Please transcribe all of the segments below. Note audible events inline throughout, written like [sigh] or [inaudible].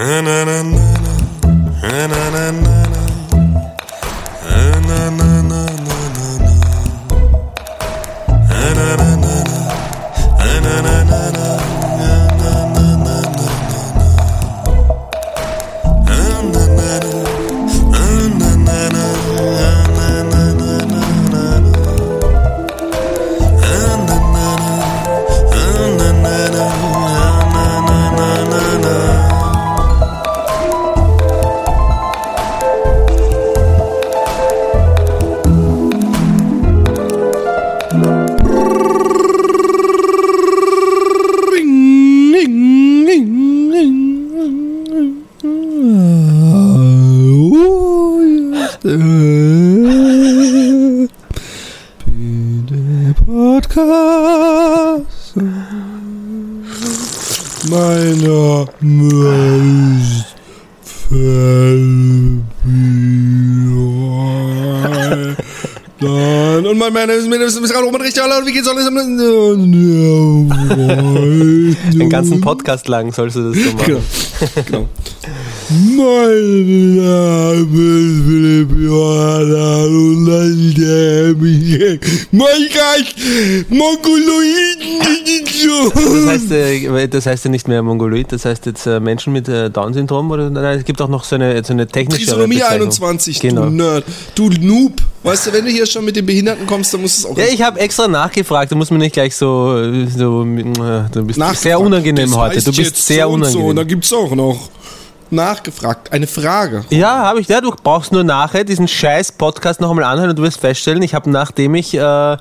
na na na na na wie geht's alles? Den ganzen Podcast lang sollst du das so machen. Genau. genau. Mein Name ist Philipp Jordan und das ist mein Gott, Mongoloiden. Das heißt, äh, das heißt ja nicht mehr Mongoloid, das heißt jetzt äh, Menschen mit äh, Down-Syndrom oder nein, es gibt auch noch so eine, so eine technische Bezeichnung. 21, Genau. du Nerd, du Noob. Weißt du, wenn du hier schon mit den Behinderten kommst, dann musst du es auch Ja, ich habe extra nachgefragt, du musst mir nicht gleich so, so äh, du bist sehr unangenehm Das heute, du bist sehr so und So, unangenehm. und da gibt's auch noch nachgefragt, eine Frage. Ja, habe ich. Ja, du brauchst nur nachher diesen scheiß Podcast noch einmal anhören und du wirst feststellen, ich habe nachdem ich, äh,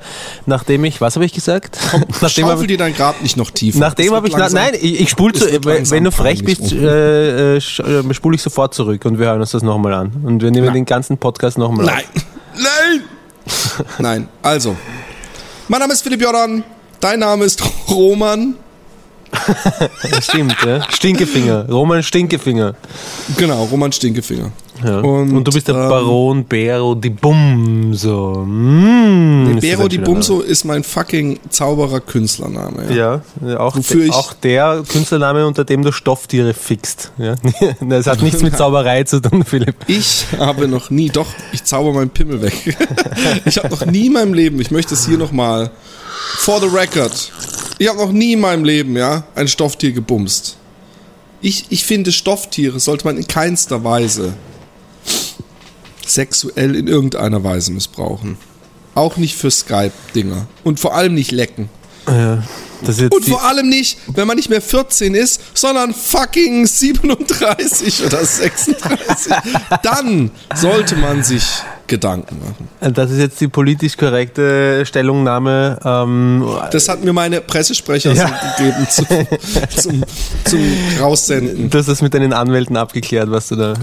nachdem ich, was habe ich gesagt? [laughs] nachdem Schaufel habe dir dein Grab nicht noch tiefer. Nachdem Es habe ich, na, langsam- nein, ich, ich spule, es wenn du frech bist, Opa. äh, äh, spule ich sofort zurück und wir hören uns das nochmal an. Und wir nehmen Nein. den ganzen Podcast nochmal Nein, nein, [laughs] nein. Also, mein Name ist Philipp Jordan, dein Name ist [laughs] Roman. Stimmt, ja. Stinkefinger. Roman Stinkefinger. Genau, Roman Stinkefinger. Ja. Und, Und, du bist der ähm, Baron Bero di Bumso. Mm, Bero di Bumso ist mein fucking Zauberer-Künstlername. Ja. Ja, auch, ich- auch der Künstlername, unter dem du Stofftiere fixt. Ja. [laughs] Das hat nichts mit Zauberei zu tun, Philipp. Ich habe noch nie, doch, ich zauber meinen Pimmel weg. [laughs] ich habe noch nie in meinem Leben, ich möchte es hier nochmal, for the record, ich habe noch nie in meinem Leben, ja, ein Stofftier gebumst. Ich, ich finde, Stofftiere sollte man in keinster Weise sexuell in irgendeiner Weise missbrauchen. Auch nicht für Skype-Dinger. Und vor allem nicht lecken. Jetzt Und vor allem nicht, wenn man nicht mehr 14 ist, sondern fucking 37 oder 36. Dann sollte man sich Gedanken machen. das ist jetzt die politisch korrekte Stellungnahme. Ähm, Das hat mir meine Pressesprecher Ja. gegeben zu, zum, zum Raussenden. du hast das mit deinen Anwälten abgeklärt, was du da.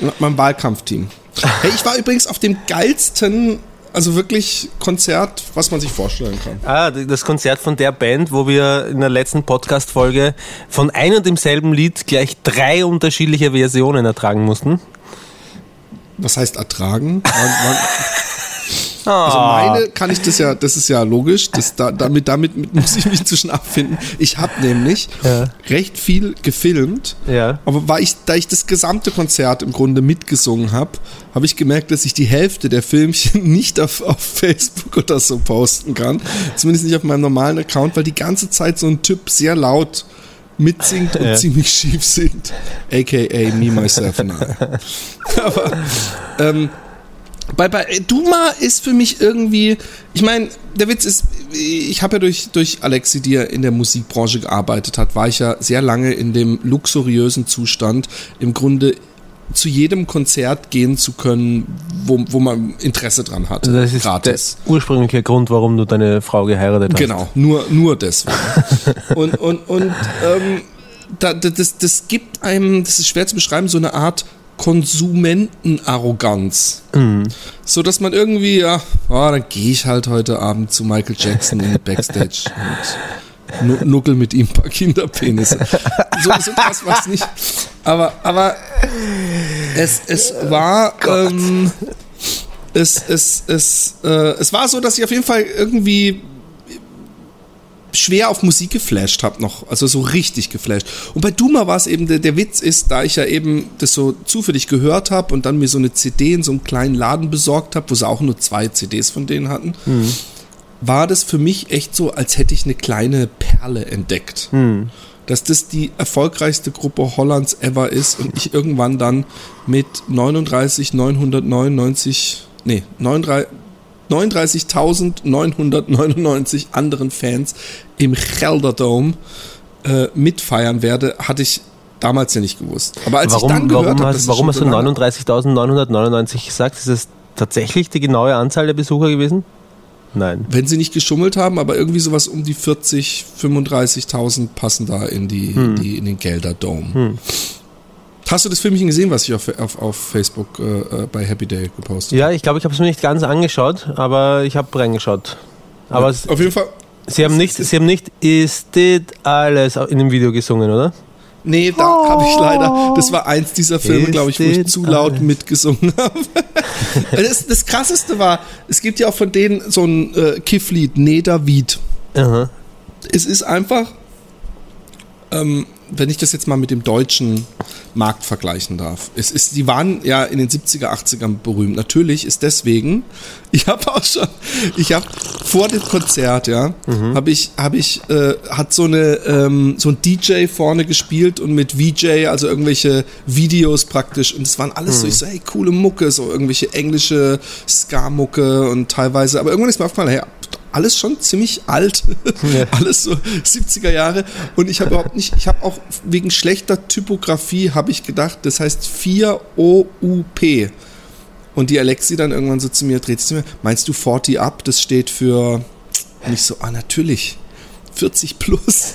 Ja. Mein Wahlkampfteam. Hey, ich war übrigens auf dem geilsten, also wirklich Konzert, was man sich vorstellen kann. Ah, das Konzert von der Band, wo wir in der letzten Podcast-Folge von ein und demselben Lied gleich drei unterschiedliche Versionen ertragen mussten. Was heißt ertragen? Man, man, Also Ah. meine kann ich das ja, das ist ja logisch, das, da, damit, damit mit- muss ich mich inzwischen abfinden. Ich habe nämlich Ja. recht viel gefilmt, Ja. aber weil ich, da ich das gesamte Konzert im Grunde mitgesungen habe, habe ich gemerkt, dass ich die Hälfte der Filmchen [laughs] nicht auf, auf Facebook oder so posten kann. Zumindest nicht auf meinem normalen Account, weil die ganze Zeit so ein Typ sehr laut mitsingt und Ja. ziemlich schief singt. AKA me, myself and I. [laughs] Aber ähm, bei, bei Duma ist für mich irgendwie, ich meine, der Witz ist, ich habe ja durch, durch Alexi, die ja in der Musikbranche gearbeitet hat, war ich ja sehr lange in dem luxuriösen Zustand, im Grunde zu jedem Konzert gehen zu können, wo, wo man Interesse dran hat. Das ist gratis. der ursprüngliche Grund, warum du deine Frau geheiratet hast. Genau, nur, nur deswegen. [laughs] und und, und ähm, da- das, das gibt einem, das ist schwer zu beschreiben, so eine Art Konsumentenarroganz. So dass man irgendwie, ja, ah, dann gehe ich halt heute Abend zu Michael Jackson in die Backstage und nu- nuckel mit ihm ein paar Kinderpenisse. So, so krass war es nicht. Aber, aber es, es war. Ähm, es, es, es, äh, es war so, dass ich auf jeden Fall irgendwie schwer auf Musik geflasht habe noch, also so richtig geflasht. Und bei Duma war es eben, der, der Witz ist, da ich ja eben das so zufällig gehört habe und dann mir so eine CD in so einem kleinen Laden besorgt habe, wo sie auch nur zwei CDs von denen hatten, mhm. war das für mich echt so, als hätte ich eine kleine Perle entdeckt. Mhm. Dass das die erfolgreichste Gruppe Hollands ever ist und ich irgendwann dann mit 39.999, nee, 39, 39.999 anderen Fans im Gelderdome äh, mitfeiern werde, hatte ich damals ja nicht gewusst. Aber als warum, ich dann gehört habe, warum hast du 39.999 gesagt? Ist das tatsächlich die genaue Anzahl der Besucher gewesen? Nein. Wenn sie nicht geschummelt haben, aber irgendwie sowas um die 40, 35.000 passen da in die, hm. die in den Gelderdome. Hm. Hast du das Filmchen gesehen, was ich auf, auf, auf Facebook äh, äh bei Happy Day gepostet habe? Ja, ich glaube, ich habe es mir nicht ganz angeschaut, aber ich habe reingeschaut. Aber ja, auf jeden Fall. Sie haben nicht, Sie haben nicht Ist it alles in dem Video gesungen, oder? Nee, da oh. habe ich leider. Das war eins dieser Filme, glaube ich, wo ich zu laut alles. mitgesungen habe. [laughs] das, das, krasseste war, es gibt ja auch von denen so ein äh, Kifflied, Neda Wied. Es ist einfach. Ähm, wenn ich das jetzt mal mit dem deutschen Markt vergleichen darf. Es ist, die waren ja in den 70er, 80ern berühmt. Natürlich ist deswegen, [laughs] ich habe auch schon, ich habe vor dem Konzert, ja, mhm. habe ich, habe ich, äh, hat so eine, ähm, so ein DJ vorne gespielt und mit VJ, also irgendwelche Videos praktisch. Und es waren alles mhm. so, ich so, hey, coole Mucke, so irgendwelche englische Ska-Mucke und teilweise, aber irgendwann ist mir aufgefallen, hey, alles schon ziemlich alt, ja. [laughs] alles so 70er Jahre und ich habe überhaupt nicht, ich habe auch wegen schlechter Typografie habe ich gedacht, das heißt 4 OUP. Und die Alexi dann irgendwann so zu mir dreht sich zu mir, meinst du 40 up, das steht für nicht so, ah natürlich. 40 plus.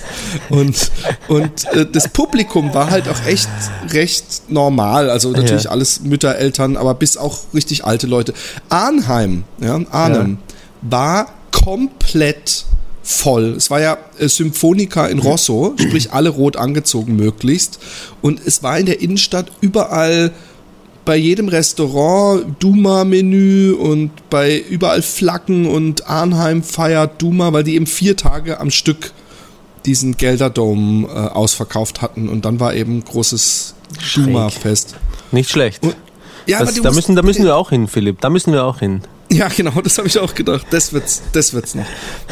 Und, und äh, das Publikum war halt auch echt recht normal. Also natürlich ja. alles Mütter, Eltern, aber bis auch richtig alte Leute. Arnheim, ja, Arnhem, ja. war komplett voll. Es war ja äh, Symphonica in Rosso, sprich alle rot angezogen möglichst. Und es war in der Innenstadt überall bei jedem Restaurant Duma-Menü und bei überall Flaggen und Arnheim feiert Duma, weil die eben vier Tage am Stück diesen Gelderdome äh, ausverkauft hatten und dann war eben großes Duma-Fest. Nicht schlecht. Und, ja, das, da, müssen, da müssen wir auch hin, Philipp. Da müssen wir auch hin. [laughs] Ja, genau, das habe ich auch gedacht. Das wird's, das wird's noch.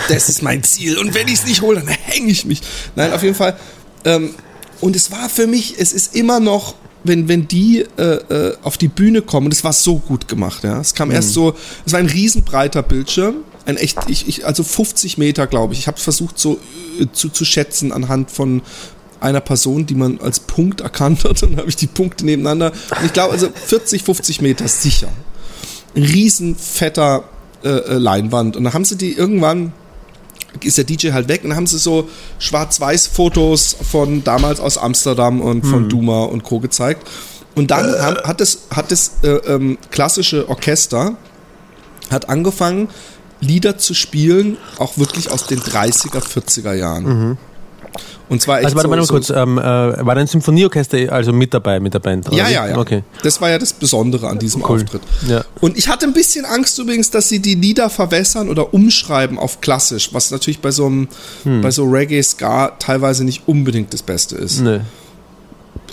Das ist mein Ziel. Und wenn ich es nicht hole, dann hänge ich mich. Nein, auf jeden Fall. Ähm, und es war für mich, es ist immer noch, wenn, wenn die äh, äh, auf die Bühne kommen, das war so gut gemacht, ja. Es kam mhm. erst so, es war ein riesenbreiter Bildschirm, ein echt, ich, ich, also 50 Meter, glaube ich. Ich habe versucht so äh, zu, zu schätzen anhand von einer Person, die man als Punkt erkannt hat. Und [laughs] dann habe ich die Punkte nebeneinander. Und ich glaube, also 40, 50 Meter sicher riesen fetter äh, äh, Leinwand. Und dann haben sie die irgendwann ist der DJ halt weg und dann haben sie so Schwarz-Weiß-Fotos von damals aus Amsterdam und von hm. Duma und Co. gezeigt. Und dann haben, hat das, hat das äh, ähm, klassische Orchester hat angefangen, Lieder zu spielen, auch wirklich aus den 30er, 40er Jahren. Mhm. Und zwar echt Also warte mal so kurz, ähm, äh, war ein Symphonieorchester also mit dabei mit der Band? Ja, ja, ja. Okay. Das war ja das Besondere an diesem cool. Auftritt. Ja. Und ich hatte ein bisschen Angst übrigens, dass sie die Lieder verwässern oder umschreiben auf klassisch, was natürlich bei so einem, hm. bei so Reggae Ska teilweise nicht unbedingt das Beste ist. Nee.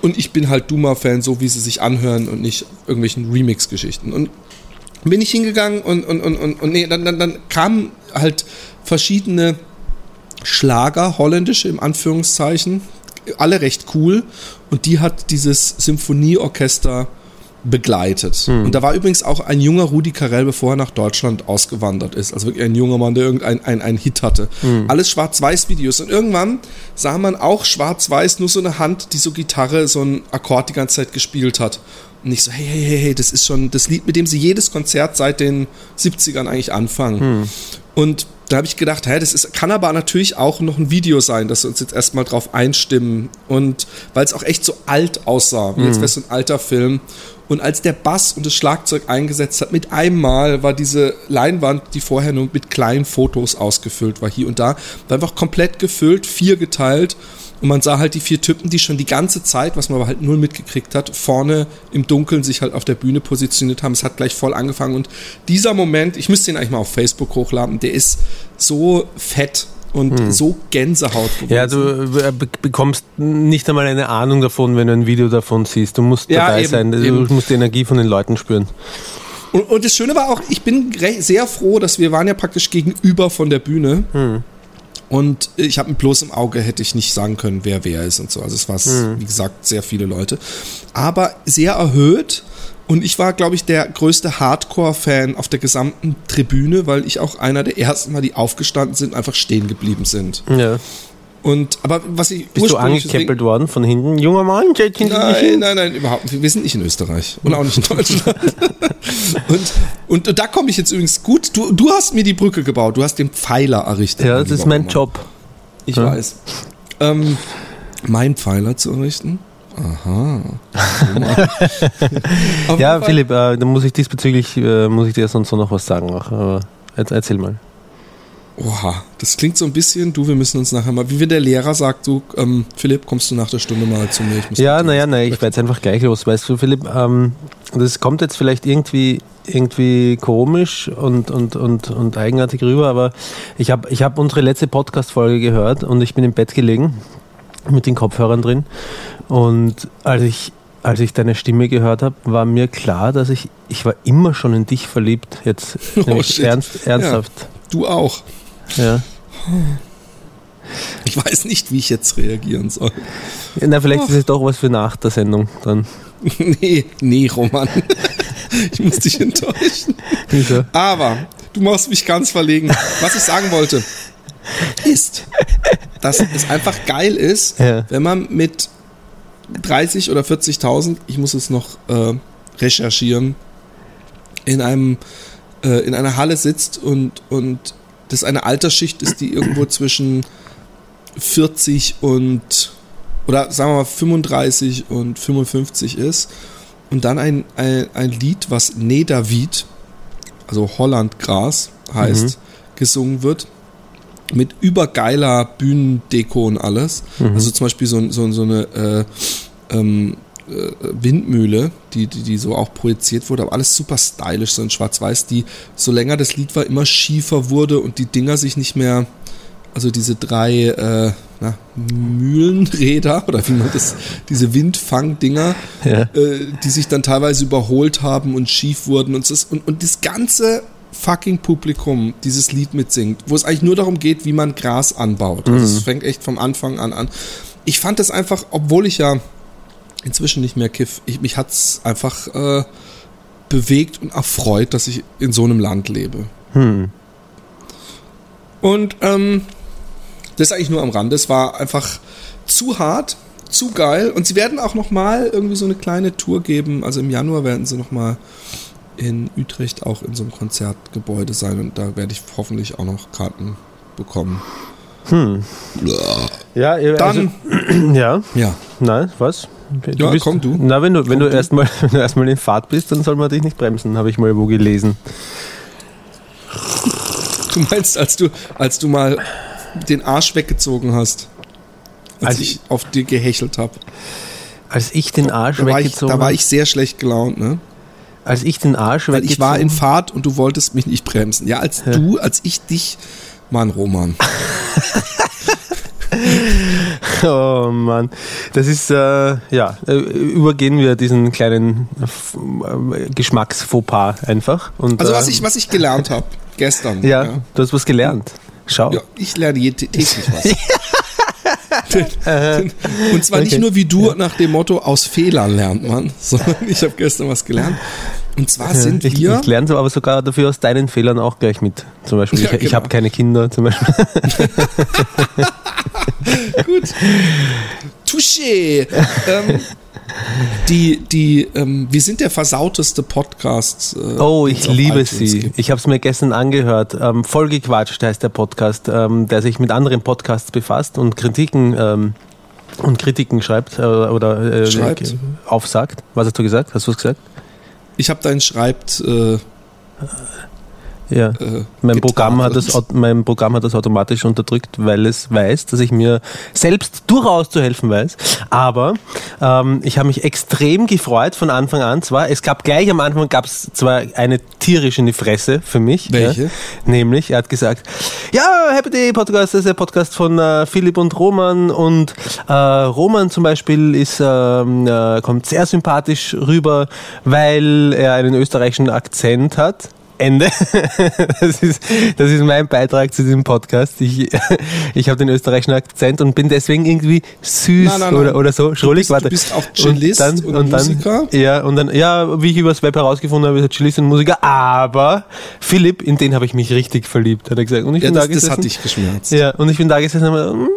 Und ich bin halt Duma-Fan, so wie sie sich anhören und nicht irgendwelchen Remix-Geschichten. Und bin ich hingegangen und, und, und, und, und nee, dann, dann, dann kamen halt verschiedene Schlager, holländische im Anführungszeichen, alle recht cool. Und die hat dieses Symphonieorchester begleitet. Hm. Und da war übrigens auch ein junger Rudi Carell, bevor er nach Deutschland ausgewandert ist. Also wirklich ein junger Mann, der irgendein ein, ein Hit hatte. Hm. Alles Schwarz-Weiß-Videos. Und irgendwann sah man auch Schwarz-Weiß, nur so eine Hand, die so Gitarre, so ein Akkord die ganze Zeit gespielt hat. Und ich so, hey, hey, hey, hey, das ist schon das Lied, mit dem sie jedes Konzert seit den 70ern eigentlich anfangen. Hm. Und da habe ich gedacht, hä, das ist, kann aber natürlich auch noch ein Video sein, dass wir uns jetzt erstmal drauf einstimmen. Und weil es auch echt so alt aussah, wie mhm. jetzt wäre so ein alter Film. Und als der Bass und das Schlagzeug eingesetzt hat, mit einem Mal war diese Leinwand, die vorher nur mit kleinen Fotos ausgefüllt war, hier und da, war einfach komplett gefüllt, vier geteilt. Und man sah halt die vier Typen, die schon die ganze Zeit, was man aber halt null mitgekriegt hat, vorne im Dunkeln sich halt auf der Bühne positioniert haben. Es hat gleich voll angefangen. Und dieser Moment, ich müsste ihn eigentlich mal auf Facebook hochladen, der ist so fett und hm. so Gänsehaut. Ja, du äh, bekommst nicht einmal eine Ahnung davon, wenn du ein Video davon siehst. Du musst ja, dabei eben, sein, du eben. musst die Energie von den Leuten spüren. Und, und, das Schöne war auch, ich bin sehr froh, dass wir waren ja praktisch gegenüber von der Bühne. Hm. Und ich habe bloß im Auge hätte ich nicht sagen können, wer wer ist und so. Also es war, hm. wie gesagt, sehr viele Leute. Aber sehr erhöht und ich war, glaube ich, der größte Hardcore-Fan auf der gesamten Tribüne, weil ich auch einer der ersten war, die aufgestanden sind, einfach stehen geblieben sind. Ja. Und, aber was ich Bist du angekäppelt worden von hinten? Junger Mann, Nein, nein, nein, überhaupt nicht. Wir sind nicht in Österreich und auch nicht in Deutschland. [laughs] und, und, und, da komme ich jetzt übrigens gut. Du, du hast mir die Brücke gebaut, du hast den Pfeiler errichtet. Ja, das ist mein Job. Ich ja. weiß. Ähm, mein Pfeiler zu errichten? Aha. [laughs] ja, Philipp, äh, da muss ich diesbezüglich, äh, muss ich dir sonst noch was sagen. Auch, aber erzähl mal. Oha, das klingt so ein bisschen, du, wir müssen uns nachher mal, wie wenn der Lehrer sagt, du, ähm, Philipp, kommst du nach der Stunde mal zu mir? ja, naja, naja, ich werde jetzt einfach gleich los. Weißt du, Philipp, ähm, das kommt jetzt vielleicht irgendwie, irgendwie komisch und, und, und, und eigenartig rüber, aber ich habe ich hab unsere letzte Podcast-Folge gehört und ich bin im Bett gelegen mit den Kopfhörern drin und als ich, als ich deine Stimme gehört habe, war mir klar, dass ich, ich war immer schon in dich verliebt. Jetzt [laughs] oh, ernst, ernsthaft. Ja, du auch. Ja. Ich weiß nicht, wie ich jetzt reagieren soll. Na, vielleicht Ach. ist es doch was für nach der Sendung dann. [laughs] nee, nee, Roman. [laughs] ich muss dich enttäuschen. Bitte. Aber du machst mich ganz verlegen. Was ich sagen wollte, ist, dass es einfach geil ist, ja. wenn man mit 30 oder 40.000, ich muss es noch äh, recherchieren, in einem äh, in einer Halle sitzt und und das eine Altersschicht ist, die irgendwo [clears throat] zwischen 40 und oder sagen wir mal 35 und 55 ist und dann ein, ein, ein Lied, was Nedavid, also Hollandgras heißt, mhm. gesungen wird mit übergeiler Bühnendeko und alles. Mhm. Also zum Beispiel so, so, so eine äh, ähm, äh, Windmühle, die, die, die so auch projiziert wurde, aber alles super stylisch, so in Schwarz-Weiß, die so länger das Lied war, immer schiefer wurde und die Dinger sich nicht mehr, also diese drei äh, na, Mühlenräder oder wie man das, diese Windfangdinger, ja. äh, die sich dann teilweise überholt haben und schief wurden und, das, und, und das ganze fucking Publikum dieses Lied mitsingt, wo es eigentlich nur darum geht, wie man Gras anbaut. Also es mhm. fängt echt vom Anfang an an. Ich fand das einfach, obwohl ich ja inzwischen nicht mehr kiff, ich, mich hat's einfach äh, bewegt und erfreut, dass ich in so einem Land lebe. Hm. Und ähm, das ist eigentlich nur am Rande. Es war einfach zu hart, zu geil. Und sie werden auch noch mal irgendwie so eine kleine Tour geben. Also im Januar werden sie noch mal in Utrecht auch in so einem Konzertgebäude sein und da werde ich hoffentlich auch noch Karten bekommen. Hm. Ja, also, dann. [clears throat] ja. Ja. Nein, was? Du ja, bist, komm du. Na, wenn du, wenn du, erstmal, [laughs] du erstmal in Fahrt bist, dann soll man dich nicht bremsen, habe ich mal wo gelesen. Du meinst, als du, als du mal den Arsch weggezogen hast, als, als ich auf dir gehechelt habe. Als ich den Arsch da weggezogen habe? Da war ich sehr schlecht gelaunt, ne? als ich den Arsch Weil ich war in Fahrt und du wolltest mich nicht bremsen. Ja, als ja. du, als ich dich. Mann, Roman. [laughs] [laughs] oh Mann. Das ist, äh, ja, äh, übergehen wir diesen kleinen äh, Geschmacksfauxpas einfach. Und, also was äh, ich, was ich gelernt habe gestern. Ja, ja, du hast was gelernt. Schau. Ja, ich lerne täglich was. [laughs] [laughs] und zwar okay. nicht nur wie du nach dem Motto, aus Fehlern lernt man, sondern ich habe gestern was gelernt. Und zwar sind ich, wir. Ich lerne aber sogar dafür aus deinen Fehlern auch gleich mit. Zum Beispiel, ja, ich, genau. ich habe keine Kinder, zum Beispiel. [laughs] Gut. Touché. ähm, die, die, ähm, wir sind der versauteste Podcast. Äh, oh, ich liebe sie. Gibt. Ich habe es mir gestern angehört. Ähm, Vollgequatscht heißt der Podcast, ähm, der sich mit anderen Podcasts befasst und Kritiken ähm, und Kritiken schreibt äh, oder äh, schreibt. aufsagt. Was hast du gesagt? Hast du es gesagt? Ich habe deinen schreibt. Äh, Ja. Äh, mein, Programm hat das, mein Programm hat das automatisch unterdrückt, weil es weiß, dass ich mir selbst durchaus zu helfen weiß. Aber ähm, ich habe mich extrem gefreut von Anfang an. Zwar, es gab gleich am Anfang gab es zwar eine tierische in die Fresse für mich. Welche? Ja, nämlich, er hat gesagt, ja, Happy Day Podcast, das ist der Podcast von äh, Philipp und Roman und äh, Roman zum Beispiel ist, ähm, äh, kommt sehr sympathisch rüber, weil er einen österreichischen Akzent hat. Ende. [laughs] Das ist, das ist mein Beitrag zu diesem Podcast. Ich, ich habe den österreichischen Akzent und bin deswegen irgendwie süß nein, nein, nein. Oder, oder so. Schrullig, warte. Du bist auch Cellist und, dann, und Musiker? Dann, ja, und dann, ja, wie ich übers Web herausgefunden habe, ist er Cellist und Musiker. Aber Philipp, in den habe ich mich richtig verliebt, hat er gesagt. Und ich ja, bin das, da gesessen, das hat dich geschmerzt. Ja, und ich bin da gesessen und habe,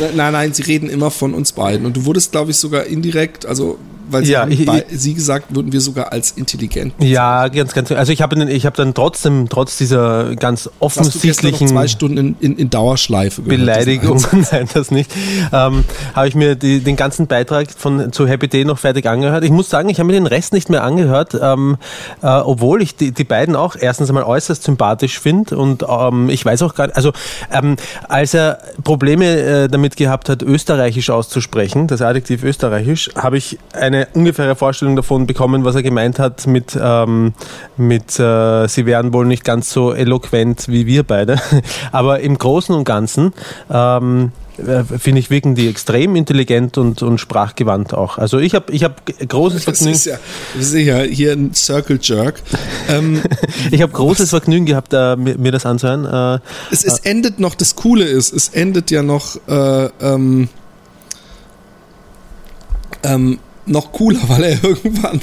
Nein, nein, sie reden immer von uns beiden. Und du wurdest, glaube ich, sogar indirekt, also weil sie, ja, ich, bei, sie gesagt, wurden wir sogar als intelligent. Ja, ganz, ganz. Also ich habe ich hab dann trotzdem, trotz dieser ganz offensichtlichen. Zwei Stunden in, in, in Dauerschleife gehört, Beleidigung, [laughs] nein, das nicht. Ähm, habe ich mir die, den ganzen Beitrag von zu Happy Day noch fertig angehört. Ich muss sagen, ich habe mir den Rest nicht mehr angehört, ähm, äh, obwohl ich die, die beiden auch erstens einmal äußerst sympathisch finde und ähm, ich weiß auch gar nicht, also ähm, als er Probleme äh, damit gehabt hat, österreichisch auszusprechen, das Adjektiv österreichisch, habe ich eine eine ungefähre Vorstellung davon bekommen, was er gemeint hat mit, ähm, mit äh, sie wären wohl nicht ganz so eloquent wie wir beide. [laughs] Aber im Großen und Ganzen ähm, äh, finde ich, wirken die extrem intelligent und, und sprachgewandt auch. Also ich habe ich hab großes Vergnügen. Das ist ja, das ist ja hier ein Circle Jerk. Ähm, [laughs] ich habe großes was? Vergnügen gehabt, äh, mir, mir, das anzuhören. Äh, es, es äh, endet noch, das Coole ist, es endet ja noch äh, ähm, ähm, noch cooler, [laughs] weil er irgendwann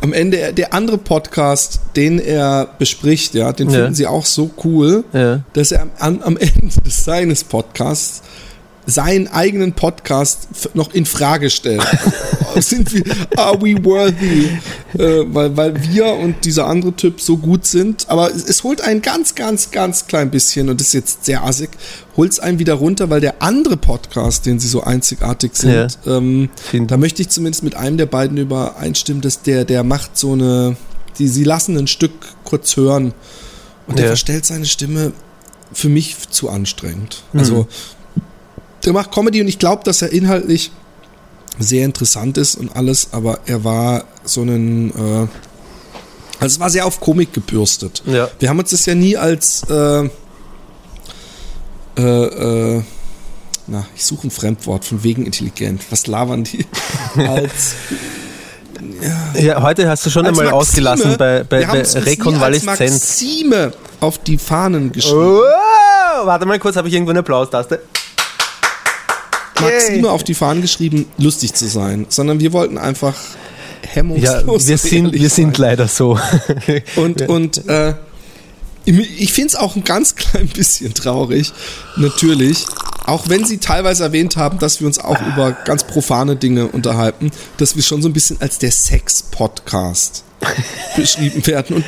am Ende der andere Podcast, den er bespricht, ja, den finden sie auch so cool, ja. dass er am, am Ende seines Podcasts seinen eigenen Podcast noch in Frage stellt. [laughs] sind wir, are we worthy? Äh, weil, weil wir und dieser andere Typ so gut sind. Aber es, es holt einen ganz, ganz, ganz klein bisschen, und das ist jetzt sehr assig, holt es einen wieder runter, weil der andere Podcast, den sie so einzigartig sind, ja. ähm, da möchte ich zumindest mit einem der beiden übereinstimmen, dass der, der macht so eine, die, sie lassen ein Stück kurz hören und ja. der verstellt seine Stimme für mich zu anstrengend. Mhm. Der macht Comedy und ich glaube, dass er inhaltlich sehr interessant ist und alles, aber er war so ein, äh, also es war sehr auf Komik gebürstet. Ja. Wir haben uns das ja nie als, äh, äh, äh, na, ich suche ein Fremdwort von wegen intelligent. Was labern die? [laughs] als ja. ja, heute hast du schon einmal Maxime, ausgelassen bei, bei, bei Rekonvaleszent. Maxime auf die Fahnen geschrieben. Oh, warte mal kurz, habe ich irgendwo eine Applaustaste? Maxime auf die Fahnen geschrieben, lustig zu sein, sondern wir wollten einfach hemmungslos. Ja, [laughs] wir sind, wir sind leider so. [laughs] Und, und äh, ich finde es auch ein ganz [laughs] klein bisschen traurig, natürlich. Auch wenn sie teilweise erwähnt haben, dass wir uns auch über ganz profane Dinge unterhalten, dass wir schon so ein bisschen als der Sex-Podcast [laughs] beschrieben werden. Und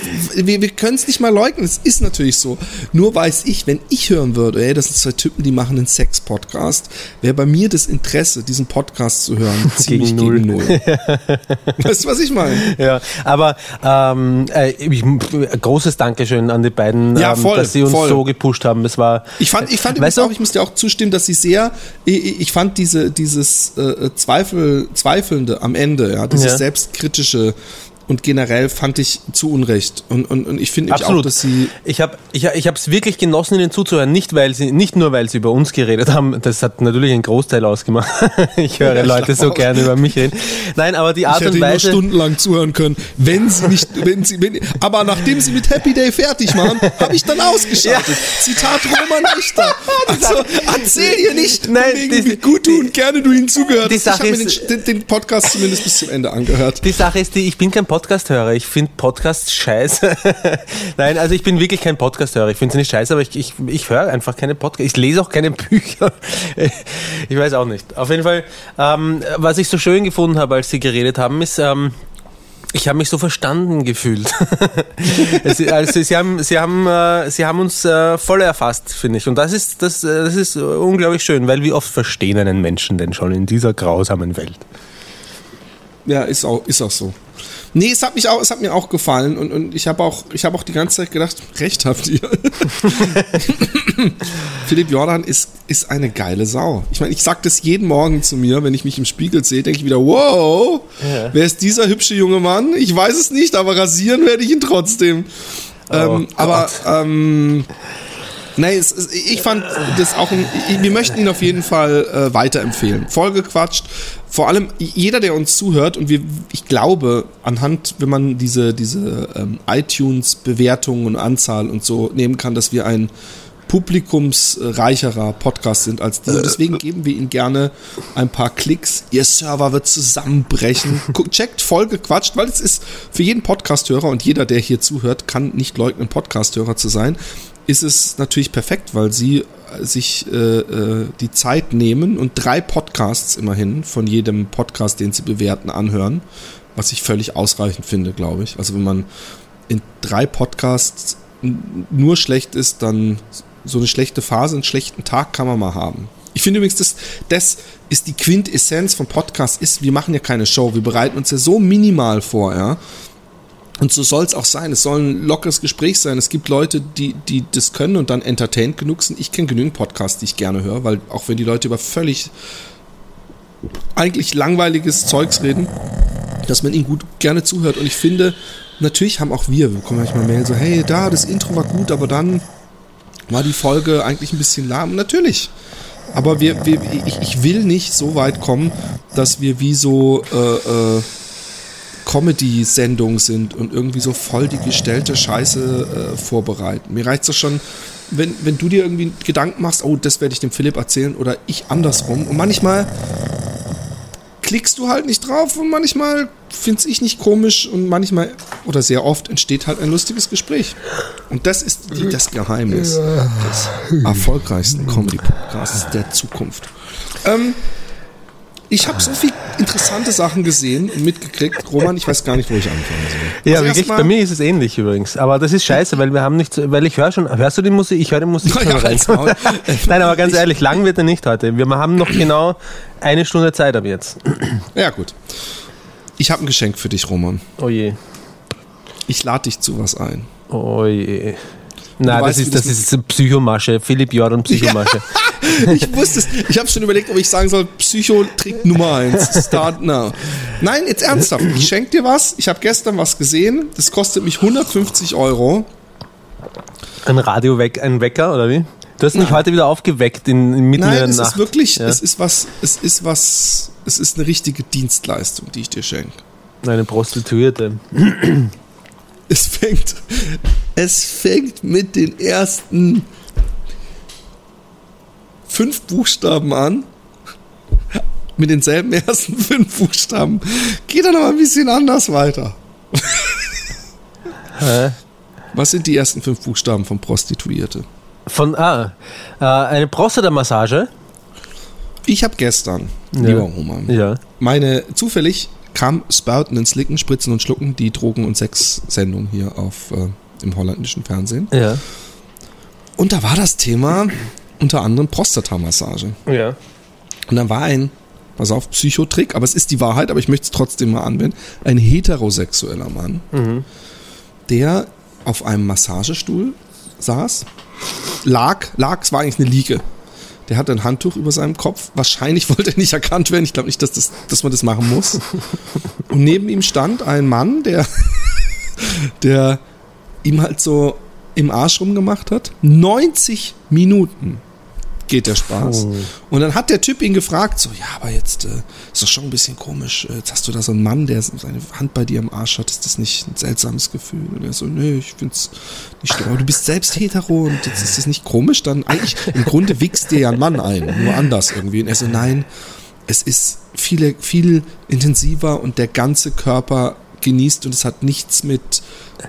wir, wir können es nicht mal leugnen, es ist natürlich so. Nur weiß ich, wenn ich hören würde, ey, das sind zwei Typen, die machen einen Sex-Podcast, wäre bei mir das Interesse, diesen Podcast zu hören, [laughs] ziemlich gegen null. Gegen null. [laughs] weißt du, was ich meine? Ja, aber ähm, äh, ich, großes Dankeschön an die beiden, ja, voll, ähm, dass sie uns voll. so gepusht haben. Es war, ich fand, ich fand weißt auch, ich muss dir auch zustimmen, dass sie sehr, ich, ich fand diese, dieses äh, Zweifel, Zweifelnde am Ende, ja, dieses ja. selbstkritische, und generell fand ich zu Unrecht. Und, und, und ich finde auch, dass sie. Ich habe ich, ich es wirklich genossen, ihnen zuzuhören. Nicht, weil sie, nicht nur, weil sie über uns geredet haben. Das hat natürlich einen Großteil ausgemacht. [laughs] ich höre ja, Leute so gerne über mich reden. Nein, aber die Art ich hätte und Weise. Ihnen stundenlang zuhören können, wenn sie nicht, wenn sie, wenn, aber nachdem sie mit Happy Day fertig waren, habe ich dann ausgeschaltet. Ja. Zitat Roman Richter. [laughs] Also, erzähl ihr nicht, Nein, wegen, wie gut du und gerne du ihnen zugehört hast. Ich habe mir den, den, Podcast zumindest bis zum Ende angehört. Die Sache ist die, ich bin kein Podcast-Hörer. Ich finde Podcasts scheiße. [laughs] Nein, also ich bin wirklich kein Podcast-Hörer. Ich finde sie nicht scheiße, aber ich, ich, ich höre einfach keine Podcasts. Ich lese auch keine [laughs] Bücher. ich weiß auch nicht. Auf jeden Fall, ähm, was ich so schön gefunden habe, als sie geredet haben, ist, ähm, ich habe mich so verstanden gefühlt. [laughs] also sie haben, sie haben, äh, sie haben uns äh, voll erfasst, finde ich. Und das ist, das, äh, das ist unglaublich schön, weil wie oft verstehen einen Menschen denn schon in dieser grausamen Welt? Ja, ist auch, ist auch so. Nee, es hat mich auch, es hat mir auch gefallen und, und ich habe auch, ich habe auch die ganze Zeit gedacht, recht habt ihr. [laughs] Philipp Jordan ist, ist eine geile Sau. Ich meine, ich sag das jeden Morgen zu mir, wenn ich mich im Spiegel sehe, denke ich wieder, wow, ja. wer ist dieser hübsche junge Mann? Ich weiß es nicht, aber rasieren werde ich ihn trotzdem. Oh, ähm, aber ähm, Nee, es, es, ich fand das auch, ein, wir möchten ihn auf jeden Fall äh, weiterempfehlen. Vollgequatscht. Vor allem jeder, der uns zuhört und wir, ich glaube, anhand, wenn man diese, diese ähm, iTunes-Bewertungen und Anzahl und so nehmen kann, dass wir ein publikumsreicherer Podcast sind als die. Und deswegen geben wir ihnen gerne ein paar Klicks. Ihr Server wird zusammenbrechen. Checkt vollgequatscht, weil es ist für jeden Podcasthörer und jeder, der hier zuhört, kann nicht leugnen, Podcasthörer zu sein ist es natürlich perfekt, weil sie äh, sich äh, äh, die Zeit nehmen und drei Podcasts immerhin von jedem Podcast, den sie bewerten, anhören, was ich völlig ausreichend finde, glaube ich. Also wenn man in drei Podcasts nur schlecht ist, dann so eine schlechte Phase, einen schlechten Tag kann man mal haben. Ich finde übrigens, das, das ist die Quintessenz von Podcasts, ist, wir machen ja keine Show, wir bereiten uns ja so minimal vor, ja. Und so soll es auch sein. Es soll ein lockeres Gespräch sein. Es gibt Leute, die, die das können und dann entertained genug sind. Ich kenne genügend Podcasts, die ich gerne höre, weil auch wenn die Leute über völlig eigentlich langweiliges Zeugs reden, dass man ihnen gut gerne zuhört. Und ich finde, natürlich haben auch wir, wir bekommen manchmal Mail so, hey, da, das Intro war gut, aber dann war die Folge eigentlich ein bisschen lahm. Natürlich. Aber wir, wir ich, ich will nicht so weit kommen, dass wir wie so äh, äh, Comedy-Sendung sind und irgendwie so voll die gestellte Scheiße äh, vorbereiten. Mir reicht es schon, wenn, wenn du dir irgendwie Gedanken machst, oh, das werde ich dem Philipp erzählen oder ich andersrum. Und manchmal klickst du halt nicht drauf und manchmal finde ich nicht komisch und manchmal oder sehr oft entsteht halt ein lustiges Gespräch. Und das ist die, das Geheimnis des erfolgreichsten Comedy-Podcasts der Zukunft. Ähm, ich habe so viele interessante Sachen gesehen und mitgekriegt. Roman, ich weiß gar nicht, wo ich anfangen soll. Ja, also wirklich, bei mir ist es ähnlich übrigens. Aber das ist scheiße, weil wir haben nicht, weil ich höre schon, hörst du die Musik? Ich höre die Musik [laughs] schon rein. [laughs] Nein, aber ganz ehrlich, lang wird er nicht heute. Wir haben noch genau eine Stunde Zeit ab jetzt. [clears throat] Ja, gut. Ich habe ein Geschenk für dich, Roman. Oh je. Ich lade dich zu was ein. Oh je. Nein, das, ist, das, das ist Psychomasche. Philipp Jordan [laughs] Psychomasche. Ja, [laughs] ich wusste es. Ich habe schon überlegt, ob ich sagen soll, Psychotrick Nummer 1. Start now. Nein, jetzt ernsthaft. Ich schenke dir was. Ich habe gestern was gesehen. Das kostet mich 150 Euro. Ein Radio weg, ein Wecker oder wie? Du hast mich Nein. heute wieder aufgeweckt in, mitten Nein, der es Nacht. ist wirklich, ja. es ist was, es ist was, es ist eine richtige Dienstleistung, die ich dir schenke. Eine Prostituierte. Es fängt, es fängt mit den ersten fünf Buchstaben an. Mit denselben ersten [laughs] fünf Buchstaben. Geht dann aber ein bisschen anders weiter. Hä? Was sind die ersten fünf Buchstaben von Prostituierte? Von, ah, äh, eine Prostata-Massage? Ich habe gestern, ja. lieber Roman, ja. meine zufällig kam Spouten ins Licken, Spritzen und Schlucken, die Drogen- und Sex-Sendung hier auf, äh, im holländischen Fernsehen. Ja. Und da war das Thema unter anderem Prostatamassage. Ja. Und dann war ein, pass auf, Psychotrick, aber es ist die Wahrheit, aber ich möchte es trotzdem mal anwenden, ein heterosexueller Mann, mhm. der auf einem Massagestuhl saß, lag, lag, es war eigentlich eine Liege. Der hatte ein Handtuch über seinem Kopf. Wahrscheinlich [laughs] wollte er nicht erkannt werden. Ich glaube nicht, dass, das, dass man das machen muss. Und neben ihm stand ein Mann, der, [laughs] der ihm halt so im Arsch rumgemacht hat. 90 Minuten geht der Spaß. Oh. Und dann hat der Typ ihn gefragt, so, ja, aber jetzt äh, ist das schon ein bisschen komisch. Äh, jetzt hast du da so einen Mann, der seine Hand bei dir im Arsch hat. Ist das nicht ein seltsames Gefühl? Und er so, nee, ich find's nicht schlimm. Aber du bist selbst hetero und jetzt ist das nicht komisch. Dann eigentlich, im Grunde wichst dir ja ein Mann ein, nur anders irgendwie. Und er so, nein, es ist viel, viel intensiver und der ganze Körper genießt und es hat nichts mit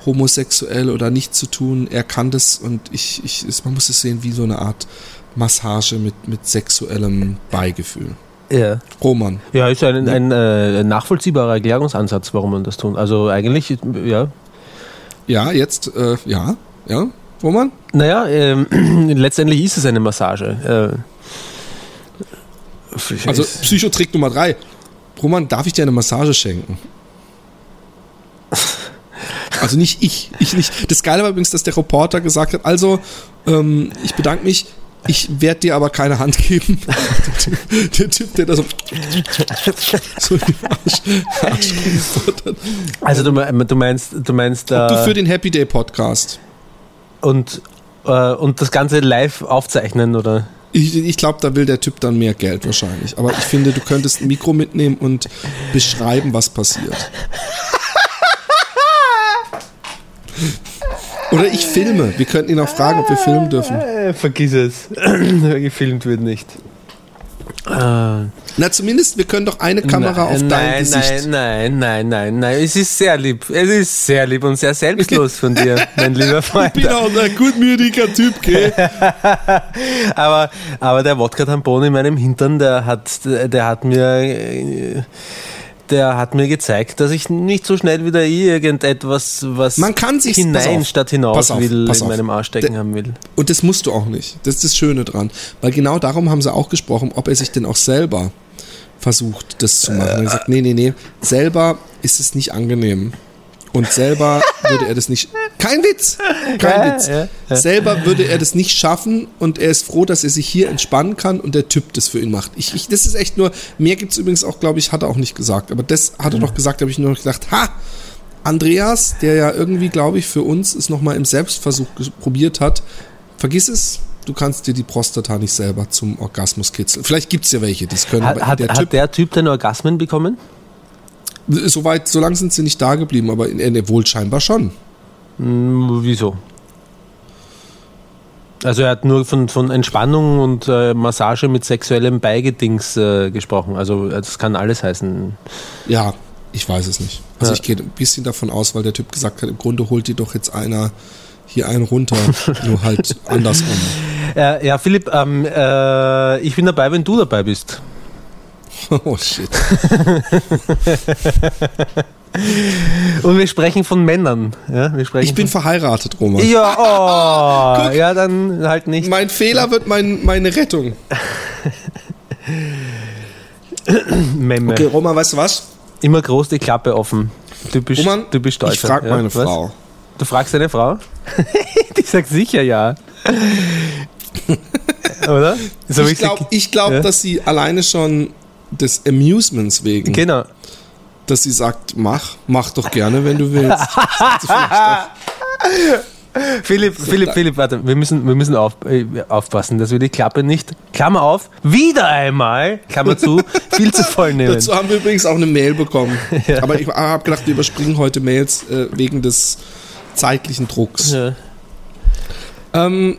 homosexuell oder nicht zu tun. Er kann das und ich, ich, man muss es sehen wie so eine Art Massage mit, mit sexuellem Beigefühl. Ja. Roman. Ja, ist ein, ein, äh, nachvollziehbarer Erklärungsansatz, warum man das tut. Also eigentlich, ja. Ja, jetzt, äh, ja, ja, Roman? Naja, ähm, [clears throat] letztendlich ist es eine Massage. Äh, also Psychotrick Nummer drei. Roman, darf ich dir eine Massage schenken? Also nicht ich, ich nicht. Das Geile war übrigens, dass der Reporter gesagt hat, also, ähm, ich bedanke mich, ich werde dir aber keine Hand geben. der, [laughs] der Typ, der da so, so in den Arsch, Arsch hat. Also du, du meinst, du meinst. Ob du äh, für den Happy Day Podcast. Und, äh, und das Ganze live aufzeichnen, oder? Ich, ich glaube, da will der Typ dann mehr Geld wahrscheinlich. Aber ich finde, du könntest ein Mikro mitnehmen und beschreiben, was passiert. [laughs] Oder ich filme. Wir könnten ihn auch fragen, ob wir filmen dürfen. Äh, vergiss es. [clears throat] Gefilmt wird nicht. Ah. Na, zumindest, wir können doch eine Kamera nein, auf dein nein, Gesicht. Nein, nein, nein, nein, nein. Es ist sehr lieb. Es ist sehr lieb und sehr selbstlos von dir, [laughs] mein lieber Freund. Ich bin auch ein gutmütiger Typ, gell? [laughs] aber, aber der Wodka-Tampon in meinem Hintern, der hat, der hat mir äh, der hat mir gezeigt, dass ich nicht so schnell wieder irgendetwas, was Man kann sich, hinein statt hinaus auf, will, in meinem Arsch stecken haben will. Und das musst du auch nicht. Das ist das Schöne dran. Weil genau darum haben sie auch gesprochen, ob er sich denn auch selber versucht, das zu machen. Äh, er hat gesagt, nee, nee, nee, selber ist es nicht angenehm. Und selber [laughs] würde er das nicht. Kein Witz! Kein ja, Witz. Ja, ja. Selber würde er das nicht schaffen und er ist froh, dass er sich hier entspannen kann und der Typ das für ihn macht. Ich, ich das ist echt nur. Mehr gibt es übrigens auch, glaube ich, hat er auch nicht gesagt. Aber das hat er doch gesagt, habe ich nur noch gedacht, ha! Andreas, der ja irgendwie, glaube ich, für uns es nochmal im Selbstversuch probiert hat, vergiss es, du kannst dir die Prostata nicht selber zum Orgasmus kitzeln. Vielleicht gibt es ja welche, die es können. Hat, hat, der, hat typ, der Typ denn Orgasmen bekommen? Soweit, so lange sind sie nicht da geblieben, aber in, in, wohl scheinbar schon. Hm, wieso? Also er hat nur von, von Entspannung und äh, Massage mit sexuellem Beigedings äh, gesprochen. Also das kann alles heißen. Ja, ich weiß es nicht. Also ja. ich gehe ein bisschen davon aus, weil der Typ gesagt hat, im Grunde holt dir doch jetzt einer hier einen runter, [laughs] nur halt andersrum. Äh, ja, Philipp, ähm, äh, ich bin dabei, wenn du dabei bist. [laughs] Oh shit. [laughs] Und wir sprechen von Männern. Ja, wir sprechen ich bin verheiratet, Roman. Ja, [laughs] oh, ja, dann halt nicht. Mein Fehler wird mein, meine Rettung. [laughs] Memme. Okay, Roman, weißt du was? Immer groß die Klappe offen. Typisch, Roman, typisch Deutscher. Ich frage meine ja, Frau. Du fragst deine Frau? [laughs] die sagt sicher ja. Oder? So ich glaube, glaub, ja? dass sie alleine schon des Amusements wegen. Genau. Dass sie sagt, mach, mach doch gerne, wenn du willst. [laughs] Philipp, Philipp, Philipp, warte, wir müssen, wir müssen auf, äh, aufpassen, dass wir die Klappe nicht, Klammer auf, wieder einmal, Klammer zu, [laughs] viel zu voll nehmen. Dazu haben wir übrigens auch eine Mail bekommen. [laughs] Ja. Aber ich habe gedacht, wir überspringen heute Mails äh, wegen des zeitlichen Drucks. Ja. Ähm,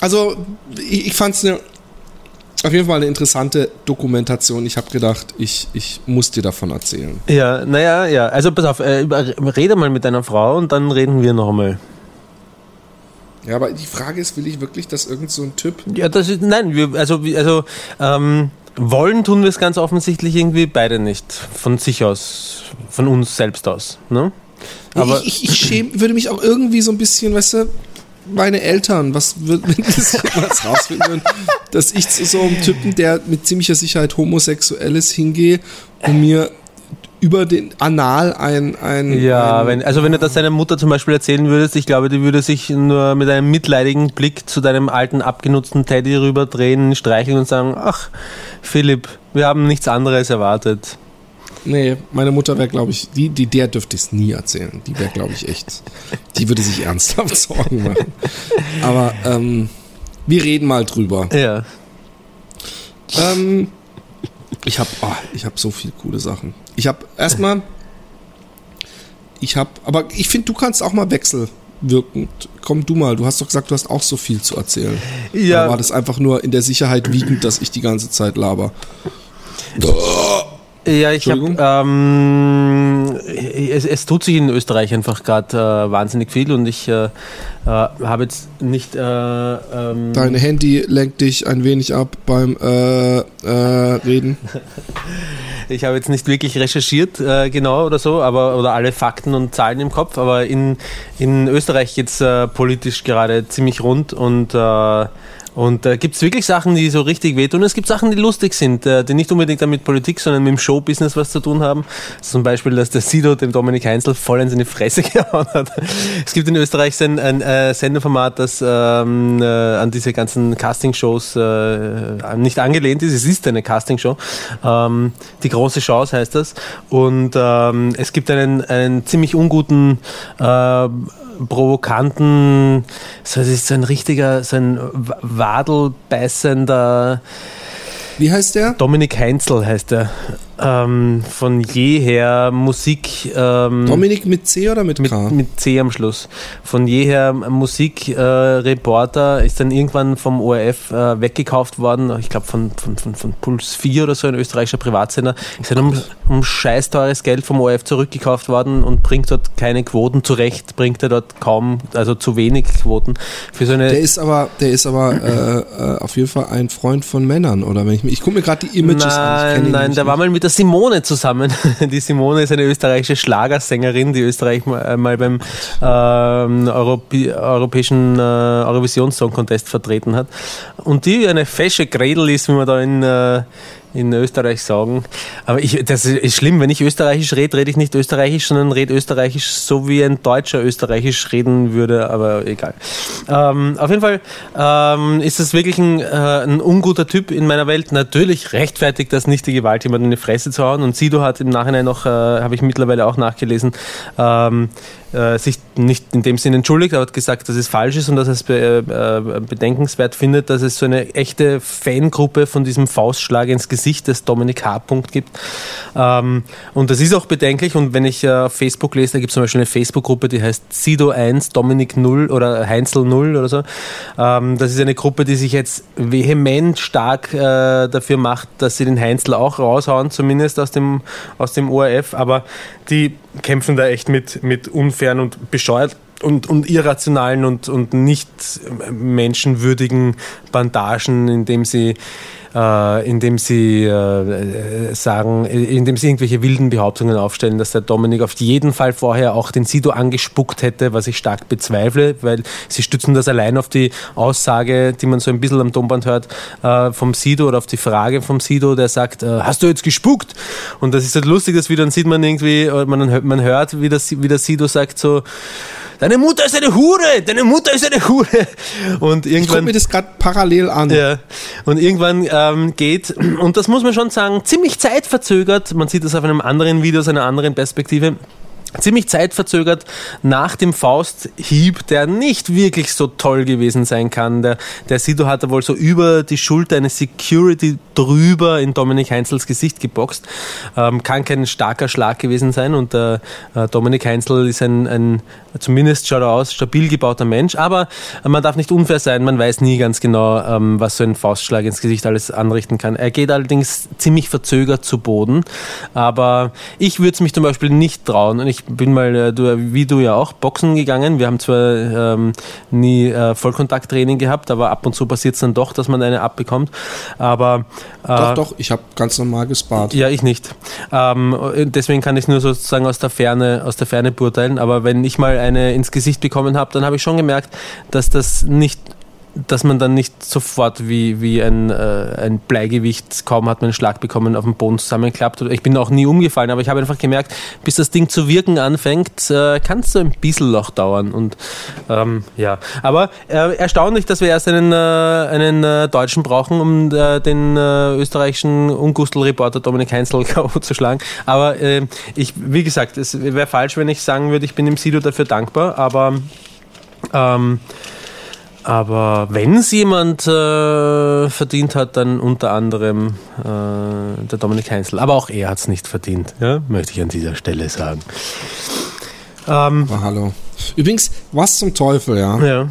also, ich, ich fand es eine auf jeden Fall eine interessante Dokumentation. Ich habe gedacht, ich, ich muss dir davon erzählen. Ja, naja, ja. Also pass auf, äh, rede mal mit deiner Frau und dann reden wir nochmal. Ja, aber die Frage ist, will ich wirklich, dass irgend so ein Typ. Ja, das ist. Nein, wir, also, also ähm, wollen tun wir es ganz offensichtlich irgendwie beide nicht. Von sich aus, von uns selbst aus. Ne? Aber ich, ich, ich schäm, würde mich auch irgendwie so ein bisschen, weißt du, meine Eltern, was wird, [laughs] wenn das jemals rausfinden würden, dass ich zu so einem Typen, der mit ziemlicher Sicherheit homosexuell ist, hingehe und mir über den Anal ein, ein ja, ein, wenn, also wenn du das deiner Mutter zum Beispiel erzählen würdest, ich glaube, die würde sich nur mit einem mitleidigen Blick zu deinem alten abgenutzten Teddy rüberdrehen, streicheln und sagen, ach Philipp, wir haben nichts anderes erwartet. Nee, meine Mutter wäre, glaube ich, die, die, der dürfte es nie erzählen. Die wäre, glaube ich, echt. Die würde sich ernsthaft [laughs] Sorgen machen. Aber ähm, wir reden mal drüber. Ja. Ähm, ich habe oh, ich hab so viele coole Sachen. Ich habe erstmal. Ich habe, aber ich finde, du kannst auch mal wechselwirkend. Komm du mal, du hast doch gesagt, du hast auch so viel zu erzählen. Ja. Oder war das einfach nur in der Sicherheit wiegend, dass ich die ganze Zeit laber? Ja, ich habe. Ähm, es, es, tut sich in Österreich einfach gerade äh, wahnsinnig viel und ich äh, äh, habe jetzt nicht. Äh, ähm Dein Handy lenkt dich ein wenig ab beim äh, äh, Reden. [laughs] ich habe jetzt nicht wirklich recherchiert, genau oder so, aber oder alle Fakten und Zahlen im Kopf, aber in, in Österreich geht es politisch gerade ziemlich rund und Und da äh, gibt es wirklich Sachen, die so richtig wehtun. Es gibt Sachen, die lustig sind, äh, die nicht unbedingt damit Politik, sondern mit dem Showbusiness was zu tun haben. Zum Beispiel, dass der Sido dem Dominik Heinzel voll in seine Fresse [laughs] gehauen hat. Es gibt in Österreich ein, ein äh, Sendeformat, das ähm, äh, an diese ganzen Castingshows äh, nicht angelehnt ist. Es ist eine Castingshow. Ähm, die große Chance heißt das. Und ähm, es gibt einen, einen ziemlich unguten äh, provokanten, so, es ist so ein richtiger, so ein wadelbeißender. Wie heißt der? Dominik Heinzel heißt er ähm, von jeher Musik. Ähm, Dominik mit C oder mit K? Mit, mit C am Schluss. Von jeher Musikreporter äh, ist dann irgendwann vom ORF äh, weggekauft worden. Ich glaube von, von, von, von Puls 4 oder so, ein österreichischer Privatsender. Ist dann um, um scheiß teures Geld vom ORF zurückgekauft worden und bringt dort keine Quoten zurecht, bringt er dort kaum, also zu wenig Quoten. Für so eine der ist aber, der ist aber äh, äh auf jeden Fall ein Freund von Männern, oder? Wenn ich, ich gucke mir gerade die Images nein, an. Nein, nein, der war mal mit der Simone zusammen. [laughs] Die Simone ist eine österreichische Schlagersängerin, die Österreich mal, mal beim äh, Europä europäischen äh, Eurovision Song Contest vertreten hat. Und die eine fesche Gredel ist, wie man da in äh, in Österreich sagen. Aber ich, das ist schlimm, wenn ich Österreichisch rede, rede ich nicht Österreichisch, sondern rede Österreichisch so wie ein Deutscher Österreichisch reden würde, aber egal. Ähm, auf jeden Fall ähm, ist es wirklich ein, äh, ein unguter Typ in meiner Welt. Natürlich rechtfertigt das nicht die Gewalt, jemanden in die Fresse zu hauen. Und Sido hat im Nachhinein noch, äh, habe ich mittlerweile auch nachgelesen, ähm, äh, sich nicht in dem Sinne entschuldigt, aber hat gesagt, dass es falsch ist und dass er es be äh, bedenkenswert findet, dass es so eine echte Fangruppe von diesem Faustschlag ins Gesicht des Dominik H. gibt. Ähm, und das ist auch bedenklich und wenn ich äh, auf Facebook lese, da gibt es zum Beispiel eine Facebook-Gruppe, die heißt Sido 1, Dominik 0 oder Heinzel 0 oder so. Ähm, das ist eine Gruppe, die sich jetzt vehement stark äh, dafür macht, dass sie den Heinzel auch raushauen, zumindest aus dem, aus dem ORF, aber die kämpfen da echt mit, mit unfairen und bescheuert und, und irrationalen und, und nicht menschenwürdigen Bandagen, indem sie äh, indem sie äh, sagen, indem sie irgendwelche wilden Behauptungen aufstellen, dass der Dominik auf jeden Fall vorher auch den Sido angespuckt hätte, was ich stark bezweifle, weil sie stützen das allein auf die Aussage, die man so ein bisschen am Tonband hört, äh, vom Sido oder auf die Frage vom Sido, der sagt, äh, hast du jetzt gespuckt? Und das ist halt lustig, dass wieder dann sieht man irgendwie, man, man hört, wie, das, wie der Sido sagt so, deine Mutter ist eine Hure, deine Mutter ist eine Hure. Und irgendwann. Ich gucke mir das gerade parallel an. Ja. Und irgendwann ähm, geht, und das muss man schon sagen, ziemlich zeitverzögert, man sieht das auf einem anderen Video aus einer anderen Perspektive, ziemlich zeitverzögert nach dem Fausthieb, der nicht wirklich so toll gewesen sein kann. Der, der Sido hat da wohl so über die Schulter eine Security drüber in Dominik Heinzels Gesicht geboxt. Ähm, kann kein starker Schlag gewesen sein und äh, äh, Dominik Heinzel ist ein, ein, zumindest schaut er aus, stabil gebauter Mensch, aber man darf nicht unfair sein, man weiß nie ganz genau, ähm, was so ein Faustschlag ins Gesicht alles anrichten kann. Er geht allerdings ziemlich verzögert zu Boden, aber ich würde es mich zum Beispiel nicht trauen und ich bin mal, äh, wie du ja auch, Boxen gegangen. Wir haben zwar ähm, nie äh, Vollkontakttraining gehabt, aber ab und zu passiert es dann doch, dass man eine abbekommt. Aber äh, doch, doch, ich habe ganz normal gespart. Ja, ich nicht. Ähm, deswegen kann ich nur sozusagen aus der Ferne, aus der Ferne beurteilen. Aber wenn ich mal eine ins Gesicht bekommen habe, dann habe ich schon gemerkt, dass das nicht dass man dann nicht sofort wie, wie ein, äh, ein Bleigewicht, kaum hat man einen Schlag bekommen, auf dem Boden zusammenklappt. Ich bin auch nie umgefallen, aber ich habe einfach gemerkt, bis das Ding zu wirken anfängt, äh, kann es so ein bisschen noch dauern. Und ähm, ja, aber äh, erstaunlich, dass wir erst einen, äh, einen äh, Deutschen brauchen, um äh, den österreichischen Ungustel-Reporter Dominik Heinzel [laughs] zu schlagen. Aber ich, wie gesagt, es wäre falsch, wenn ich sagen würde, ich bin dem Sido dafür dankbar, aber ähm, aber wenn es jemand äh, verdient hat, dann unter anderem äh, der Dominik Heinzel. Aber auch er hat es nicht verdient, ja? möchte ich an dieser Stelle sagen. Ähm, oh, hallo. Übrigens, was zum Teufel, ja? Ja.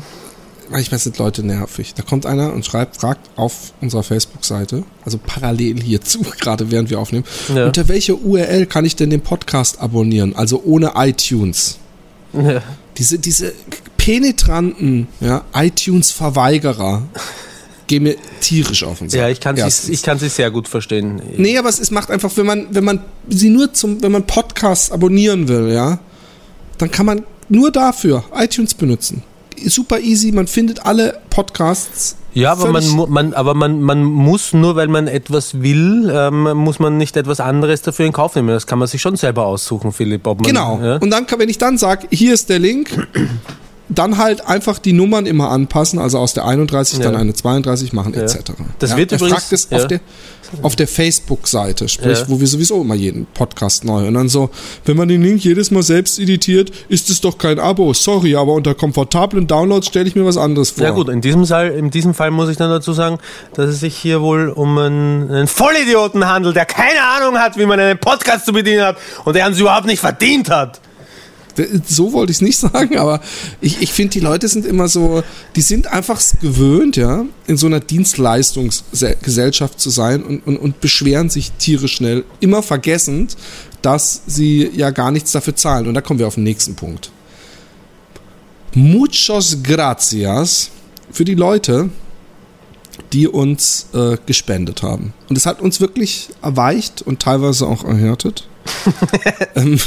Ich weiß nicht, Leute nervig. Da kommt einer und schreibt, fragt auf unserer Facebook-Seite, also parallel hierzu, [laughs] gerade während wir aufnehmen, ja. unter welcher URL kann ich denn den Podcast abonnieren? Also ohne iTunes. Ja. Diese, diese penetranten ja, iTunes-Verweigerer gehen mir tierisch auf den Sack. Ja, ich kann, sie, ich kann sie sehr gut verstehen. Nee, aber es, es macht einfach, wenn man, wenn man sie nur zum, wenn man Podcasts abonnieren will, ja, dann kann man nur dafür iTunes benutzen. Super easy, man findet alle Podcasts Ja, aber, man, man, aber man, man muss, nur weil man etwas will, ähm, muss man nicht etwas anderes dafür in Kauf nehmen. Das kann man sich schon selber aussuchen, Philipp. Man, genau. Ja? Und dann, wenn ich dann sage, hier ist der Link, dann halt einfach die Nummern immer anpassen, also aus der 31 ja. dann eine 32 machen, ja. etc. Das ja, wird er übrigens, fragt es auf der, auf der Facebook-Seite, sprich, wo wir sowieso immer jeden Podcast neu und dann so, wenn man den Link jedes Mal selbst editiert, ist es doch kein Abo. Sorry, aber unter komfortablen Downloads stelle ich mir was anderes vor. Ja gut, in diesem, Fall, in diesem Fall muss ich dann dazu sagen, dass es sich hier wohl um einen, einen Vollidioten handelt, der keine Ahnung hat, wie man einen Podcast zu bedienen hat und der uns überhaupt nicht verdient hat. So wollte ich es nicht [laughs] sagen, aber ich, ich finde, die Leute sind immer so, die sind einfach gewöhnt, ja, in so einer Dienstleistungsgesellschaft zu sein und, und, und beschweren sich tierisch schnell, immer vergessend, dass sie ja gar nichts dafür zahlen. Und da kommen wir auf den nächsten Punkt. Muchos gracias für die Leute, die uns äh, gespendet haben. Und es hat uns wirklich erweicht und teilweise auch erhärtet. [laughs] ähm,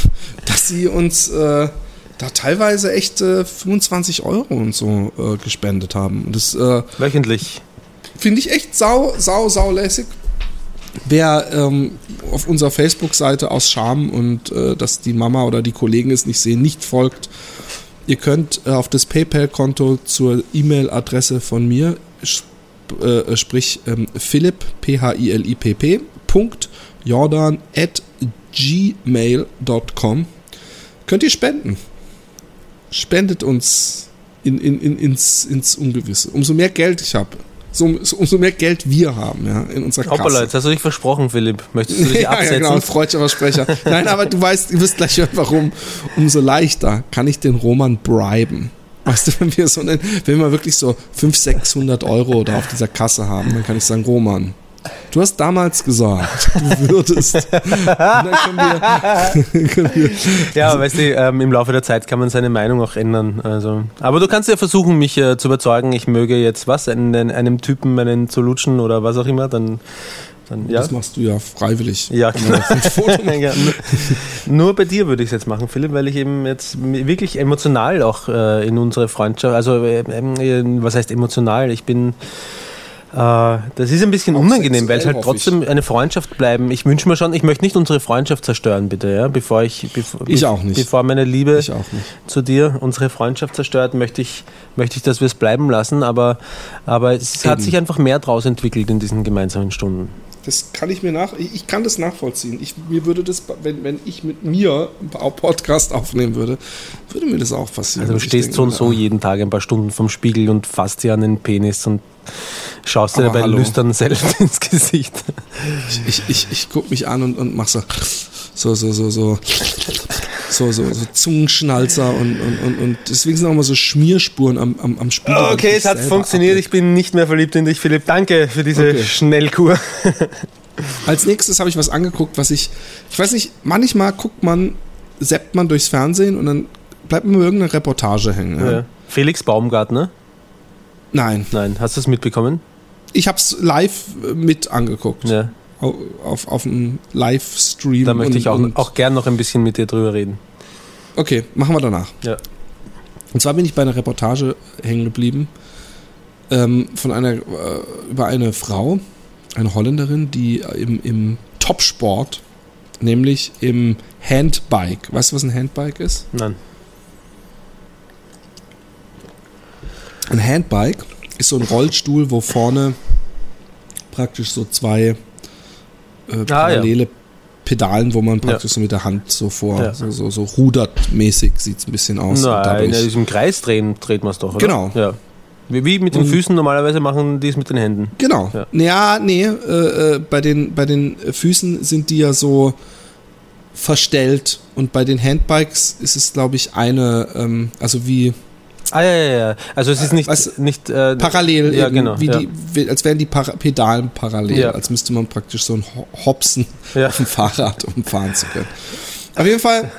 dass sie uns äh, da teilweise echt äh, 25 Euro und so äh, gespendet haben. Und das, äh, Wöchentlich. Finde ich echt sau, sau, sau lässig. Wer ähm, auf unserer Facebook-Seite aus Scham und äh, dass die Mama oder die Kollegen es nicht sehen, nicht folgt, ihr könnt auf das PayPal-Konto zur E-Mail-Adresse von mir, sp sprich ähm, Philipp, P-H-I-L-I-P-P, Punkt, Jordan at gmail.com könnt ihr spenden. Spendet uns in, in, in, ins, ins Ungewisse. Umso mehr Geld ich habe, so, umso mehr Geld wir haben ja, in unserer Kasse. Hoppala, jetzt hast du dich versprochen, Philipp. Möchtest du [laughs] dich ja, absetzen? Ja, genau, freudscher Versprecher. Nein, aber du weißt, du wirst gleich hören, warum. Umso leichter kann ich den Roman briben. Weißt du, wenn wir so einen, wenn wir wirklich so 500, 600 Euro da auf dieser Kasse haben, dann kann ich sagen, Roman, Du hast damals gesagt, du würdest. wir, [laughs] können wir, ja, also, weißt du, ähm, im Laufe der Zeit kann man seine Meinung auch ändern. Also, aber du kannst ja versuchen, mich äh, zu überzeugen, ich möge jetzt was, einen, einem Typen einen zu lutschen oder was auch immer, dann dann, ja. Das machst du ja freiwillig. Ja, genau. [laughs] ja, nur, nur, bei dir würde ich es jetzt machen, Philipp, weil ich eben jetzt wirklich emotional auch äh, in unsere Freundschaft, also äh, äh, was heißt emotional? Ich bin äh, das ist ein bisschen auch unangenehm, weil es halt trotzdem eine Freundschaft bleiben. Ich wünsche mir schon, ich möchte nicht unsere Freundschaft zerstören, bitte, ja, bevor ich, bevor, ich auch nicht. bevor meine Liebe zu dir unsere Freundschaft zerstört, möchte ich, möchte ich, dass wir es bleiben lassen. Aber, aber es Eben. hat sich einfach mehr draus entwickelt in diesen gemeinsamen Stunden. Das kann ich mir nach, ich kann das nachvollziehen. Ich, mir würde das, wenn, wenn ich mit mir ein Podcast aufnehmen würde, würde mir das auch passieren. Also du stehst denke, so und so jeden Tag ein paar Stunden vom Spiegel und fasst dir an den Penis und schaust dir dabei hallo. lüstern selbst [laughs] ins Gesicht. Ich, ich, ich, ich guck mich an und, und mach so, so, so, so, so, so, so, so Zungenschnalzer und, und, und, und deswegen sind auch mal so Schmierspuren am, am, am Spiegel. Okay, es hat funktioniert. Abdeck. Ich bin nicht mehr verliebt in dich, Philipp. Danke für diese okay. Schnellkur. Als nächstes habe ich was angeguckt, was ich, ich weiß nicht, manchmal guckt man, seppt man durchs Fernsehen und dann bleibt man irgendeine Reportage hängen. Ja. Ja. Felix Baumgartner? Nein. Nein, hast du es mitbekommen? Ich habe es live äh, mit angeguckt. Ja. Auf, auf einem Livestream. Da möchte und, ich auch, auch gern noch ein bisschen mit dir drüber reden. Okay, machen wir danach. Ja. Und zwar bin ich bei einer Reportage hängen geblieben ähm, von einer äh, über eine Frau, eine Holländerin, die im, im Topsport, nämlich im Handbike. Weißt du, was ein Handbike ist? Nein. Ein Handbike ist so ein Rollstuhl, wo vorne praktisch so zwei äh, parallele ah, ja. Pedalen, wo man praktisch ja. so mit der Hand so vor, ja. so, so, so rudertmäßig sieht es ein bisschen aus. Nein, in diesem Kreis drehen dreht man es doch, oder? Genau. Ja. Wie, wie mit den und Füßen normalerweise machen die es mit den Händen. Genau. Ja, ja nee, äh, äh, bei, den, bei den Füßen sind die ja so verstellt und bei den Handbikes ist es, glaube ich, eine, ähm, also wie Ah ja, ja, ja. Also es ist nicht, weißt, nicht äh, parallel, ja, genau, wie ja. die, als wären die Para Pedalen parallel, ja. als müsste man praktisch so ein Hopsen ja. auf dem Fahrrad umfahren zu können. Auf jeden Fall,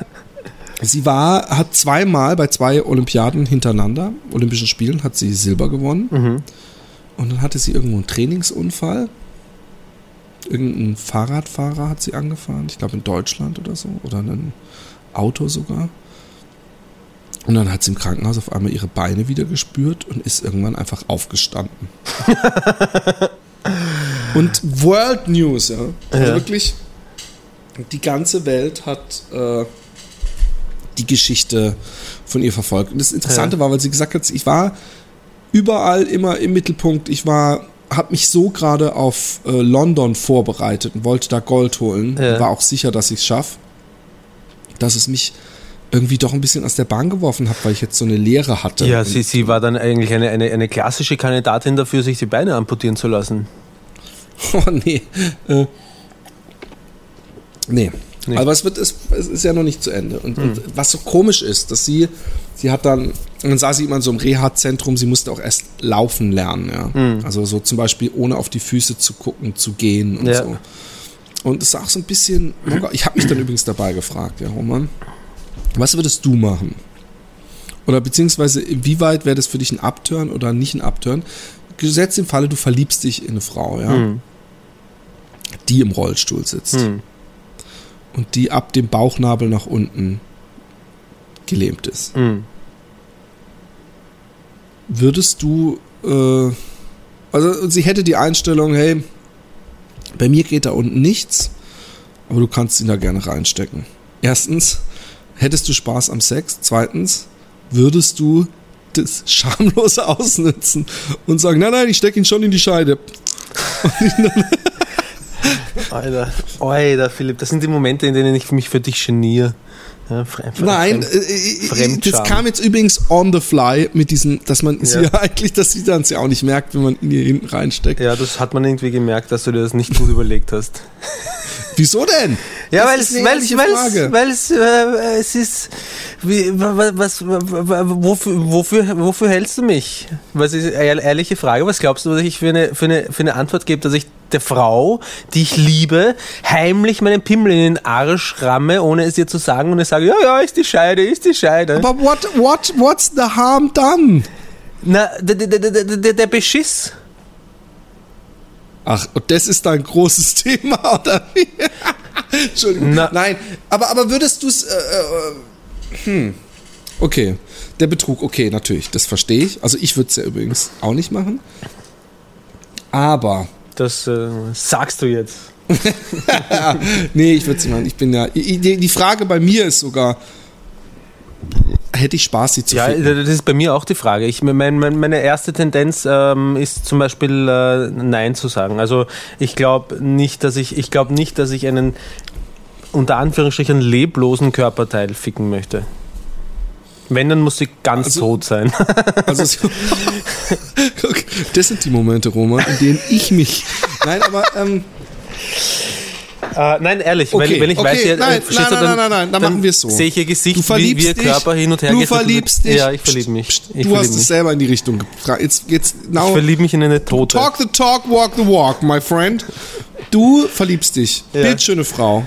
sie war, hat zweimal bei zwei Olympiaden hintereinander, Olympischen Spielen, hat sie Silber gewonnen. Mhm. Und dann hatte sie irgendwo einen Trainingsunfall. Irgendein Fahrradfahrer hat sie angefahren, ich glaube in Deutschland oder so, oder ein Auto sogar. Und dann hat sie im Krankenhaus auf einmal ihre Beine wieder gespürt und ist irgendwann einfach aufgestanden. [laughs] und World News, ja. Also Ja. wirklich, die ganze Welt hat äh, die Geschichte von ihr verfolgt. Und das Interessante war, weil sie gesagt hat, ich war überall immer im Mittelpunkt. Ich war, habe mich so gerade auf äh, London vorbereitet und wollte da Gold holen. Ja. War auch sicher, dass ich es schaffe. Dass es mich irgendwie doch ein bisschen aus der Bahn geworfen hat, weil ich jetzt so eine Lehre hatte. Ja, sie, sie war dann eigentlich eine, eine, eine klassische Kandidatin dafür, sich die Beine amputieren zu lassen. [laughs] Oh nee. Äh, nee. Nee. Aber es wird, es, es ist ja noch nicht zu Ende. Und, und was so komisch ist, dass sie, sie hat dann, und dann sah sie immer in so einem Reha-Zentrum, sie musste auch erst laufen lernen, ja. Also so zum Beispiel ohne auf die Füße zu gucken, zu gehen und Ja. so. Und es ist auch so ein bisschen, ich habe mich dann übrigens dabei gefragt, ja, Roman, was würdest du machen? Oder beziehungsweise, inwieweit wäre das für dich ein Abturn oder nicht ein Abturn? Gesetzt im Falle, du verliebst dich in eine Frau, ja, Hm. die im Rollstuhl sitzt Hm. und die ab dem Bauchnabel nach unten gelähmt ist. Hm. Würdest du, äh, also sie hätte die Einstellung, hey, bei mir geht da unten nichts, aber du kannst ihn da gerne reinstecken. Erstens, hättest du Spaß am Sex? Zweitens, würdest du das [laughs] schamlos ausnutzen und sagen, nein, nein, ich stecke ihn schon in die Scheide. Alter, Alter, Philipp, das sind die Momente, in denen ich mich für dich geniere. Ja, fremd, Nein, fremd. äh, äh, Fremdscham. das kam jetzt übrigens on the fly mit diesem, dass man sie Ja. ja [laughs] eigentlich, dass sie dann ja auch nicht merkt, wenn man ihn hier hinten reinsteckt. Ja, das hat man irgendwie gemerkt, dass du dir das nicht gut überlegt hast. Wieso denn? Ja, weil es, weil es, weil es, Frage. weil es, äh, es ist, wie, wa- wa- was, wa- wa- wofür, wofür, wofür hältst du mich? Was ist eine ehrliche Frage? Was glaubst du, dass ich für eine, für eine, für eine Antwort gebe, dass ich der Frau, die ich liebe, heimlich meinen Pimmel in den Arsch ramme, ohne es ihr zu sagen und ich sage, ja, ja, ist die Scheide, ist die Scheide. Aber what, what, what's the harm done? Na, der, der, der, der, der Beschiss. Ach, und das ist dein großes [laughs] Thema, oder wie? [laughs] Entschuldigung. Na- Nein, aber, aber würdest du es. Äh, äh, hm. Okay. Der Betrug, okay, natürlich, das verstehe ich. Also ich würde es ja übrigens auch nicht machen. Aber. Das äh, sagst du jetzt. [laughs] nee, ich würde es nicht machen. Ich bin ja. Die, die Frage bei mir ist sogar. Hätte ich Spaß, sie zu Ja, finden? das ist bei mir auch die Frage. Ich, mein, mein, meine erste Tendenz ähm, ist zum Beispiel äh, Nein zu sagen. Also ich glaube nicht, dass ich, ich glaube nicht, dass ich einen unter Anführungsstrichen leblosen Körperteil ficken möchte. Wenn, dann muss sie ganz Also- tot sein. [laughs] Also [laughs] das sind die Momente, Roman, in denen ich mich. Nein, aber ähm, äh, nein, ehrlich, Okay, wenn, wenn ich okay, weiß, ihr- nein, äh, nein, nein, nein, nein, dann machen wir's so. Sehe ich ihr Gesicht, du wie, wie ihr dich. Körper hin und her Du geht. verliebst dich. Ja, ich verliebe mich. Psst, Ich du hast es mich. selber in die Richtung gefragt. Jetzt, jetzt, Ich verliebe mich in eine Tote. talk the talk, walk the walk, my friend. Du verliebst dich. Ja. Bildschöne Frau.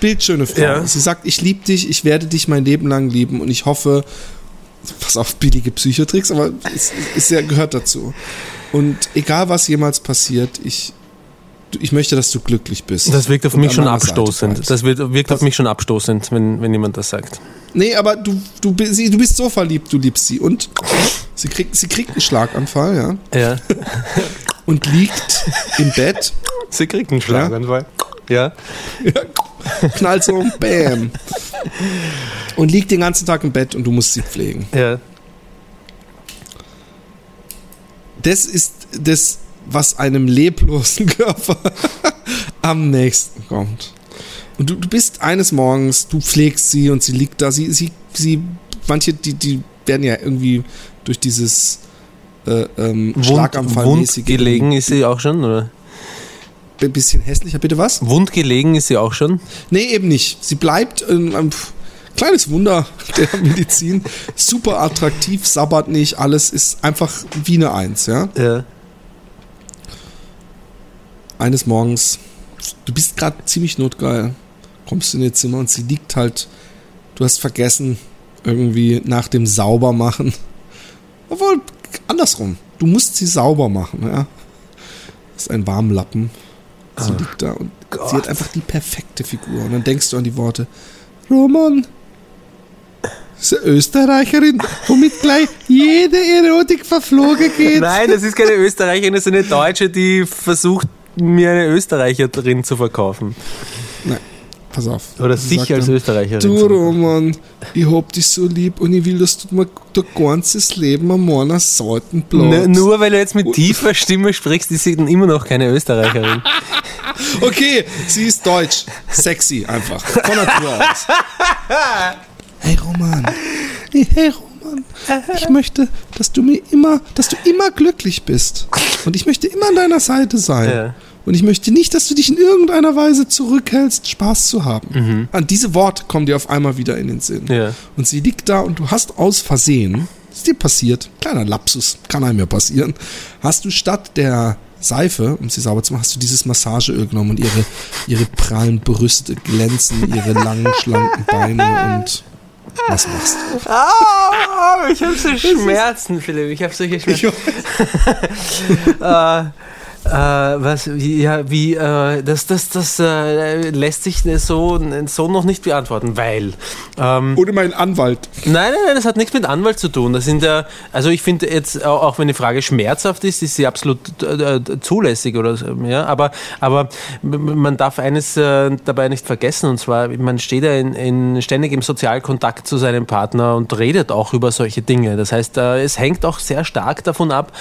Bildschöne Frau. Ja. Sie sagt, ich liebe dich, ich werde dich mein Leben lang lieben und ich hoffe, pass auf, billige Psychotricks, aber es, es ja, gehört dazu. Und egal was jemals passiert, ich, ich möchte, dass du glücklich bist. Das wirkt auf Und mich schon abstoßend. Das wirkt auf mich schon abstoßend, wenn, wenn jemand das sagt. Nee, aber du, du, sie- du bist so verliebt, du liebst sie. Und sie kriegt, sie kriegt einen Schlaganfall, ja. Ja. Und liegt im Bett, Sie kriegt einen Schlaganfall. Ja. knallt so, bam. Und liegt den ganzen Tag im Bett und du musst sie pflegen. Ja. Das ist das, was einem leblosen [laughs] Körper am nächsten kommt. Und du, du bist eines Morgens, du pflegst sie und sie liegt da. Sie, sie, sie, manche, die, die werden ja irgendwie durch dieses äh, ähm, Wund, Schlaganfallmäßige wundgelegen ist sie auch schon, oder? ein bisschen hässlicher. Bitte was? Wundgelegen ist sie auch schon. Nee, eben nicht. Sie bleibt ein, ein pf- kleines Wunder [laughs] der Medizin. Super attraktiv, sabbert nicht, alles ist einfach wie eine Eins, ja. Ja. Eines Morgens, du bist gerade ziemlich notgeil, kommst du in ihr Zimmer und sie liegt halt, du hast vergessen, irgendwie nach dem Saubermachen. Obwohl, andersrum, du musst sie sauber machen, ja. Das ist ein Warmlappen. Sie liegt da und sie hat einfach die perfekte Figur. Und dann denkst du an die Worte, Roman, Das ist eine Österreicherin, womit gleich jede Erotik verflogen geht. Nein, das ist keine Österreicherin, das ist eine Deutsche, die versucht, mir eine Österreicherin zu verkaufen. Nein, pass auf. Oder sich als dann, Österreicherin. Du. Roman, ich hab dich so lieb und ich will, dass du mir dein ganzes Leben an meiner Seite bleibst. Nur weil du jetzt mit tiefer Stimme sprichst, ist sie dann immer noch keine Österreicherin. [laughs] Okay, sie ist deutsch. Sexy einfach. Von Natur aus. Hey Roman. Hey, hey Roman. Ich möchte, dass du mir immer, dass du immer glücklich bist. Und ich möchte immer an deiner Seite sein. Ja. Und ich möchte nicht, dass du dich in irgendeiner Weise zurückhältst, Spaß zu haben. An diese Worte kommen dir auf einmal wieder in den Sinn. Mhm. Ja. Und sie liegt da und du hast aus Versehen, ist dir passiert, kleiner Lapsus, kann einem ja passieren, hast du statt der Seife, um sie sauber zu machen, hast du dieses Massageöl genommen und ihre, ihre prallen Brüste glänzen, ihre langen, schlanken Beine und was machst du? Ah, ich habe so Schmerzen, Philipp. Ich habe solche [laughs] Schmerzen. [laughs] äh, äh, was, ja, wie, äh, das, das, das äh, lässt sich so, so noch nicht beantworten, weil. Ähm, Ohne meinen Anwalt. Nein, nein, nein, das hat nichts mit Anwalt zu tun. Das sind ja, also ich finde jetzt, auch wenn die Frage schmerzhaft ist, ist sie absolut äh, äh, zulässig oder so, ja. Aber, aber man darf eines äh, dabei nicht vergessen, und zwar, man steht ja in, in ständig im Sozialkontakt zu seinem Partner und redet auch über solche Dinge. Das heißt, es hängt auch sehr stark davon ab,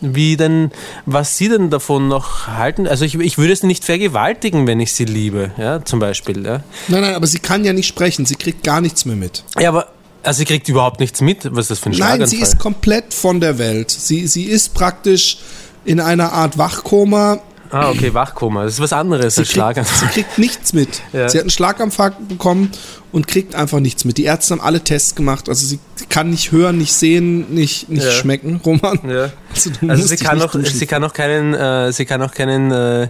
wie denn, was sie denn davon noch halten. Also ich, ich würde es nicht vergewaltigen, wenn ich sie liebe, ja, zum Beispiel. Ja. Nein, nein, aber sie kann ja nicht sprechen, sie kriegt gar nichts mehr mit. Ja, aber also sie kriegt überhaupt nichts mit. Was ist das für ein Nein, Schlaganfall? sie ist komplett von der Welt. Sie, sie ist praktisch in einer Art Wachkoma. Ah, okay, Wachkoma. Das ist was anderes Sie als kriegt, Schlaganfall. sie kriegt nichts mit. Ja. Sie hat einen Schlaganfall bekommen und kriegt einfach nichts mit. Die Ärzte haben alle Tests gemacht. Also sie kann nicht hören, nicht sehen, nicht, nicht Ja. schmecken, Roman. Ja. Also, Also sie kann, duschen. sie kann auch keinen, äh, sie kann auch keinen, äh,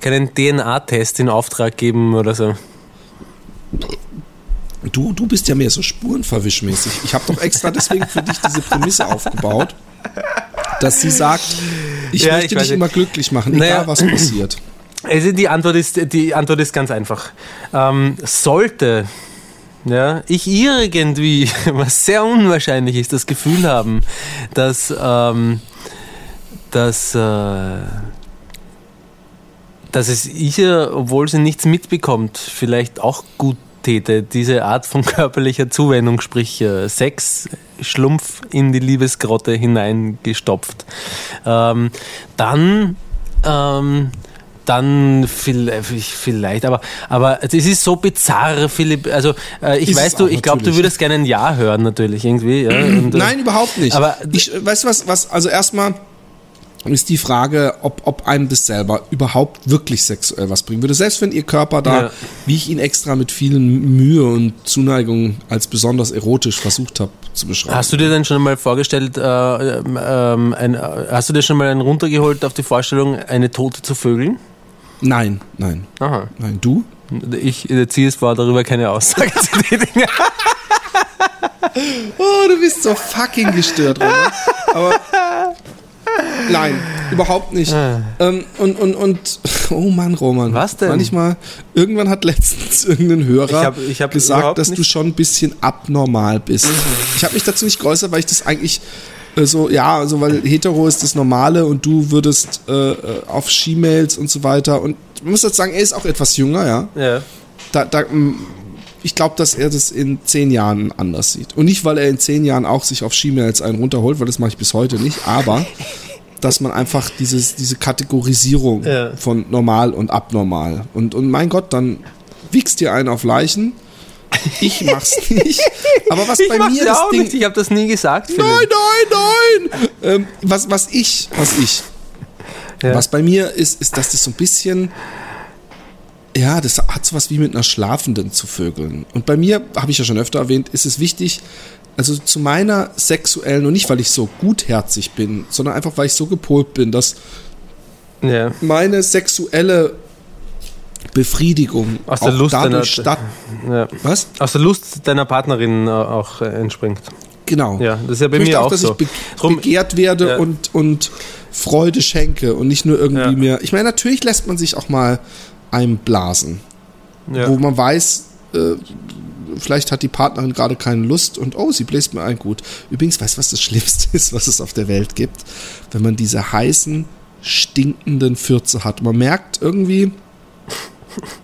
keinen DNA-Test in Auftrag geben oder so. Du, du bist ja mehr so spurenverwischmäßig. Ich habe doch extra deswegen für dich diese Prämisse aufgebaut, dass sie sagt, ich Ja, möchte ich dich immer glücklich machen, egal Naja. was passiert. [clears throat] Also die Antwort ist, die Antwort ist ganz einfach. Ähm, sollte ja, ich irgendwie, [laughs] was sehr unwahrscheinlich ist, das Gefühl haben, dass, ähm, dass, äh, dass es ihr, obwohl sie nichts mitbekommt, vielleicht auch gut täte, diese Art von [laughs] körperlicher Zuwendung, sprich äh, Sex, Schlumpf in die Liebesgrotte hineingestopft, ähm, dann ähm, dann vielleicht, vielleicht aber, aber es ist so bizarr, Philipp. Also, äh, ich Ist weiß, du, ich glaube, du würdest gerne ein Ja hören, natürlich, irgendwie. Ja, und, äh, Nein, überhaupt nicht. Aber- ich, weißt du was, was, also erstmal ist die Frage, ob, ob einem das selber überhaupt wirklich sexuell was bringen würde. Selbst wenn ihr Körper da, Ja. wie ich ihn extra mit viel Mühe und Zuneigung als besonders erotisch versucht habe zu beschreiben. Hast du dir denn schon mal vorgestellt, äh, ähm, ein, äh, hast du dir schon mal einen runtergeholt auf die Vorstellung, eine Tote zu vögeln? Nein, nein, Aha. nein. Du? Ich ziehe es vor, darüber keine Aussage zu tätigen. [laughs] Oh, du bist so fucking gestört, Robert. Aber nein, überhaupt nicht. Ähm, und, und, und, [laughs] oh Mann, Roman. Was denn? Manchmal, irgendwann hat letztens irgendein Hörer Ich hab- ich hab gesagt, dass du nicht- schon ein bisschen abnormal bist. Ich habe mich dazu nicht geäußert, weil ich das eigentlich äh, so, ja, also weil hetero ist das Normale und du würdest äh, äh, auf She-Mails und so weiter. Und ich muss jetzt sagen, er ist auch etwas jünger, ja ja. da, da, ich glaube, dass er das in zehn Jahren anders sieht. Und nicht, weil er in zehn Jahren auch sich auf She-Mails einen runterholt, weil das mache ich bis heute nicht, aber [laughs] dass man einfach dieses, diese Kategorisierung Ja. von normal und abnormal und, und mein Gott, dann wiegst dir einen auf Leichen. Ich mach's [laughs] nicht. Aber was Ich bei mach's mir das auch Ding. nicht, ich habe das nie gesagt, Philipp. Nein, nein, nein! Ähm, was, was ich, was ich, Ja. was bei mir ist, ist, dass das so ein bisschen, ja, das hat so was wie mit einer Schlafenden zu vögeln. Und bei mir, habe ich ja schon öfter erwähnt, ist es wichtig, also zu meiner sexuellen, und nicht weil ich so gutherzig bin, sondern einfach weil ich so gepolt bin, dass Ja. meine sexuelle Befriedigung Aus der Lust deiner- dadurch statt. ja. Was? Aus der Lust deiner Partnerin äh, auch äh, entspringt. Genau. Ja, das ist ja bei ich mir auch, auch dass so. ich be Drum- begehrt werde Ja. und, und Freude schenke und nicht nur irgendwie Ja. mir. Ich meine, natürlich lässt man sich auch mal einblasen, Ja. wo man weiß, äh, vielleicht hat die Partnerin gerade keine Lust und oh, sie bläst mir ein gut. Übrigens, weißt du, was das [laughs] Schlimmste ist, was es auf der Welt gibt? Wenn man diese heißen, stinkenden Fürze hat. Man merkt irgendwie,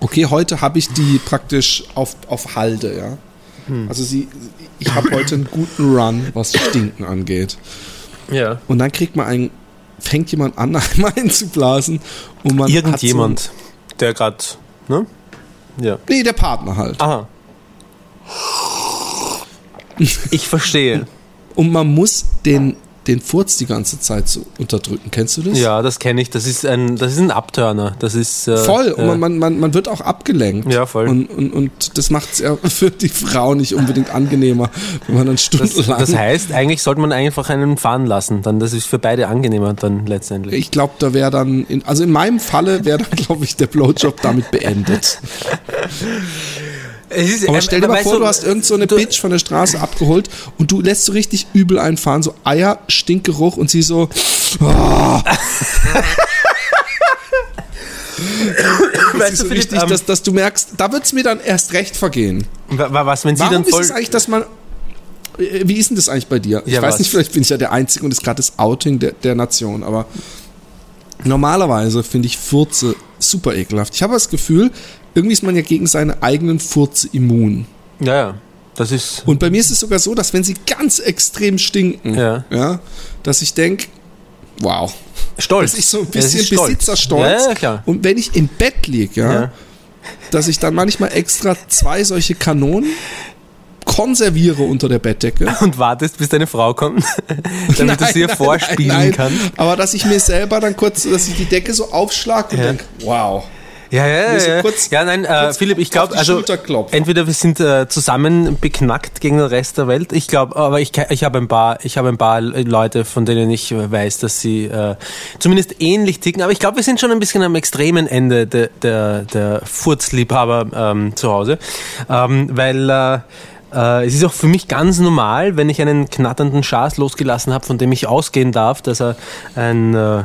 okay, heute habe ich die praktisch auf, auf Halde, ja. Hm. Also sie, ich habe heute einen guten Run, was Stinken angeht. Ja. Und dann kriegt man einen, fängt jemand an, [laughs] einmal einzublasen und man Irgendjemand, so der gerade, ne? Ja. Nee, der Partner halt. Aha. Ich verstehe. Und man muss den den Furz die ganze Zeit zu unterdrücken. Kennst du das? Ja, das kenne ich. Das ist ein, das ist ein Abturner. Das ist äh, voll. Und äh, man, man, man wird auch abgelenkt. Ja, voll. Und, und, und das macht es ja [laughs] für die Frau nicht unbedingt angenehmer, wenn man dann stundenlang. Das, das heißt, eigentlich sollte man einfach einen fahren lassen. Dann das ist für beide angenehmer dann letztendlich. Ich glaube, da wäre dann, in, also in meinem Falle wäre dann, glaube ich, der Blowjob damit beendet. [laughs] Ist, aber stell dir mal vor, du, du hast irgend so eine du, Bitch von der Straße abgeholt und du lässt so richtig übel einfahren, so Eier, Stinkgeruch und sie so. Oh. [laughs] weißt du, so richtig, um, dass, dass du merkst, da wird es mir dann erst recht vergehen. Was, wenn sie Warum dann voll. Ist es eigentlich, dass man. Äh, wie ist denn das eigentlich bei dir? Ja, ich weiß was? nicht, vielleicht bin ich ja der Einzige und ist gerade das Outing der, der Nation, aber normalerweise finde ich Furze super ekelhaft. Ich habe das Gefühl, irgendwie ist man ja gegen seine eigenen Furze immun. Ja, ja. Das ist. Und bei mir ist es sogar so, dass wenn sie ganz extrem stinken, ja. ja dass ich denke, wow. Stolz. Dass ich so ein bisschen Besitzerstolz. Ja, ja, klar. Und wenn ich im Bett liege, ja, ja, dass ich dann manchmal extra zwei solche Kanonen konserviere unter der Bettdecke. [laughs] Und wartest, bis deine Frau kommt, [laughs] damit du sie ihr vorspielen nein, nein. kannst. Aber dass ich mir selber dann kurz, dass ich die Decke so aufschlage und denke, wow. Ja, ja, ja. Kurz, ja, nein, äh, Philipp, ich glaube, also entweder wir sind äh, zusammen beknackt gegen den Rest der Welt. Ich glaube, aber ich, ich habe ein paar, ich habe ein paar Leute, von denen ich weiß, dass sie äh, zumindest ähnlich ticken. Aber ich glaube, wir sind schon ein bisschen am extremen Ende der der, der Furzliebhaber ähm, zu Hause, ähm, weil äh, äh, es ist auch für mich ganz normal, wenn ich einen knatternden Schaß losgelassen habe, von dem ich ausgehen darf, dass er ein äh,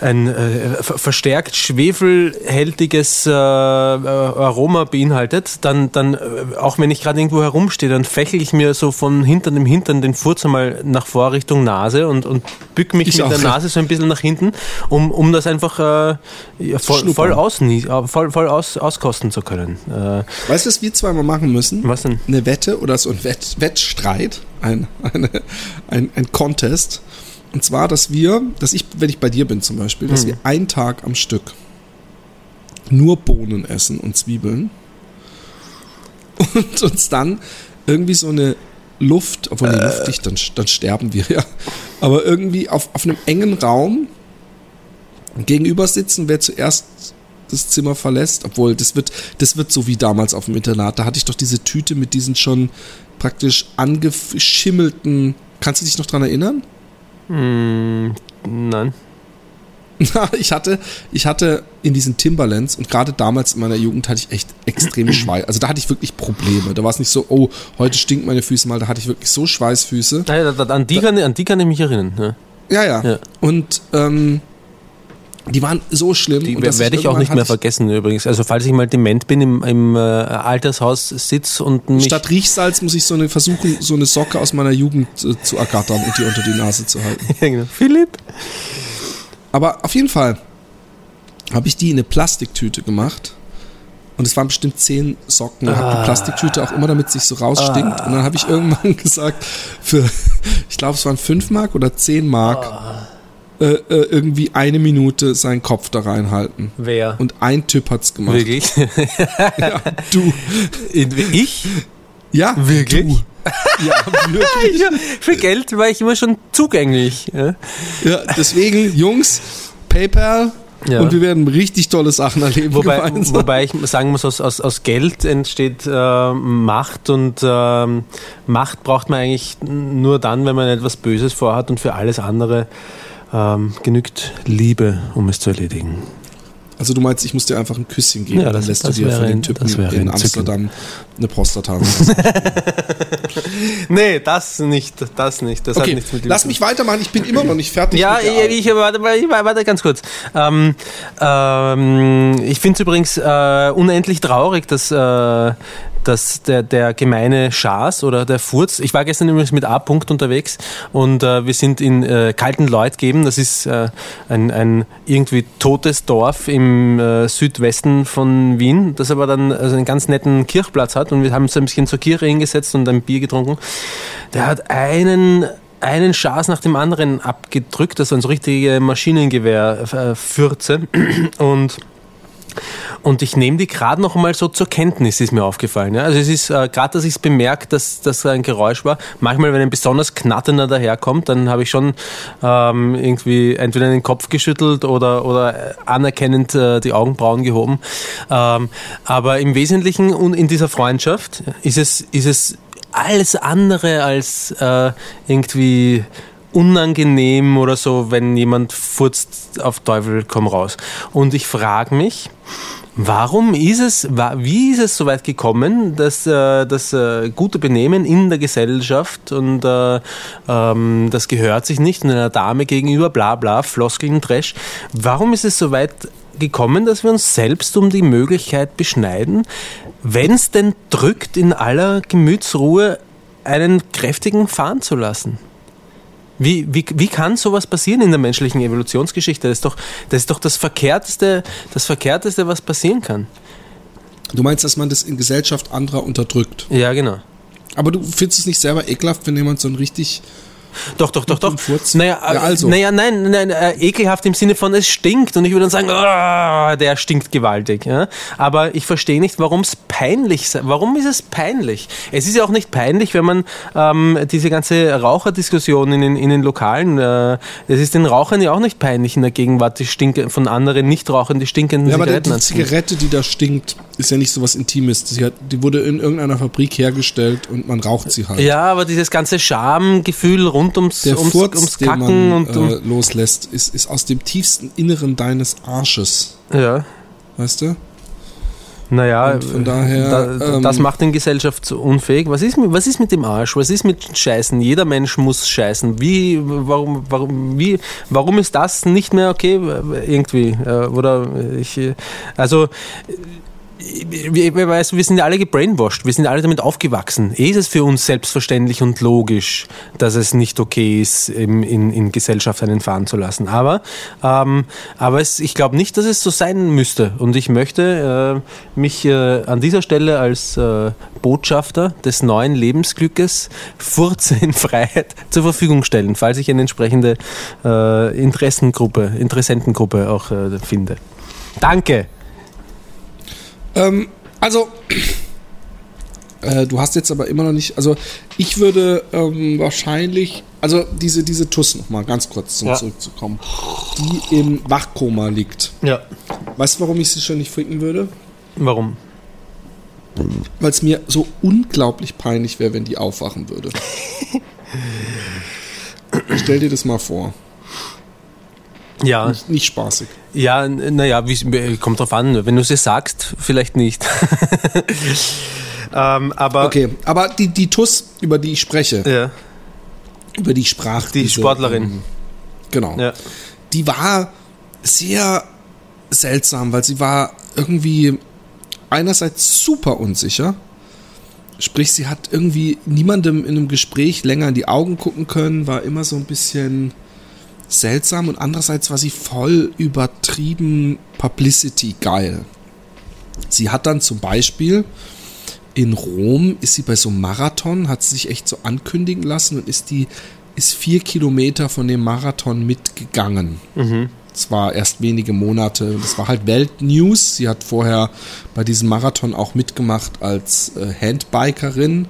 ein äh, verstärkt schwefelhältiges äh, äh, Aroma beinhaltet, dann, dann äh, auch wenn ich gerade irgendwo herumstehe, dann fächel ich mir so von hinter dem Hintern den Furz einmal nach vor Richtung Nase und, und bück mich ich mit auch. der Nase so ein bisschen nach hinten, um, um das einfach äh, voll, voll, aus, äh, voll, voll aus, auskosten zu können. Weißt du, was wir zweimal machen müssen? Was denn? Eine Wette oder so ein Wett, Wettstreit, ein, eine, ein, ein Contest und zwar, dass wir, dass ich, wenn ich bei dir bin zum Beispiel, dass mhm. wir einen Tag am Stück nur Bohnen essen und Zwiebeln und uns dann irgendwie so eine Luft, obwohl äh. luftig, dann, dann sterben wir ja, aber irgendwie auf, auf einem engen Raum gegenüber sitzen, wer zuerst das Zimmer verlässt, obwohl das wird, das wird so wie damals auf dem Internat. Da hatte ich doch diese Tüte mit diesen schon praktisch angeschimmelten. Kannst du dich noch dran erinnern? Hm, nein. [laughs] ich hatte, ich hatte in diesen Timberlands und gerade damals in meiner Jugend hatte ich echt extreme [clears throat] Schweiß. Also da hatte ich wirklich Probleme. Da war es nicht so, oh, heute stinken meine Füße mal. Da hatte ich wirklich so Schweißfüße. Ja, an, die kann, an die kann ich mich erinnern. Ja. ja. ja. Und ähm, die waren so schlimm. Die werde ich, ich auch nicht mehr vergessen übrigens. Also falls ich mal dement bin, im, im äh, Altershaus sitz und mich Statt Riechsalz muss ich so eine versuchen, so eine Socke aus meiner Jugend äh, zu ergattern und die unter die Nase zu halten. [laughs] ja, genau. Philipp? Aber auf jeden Fall habe ich die in eine Plastiktüte gemacht. Und es waren bestimmt zehn Socken. Ah. Habe die Plastiktüte auch immer, damit es sich so rausstinkt. Ah. Und dann habe ich irgendwann [laughs] gesagt, für, ich glaube, es waren fünf Mark oder zehn Mark. Ah äh, äh, irgendwie eine Minute seinen Kopf da reinhalten. Wer? Und ein Typ hat's gemacht. Wirklich? [laughs] ja, du. Ich? Ja, wirklich. Du. [laughs] Ja, wirklich. für Geld war ich immer schon zugänglich. Ja, ja deswegen, Jungs, PayPal, ja. Und wir werden richtig tolle Sachen erleben. Wobei, wobei ich sagen muss, aus, aus, aus Geld entsteht äh, Macht und äh, Macht braucht man eigentlich nur dann, wenn man etwas Böses vorhat und für alles andere ähm, genügt Liebe, um es zu erledigen. Also du meinst, ich muss dir einfach ein Küsschen geben, ja, das, dann lässt du dir von den Typen in Amsterdam eine Prostata haben. [laughs] nee, das nicht, das nicht. Das okay, lass mich weitermachen, ich bin immer noch nicht fertig. Ja, ich, ich, warte, warte ganz kurz. Ähm, ähm, ich finde es übrigens äh, unendlich traurig, dass, äh, dass der, der gemeine Schaß oder der Furz, ich war gestern übrigens mit A-Punkt unterwegs und äh, wir sind in äh, Kalten Leutgeben, das ist äh, ein, ein irgendwie totes Dorf im äh, Südwesten von Wien, das aber dann also einen ganz netten Kirchplatz hat und wir haben uns ein bisschen zur Kirche hingesetzt und ein Bier getrunken. Der hat einen einen Schaß nach dem anderen abgedrückt, also so richtige Maschinengewehr-Fürze. Und und ich nehme die gerade noch mal so zur Kenntnis, ist mir aufgefallen. Ja? Also es ist äh, gerade, dass ich es bemerkt, dass das ein Geräusch war. Manchmal, wenn ein besonders knatternder daherkommt, dann habe ich schon ähm, irgendwie entweder den Kopf geschüttelt oder, oder anerkennend äh, die Augenbrauen gehoben. Ähm, aber im Wesentlichen und in dieser Freundschaft ist es, ist es alles andere als äh, irgendwie unangenehm oder so, wenn jemand furzt auf Teufel komm raus. Und ich frage mich, warum ist es, wie ist es so weit gekommen, dass äh, das äh, gute Benehmen in der Gesellschaft und äh, ähm, das gehört sich nicht und einer Dame gegenüber, bla bla, Floskeln, Trash, warum ist es so weit gekommen, dass wir uns selbst um die Möglichkeit beschneiden, wenn es denn drückt, in aller Gemütsruhe einen kräftigen fahren zu lassen. Wie, wie, wie kann sowas passieren in der menschlichen Evolutionsgeschichte? Das ist doch das, ist doch das, Verkehrteste, das Verkehrteste, was passieren kann. Du meinst, dass man das in Gesellschaft anderer unterdrückt? Ja, genau. Aber du findest es nicht selber ekelhaft, wenn jemand so ein richtig doch, doch, doch, doch. Naja, ja, äh, also. naja, nein, nein, äh, ekelhaft im Sinne von es stinkt und ich würde dann sagen, oh, der stinkt gewaltig. Ja? Aber ich verstehe nicht, warum es peinlich ist. Warum ist es peinlich? Es ist ja auch nicht peinlich, wenn man ähm, diese ganze Raucherdiskussion in den, in den Lokalen, äh, es ist den Rauchern ja auch nicht peinlich in der Gegenwart, die stinken, von anderen Nichtrauchern die stinkenden ja, Zigaretten. Aber die Zigarette, die da stinkt, ist ja nicht so was Intimes. Die, hat, die wurde in irgendeiner Fabrik hergestellt und man raucht sie halt. Ja, aber dieses ganze Schamgefühl rund ums, der ums, Furz, ums Kacken man, und um, äh, loslässt, ist, ist aus dem tiefsten Inneren deines Arsches. Ja. Weißt du? Naja, und von daher, da, ähm, das macht den Gesellschaft so unfähig. Was ist, was ist mit dem Arsch? Was ist mit Scheißen? Jeder Mensch muss scheißen. Wie, warum, warum, wie, warum ist das nicht mehr okay? Irgendwie. Äh, oder ich, also, wir, weiß, wir sind alle gebrainwashed, wir sind alle damit aufgewachsen. Eh ist es für uns selbstverständlich und logisch, dass es nicht okay ist, in, in, in Gesellschaft einen fahren zu lassen. Aber, ähm, aber es, ich glaube nicht, dass es so sein müsste. Und ich möchte äh, mich äh, an dieser Stelle als äh, Botschafter des neuen Lebensglückes Furze in Freiheit zur Verfügung stellen, falls ich eine entsprechende äh, Interessengruppe, Interessentengruppe auch äh, finde. Danke. Ähm, also, [clears throat] äh, du hast jetzt aber immer noch nicht, also ich würde ähm, wahrscheinlich, also diese, diese Tuss nochmal ganz kurz zum ja. zurückzukommen, die im Wachkoma liegt. Ja. Weißt du, warum ich sie schon nicht ficken würde? Warum? Weil es mir so unglaublich peinlich wäre, wenn die aufwachen würde. [laughs] Stell dir das mal vor. Ja. Nicht, nicht spaßig. Ja, naja, kommt drauf an. Wenn du sie sagst, vielleicht nicht. [laughs] ähm, aber okay, aber die, die TUS, über die ich spreche, ja. über die ich sprach. Die diese, Sportlerin. Ähm, genau. Ja. Die war sehr seltsam, weil sie war irgendwie einerseits super unsicher. Sprich, sie hat irgendwie niemandem in einem Gespräch länger in die Augen gucken können, war immer so ein bisschen seltsam und andererseits war sie voll übertrieben Publicity geil. Sie hat dann zum Beispiel in Rom ist sie bei so einem Marathon, hat sie sich echt so ankündigen lassen und ist die ist vier Kilometer von dem Marathon mitgegangen. Mhm. Das war erst wenige Monate. Das war halt Weltnews. Sie hat vorher bei diesem Marathon auch mitgemacht als äh, Handbikerin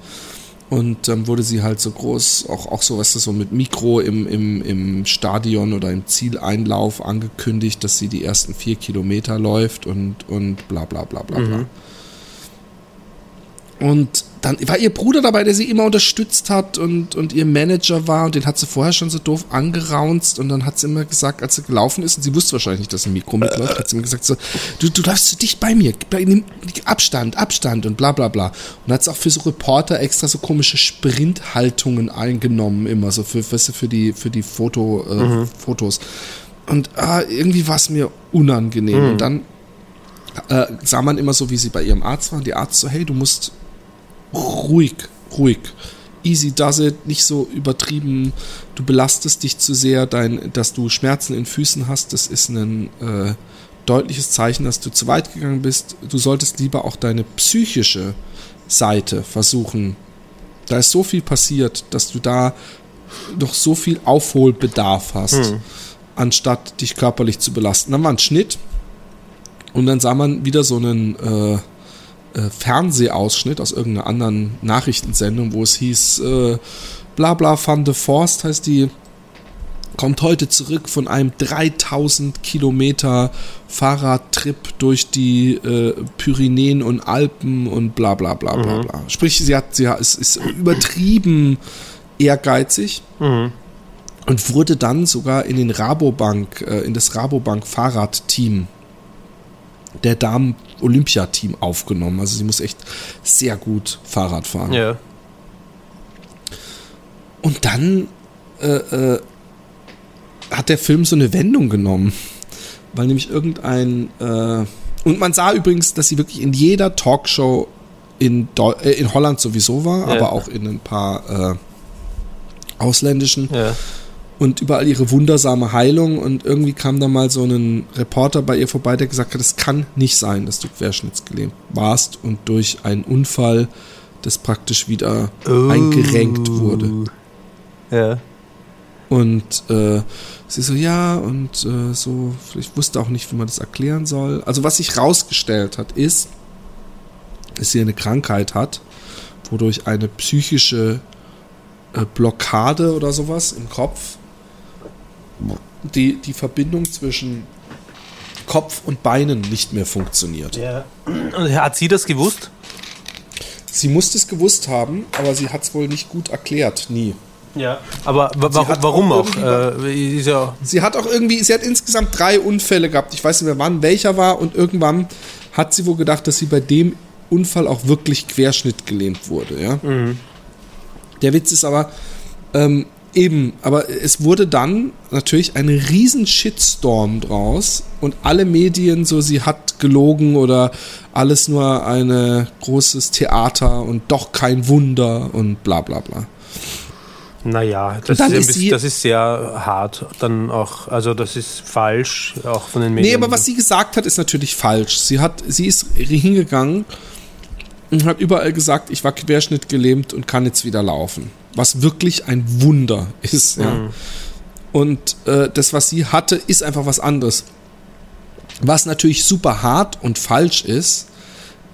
und dann wurde sie halt so groß, auch, auch so, weißt du, so mit Mikro im, im, im Stadion oder im Zieleinlauf angekündigt, dass sie die ersten vier Kilometer läuft und, und bla bla bla bla bla. Mhm. Und dann war ihr Bruder dabei, der sie immer unterstützt hat und, und ihr Manager war und den hat sie vorher schon so doof angeraunzt und dann hat sie immer gesagt, als sie gelaufen ist und sie wusste wahrscheinlich nicht, dass ein Mikro mitläuft, hat sie immer gesagt so, du, du läufst so dicht bei mir, nimm Abstand, Abstand und bla bla bla. Und hat sie auch für so Reporter extra so komische Sprinthaltungen eingenommen, immer so für, weißt du, für die, für die Foto, äh, mhm. Fotos. Und ah, irgendwie war es mir unangenehm. Mhm. Und dann äh, sah man immer so, wie sie bei ihrem Arzt war. Und die Arzt so, hey, du musst ruhig, ruhig. Easy does it, nicht so übertrieben. Du belastest dich zu sehr, dein, dass du Schmerzen in Füßen hast. Das ist ein äh, deutliches Zeichen, dass du zu weit gegangen bist. Du solltest lieber auch deine psychische Seite versuchen. Da ist so viel passiert, dass du da noch so viel Aufholbedarf hast, hm. anstatt dich körperlich zu belasten. Dann war ein Schnitt und dann sah man wieder so einen äh, äh, Fernsehausschnitt aus irgendeiner anderen Nachrichtensendung, wo es hieß, äh, bla bla van de Forst heißt die, kommt heute zurück von einem 3000 Kilometer Fahrradtrip durch die äh, Pyrenäen und Alpen und bla bla bla bla mhm. bla. Sprich, sie hat, sie hat, es ist übertrieben ehrgeizig. Mhm. Und wurde dann sogar in den Rabobank, äh, in das Rabobank Fahrradteam der Damen-Olympiateam aufgenommen. Also sie muss echt sehr gut Fahrrad fahren. Ja. Und dann äh, äh, hat der Film so eine Wendung genommen, weil nämlich irgendein äh, und man sah übrigens, dass sie wirklich in jeder Talkshow in, Deu äh, in Holland sowieso war, ja. aber auch in ein paar äh, ausländischen. Ja und überall ihre wundersame Heilung und irgendwie kam da mal so ein Reporter bei ihr vorbei, der gesagt hat, es kann nicht sein, dass du querschnittsgelähmt warst und durch einen Unfall das praktisch wieder oh. eingerenkt wurde. Ja. Und äh, sie so, ja, und äh, so, ich wusste auch nicht, wie man das erklären soll. Also was sich rausgestellt hat, ist, dass sie eine Krankheit hat, wodurch eine psychische äh, Blockade oder sowas im Kopf die, die Verbindung zwischen Kopf und Beinen nicht mehr funktioniert. Ja. Und hat sie das gewusst? Sie muss es gewusst haben, aber sie hat es wohl nicht gut erklärt, nie. Ja, aber warum, warum auch? Äh, ja sie hat auch irgendwie, sie hat insgesamt drei Unfälle gehabt. Ich weiß nicht mehr wann, welcher war und irgendwann hat sie wohl gedacht, dass sie bei dem Unfall auch wirklich querschnittgelähmt wurde. Ja? Mhm. Der Witz ist aber, ähm, Eben, aber es wurde dann natürlich ein riesen Shitstorm draus und alle Medien so, sie hat gelogen oder alles nur ein großes Theater und doch kein Wunder und bla bla bla. Naja, das, ist, bisschen, das ist sehr hart dann auch, also das ist falsch, auch von den Medien. Nee, aber was sie gesagt hat, ist natürlich falsch. Sie hat, sie ist hingegangen und hat überall gesagt, ich war querschnittgelähmt und kann jetzt wieder laufen was wirklich ein Wunder ist. Ja. Mhm. Und äh, das, was sie hatte, ist einfach was anderes. Was natürlich super hart und falsch ist,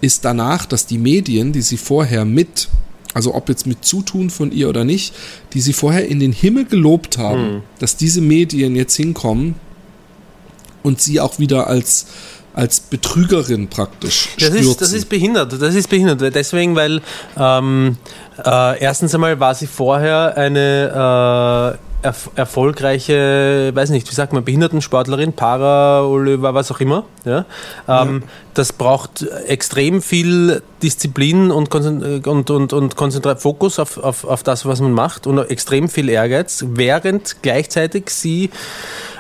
ist danach, dass die Medien, die sie vorher mit, also ob jetzt mit Zutun von ihr oder nicht, die sie vorher in den Himmel gelobt haben, mhm. dass diese Medien jetzt hinkommen und sie auch wieder als als Betrügerin praktisch das ist, das ist behindert, das ist behindert. Deswegen, weil ähm, äh, erstens einmal war sie vorher eine äh, erf erfolgreiche, weiß nicht, wie sagt man, Behindertensportlerin, Para, Oliver, was auch immer. Ja? Ähm, ja. Das braucht extrem viel Disziplin und, und, und, und konzentriert Fokus auf, auf, auf das, was man macht und extrem viel Ehrgeiz, während gleichzeitig sie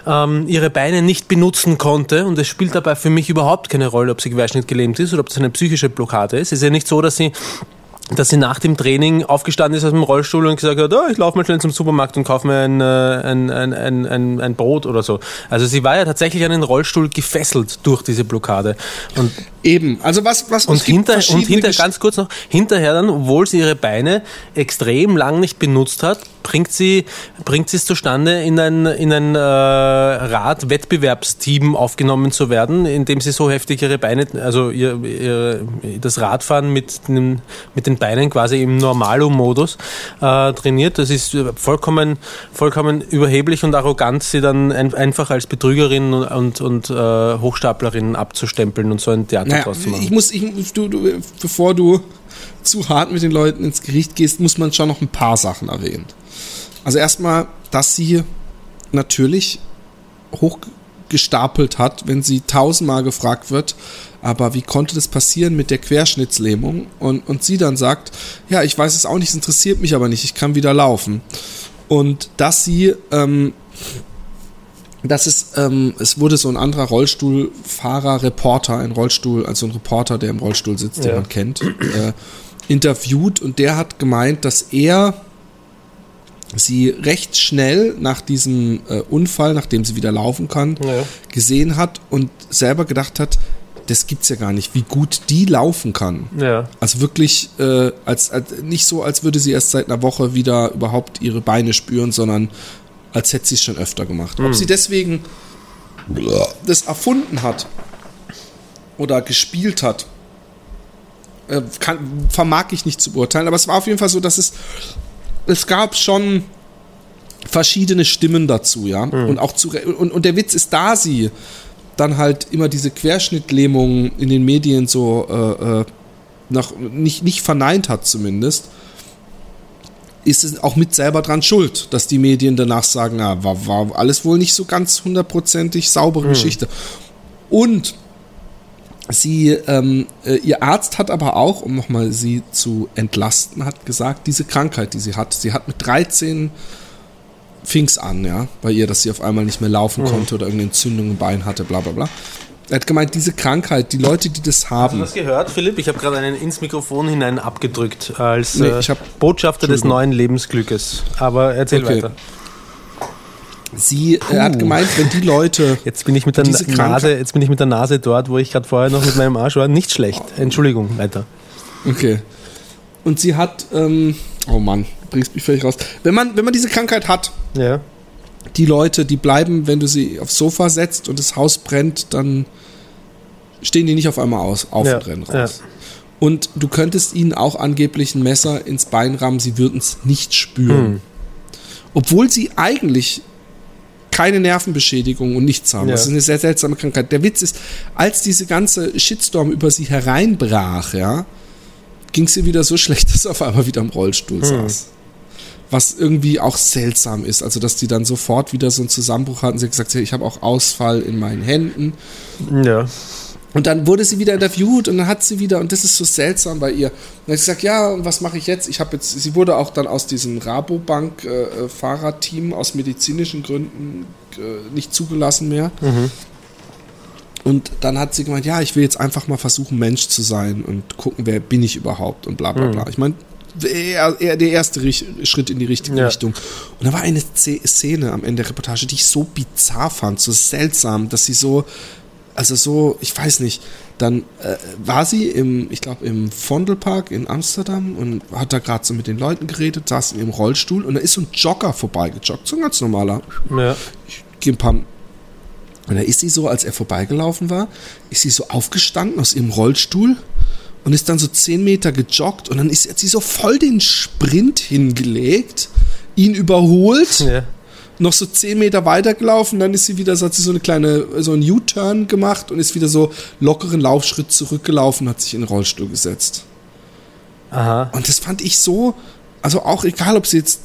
ähm, ihre Beine nicht benutzen konnte. Und es spielt dabei für mich überhaupt keine Rolle, ob sie querschnittgelähmt ist oder ob das eine psychische Blockade ist. Es ist ja nicht so, dass sie dass sie nach dem Training aufgestanden ist aus dem Rollstuhl und gesagt hat, oh, ich laufe mal schnell zum Supermarkt und kaufe mir ein, äh, ein, ein, ein, ein Brot oder so. Also sie war ja tatsächlich an den Rollstuhl gefesselt durch diese Blockade. Und Eben, also was, was und hinter, und hinter, ganz kurz noch, hinterher dann, obwohl sie ihre Beine extrem lang nicht benutzt hat, bringt sie, bringt sie es zustande, in ein, in ein äh, Radwettbewerbsteam aufgenommen zu werden, indem sie so heftig ihre Beine, also ihr, ihr, das Radfahren mit, dem, mit den Beinen quasi im Normalo-Modus äh, trainiert. Das ist vollkommen, vollkommen überheblich und arrogant, sie dann ein, einfach als Betrügerin und, und, und äh, Hochstaplerin abzustempeln und so ein Theater naja, draus zu machen. Ich muss, ich, du, du, bevor du zu hart mit den Leuten ins Gericht gehst, muss man schon noch ein paar Sachen erwähnen. Also erstmal, dass sie natürlich hochgestapelt hat, wenn sie tausendmal gefragt wird, aber wie konnte das passieren mit der Querschnittslähmung? Und, und sie dann sagt, ja, ich weiß es auch nicht, es interessiert mich aber nicht, ich kann wieder laufen. Und dass sie, ähm, dass es, ähm, es wurde so ein anderer Rollstuhlfahrer, Reporter, ein Rollstuhl, also ein Reporter, der im Rollstuhl sitzt, ja. den man kennt, äh, interviewt und der hat gemeint, dass er sie recht schnell nach diesem äh, Unfall, nachdem sie wieder laufen kann, Ja. gesehen hat und selber gedacht hat, das gibt's ja gar nicht, wie gut die laufen kann. Ja. Also wirklich, äh, als, als nicht so, als würde sie erst seit einer Woche wieder überhaupt ihre Beine spüren, sondern als hätte sie es schon öfter gemacht. Ob sie deswegen das erfunden hat oder gespielt hat, äh, kann, vermag ich nicht zu beurteilen. Aber es war auf jeden Fall so, dass es es gab schon verschiedene Stimmen dazu, ja. Und auch zu und, und der Witz ist, da sie dann halt immer diese Querschnittlähmung in den Medien so äh, äh, noch nicht, nicht verneint hat zumindest, ist es auch mit selber dran schuld, dass die Medien danach sagen, ah, war, war alles wohl nicht so ganz hundertprozentig saubere Geschichte. Und sie, ähm, äh, ihr Arzt hat aber auch, um nochmal sie zu entlasten, hat gesagt, diese Krankheit, die sie hat, sie hat mit 13 fing's an, ja, bei ihr, dass sie auf einmal nicht mehr laufen konnte oder irgendeine Entzündung im Bein hatte, bla bla bla. Er hat gemeint, diese Krankheit, die Leute, die das haben, Hast du das gehört, Philipp? Ich habe gerade einen ins Mikrofon hinein abgedrückt als Nee, äh, Botschafter des neuen Lebensglückes. Aber erzähl Okay. weiter. sie, er hat gemeint, wenn die Leute, [laughs] Jetzt bin ich mit der Nase, jetzt bin ich mit der Nase dort, wo ich gerade vorher noch mit meinem Arsch war. Nicht schlecht. Entschuldigung, weiter. okay, und sie hat, ähm, oh Mann, bringst mich völlig raus. Wenn man, wenn man diese Krankheit hat, Ja. Die Leute, die bleiben, wenn du sie aufs Sofa setzt und das Haus brennt, dann stehen die nicht auf einmal aus, auf Ja, und rennen raus. Und du könntest ihnen auch angeblich ein Messer ins Bein rammen, sie würden es nicht spüren. Hm. Obwohl sie eigentlich keine Nervenbeschädigung und nichts haben. Ja. Das ist eine sehr seltsame Krankheit. Der Witz ist, als diese ganze Shitstorm über sie hereinbrach, ja, ging es ihr wieder so schlecht, [laughs] dass sie auf einmal wieder im Rollstuhl Hm. saß. Was irgendwie auch seltsam ist. Also, dass die dann sofort wieder so einen Zusammenbruch hatten. Sie hat gesagt, ich habe auch Ausfall in meinen Händen. Ja. Und dann wurde sie wieder interviewt und dann hat sie wieder, und das ist so seltsam bei ihr. Und dann hat sie gesagt, ja, und was mache ich jetzt? Ich habe jetzt, sie wurde auch dann aus diesem Rabobank-Fahrerteam aus medizinischen Gründen äh, nicht zugelassen mehr. Und dann hat sie gemeint, ja, ich will jetzt einfach mal versuchen, Mensch zu sein und gucken, wer bin ich überhaupt und bla bla bla. Ich meine, eher, eher der erste Rich- Schritt in die richtige Ja. Richtung. Und da war eine Sz- Szene am Ende der Reportage, die ich so bizarr fand, so seltsam, dass sie so, also so, ich weiß nicht, dann äh, war sie im, ich glaube, im Vondelpark in Amsterdam und hat da gerade so mit den Leuten geredet, saß in ihrem Rollstuhl und da ist so ein Jogger vorbeigejoggt, so ein ganz normaler. Ja. Ich gehe ein paar. Und da ist sie so, als er vorbeigelaufen war, ist sie so aufgestanden aus ihrem Rollstuhl und ist dann so zehn Meter gejoggt und dann ist hat sie so voll den Sprint hingelegt, ihn überholt [laughs] ja. noch so 10 Meter weitergelaufen, dann ist sie wieder, so hat sie so eine kleine, so einen U-Turn gemacht und ist wieder so lockeren Laufschritt zurückgelaufen, hat sich in den Rollstuhl gesetzt. Aha. Und das fand ich so, also auch egal, ob sie jetzt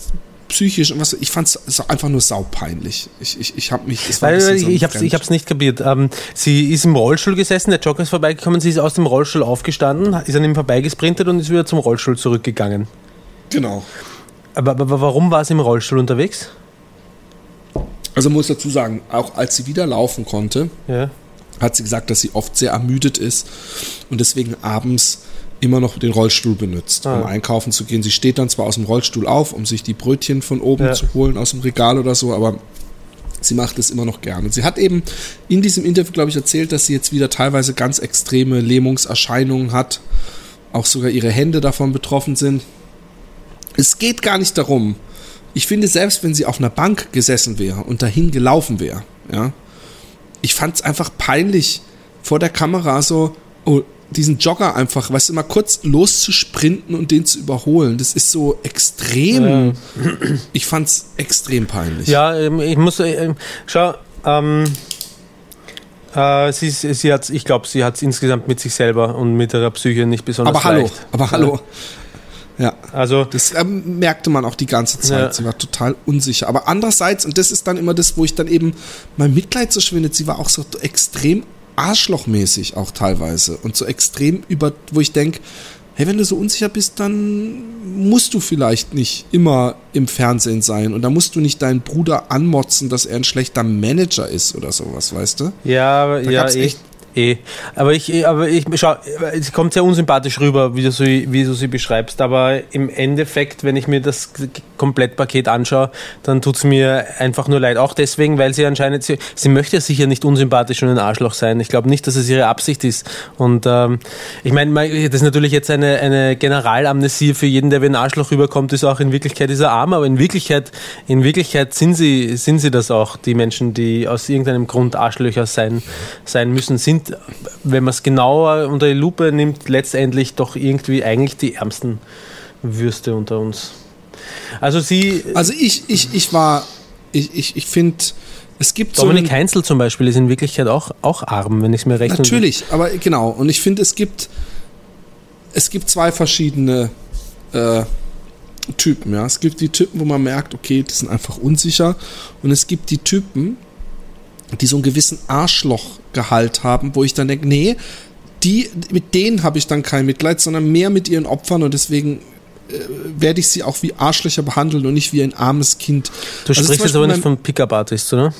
psychisch und was, ich fand es einfach nur saupeinlich. Ich, ich, ich habe mich, das war Weil, ich ich habe ich hab's nicht kapiert. Ähm, sie ist im Rollstuhl gesessen, der Jogger ist vorbeigekommen, sie ist aus dem Rollstuhl aufgestanden, ist an ihm vorbeigesprintet und ist wieder zum Rollstuhl zurückgegangen. Genau. Aber, aber, aber warum war sie im Rollstuhl unterwegs? Also muss dazu sagen, auch als sie wieder laufen konnte, Ja. hat sie gesagt, dass sie oft sehr ermüdet ist und deswegen abends immer noch den Rollstuhl benutzt, um Ah. einkaufen zu gehen. Sie steht dann zwar aus dem Rollstuhl auf, um sich die Brötchen von oben Ja. zu holen aus dem Regal oder so, aber sie macht es immer noch gerne. Sie hat eben in diesem Interview, glaube ich, erzählt, dass sie jetzt wieder teilweise ganz extreme Lähmungserscheinungen hat, auch sogar ihre Hände davon betroffen sind. Es geht gar nicht darum. Ich finde, selbst wenn sie auf einer Bank gesessen wäre und dahin gelaufen wäre, ja, ich fand es einfach peinlich, vor der Kamera so oh, diesen Jogger einfach, weißt du, mal kurz loszusprinten und den zu überholen. Das ist so extrem. Ich fand es extrem peinlich. Ja, ähm, ich muss, äh, schau, ähm, äh, sie, sie hat, ich glaube, sie hat es insgesamt mit sich selber und mit ihrer Psyche nicht besonders aber hallo, leicht. aber hallo. Ja. Also, Das ähm, merkte man auch die ganze Zeit. Ja. Sie war total unsicher. Aber andererseits, und das ist dann immer das, wo ich dann eben mein Mitleid so schwindet, sie war auch so extrem arschlochmäßig auch teilweise. Und so extrem über, wo ich denke, hey, wenn du so unsicher bist, dann musst du vielleicht nicht immer im Fernsehen sein. Und da musst du nicht deinen Bruder anmotzen, dass er ein schlechter Manager ist oder sowas, weißt du? ja, Da ja, eh. echt Eh. Aber ich, aber ich schau, es kommt sehr unsympathisch rüber, wie du, sie, wie du sie beschreibst. Aber im Endeffekt, wenn ich mir das Komplettpaket anschaue, dann tut es mir einfach nur leid. Auch deswegen, weil sie anscheinend, sie, sie möchte ja sicher nicht unsympathisch und ein Arschloch sein. Ich glaube nicht, dass es ihre Absicht ist. Und ähm, ich meine, das ist natürlich jetzt eine, eine Generalamnesie für jeden, der wie ein Arschloch rüberkommt, ist auch in Wirklichkeit ist er arm, aber in Wirklichkeit, in Wirklichkeit sind sie, sind sie das auch, die Menschen, die aus irgendeinem Grund Arschlöcher sein, sein müssen, sind sind, wenn man es genauer unter die Lupe nimmt, letztendlich doch irgendwie eigentlich die ärmsten Würste unter uns. Also sie. Also ich, ich, ich war, ich, ich, ich finde, es gibt Dominik so Heinzel zum Beispiel ist in Wirklichkeit auch, auch arm, wenn ich es mir rechne. Natürlich, aber genau. Und ich finde, es gibt, es gibt zwei verschiedene äh, Typen. Ja, es gibt die Typen, wo man merkt, okay, die sind einfach unsicher, und es gibt die Typen, die so einen gewissen Arschlochgehalt haben, wo ich dann denke, nee, die, mit denen habe ich dann kein Mitleid, sondern mehr mit ihren Opfern und deswegen äh, werde ich sie auch wie Arschlöcher behandeln und nicht wie ein armes Kind. Du also sprichst jetzt aber nicht von Pickup-Artists, oder?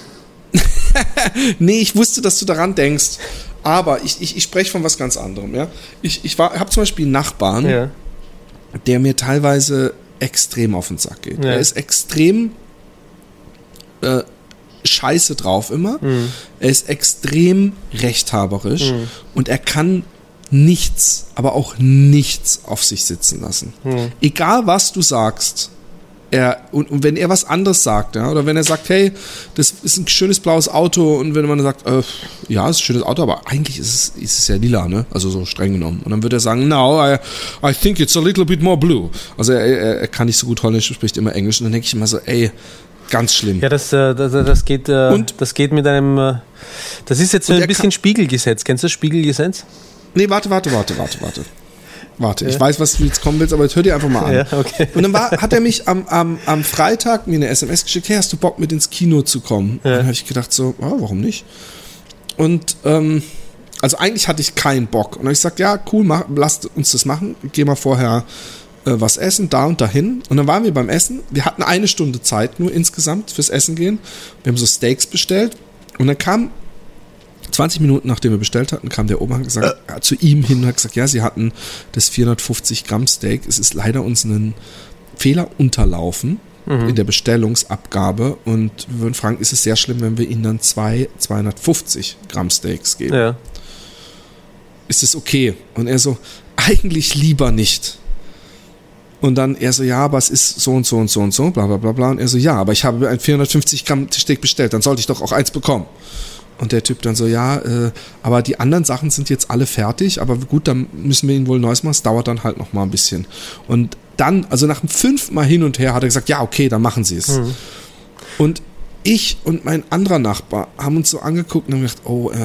[laughs] nee, ich wusste, dass du daran denkst. Aber ich, ich, ich spreche von was ganz anderem. Ja? Ich, ich habe zum Beispiel einen Nachbarn, ja. der mir teilweise extrem auf den Sack geht. Ja. Er ist extrem äh, scheiße drauf immer. Mhm. Er ist extrem rechthaberisch mhm. und er kann nichts, aber auch nichts auf sich sitzen lassen. Mhm. Egal was du sagst, er, und, und, wenn er was anderes sagt, ja, oder wenn er sagt, hey, das ist ein schönes blaues Auto, und wenn man sagt, äh, ja, es ist ein schönes Auto, aber eigentlich ist es, ist es ja lila, ne? Also so streng genommen. Und dann würde er sagen, no, I, I think it's a little bit more blue. Also er, er, er kann nicht so gut Holländisch, spricht immer Englisch. Und dann denke ich immer so, ey, Ganz schlimm. Ja, das, äh, das, das, geht, äh, und? das geht mit einem. Äh, das ist jetzt so ein bisschen Spiegelgesetz. Kennst du das Spiegelgesetz? Nee, warte, warte, warte, warte, warte. Warte, ja. ich weiß, was du jetzt kommen willst, aber jetzt hör dir einfach mal an. Ja, okay. Und dann war, hat er mich am, am, am Freitag mir eine SMS geschickt, hey, hast du Bock mit ins Kino zu kommen? Ja. Und dann habe ich gedacht so, oh, warum nicht? Und ähm, also eigentlich hatte ich keinen Bock. Und dann habe ich gesagt, ja, cool, mach, lasst uns das machen. Geh mal vorher äh, was essen, da und dahin. Und dann waren wir beim Essen. Wir hatten eine Stunde Zeit nur insgesamt fürs Essen gehen. Wir haben so Steaks bestellt. Und dann kam 20 Minuten nachdem wir bestellt hatten, kam der Ober und gesagt, äh. zu ihm hin und hat gesagt, ja, sie hatten das 450 Gramm Steak. Es ist leider uns ein Fehler unterlaufen mhm. in der Bestellungsabgabe und wir würden fragen, ist es sehr schlimm, wenn wir ihnen dann zwei 250 Gramm Steaks geben? Ja. Ist es okay? Und er so, eigentlich lieber nicht. Und dann er so, ja, aber es ist so und so und so und so, bla bla bla bla. Und er so, ja, aber ich habe ein 450 Gramm Steak bestellt, dann sollte ich doch auch eins bekommen. Und der Typ dann so, ja, äh, aber die anderen Sachen sind jetzt alle fertig, aber gut, dann müssen wir ihn wohl neues machen. Es dauert dann halt noch mal ein bisschen. Und dann, also nach dem fünften Mal hin und her, hat er gesagt, ja, okay, dann machen Sie es. Mhm. Und ich und mein anderer Nachbar haben uns so angeguckt und haben gedacht, oh, äh,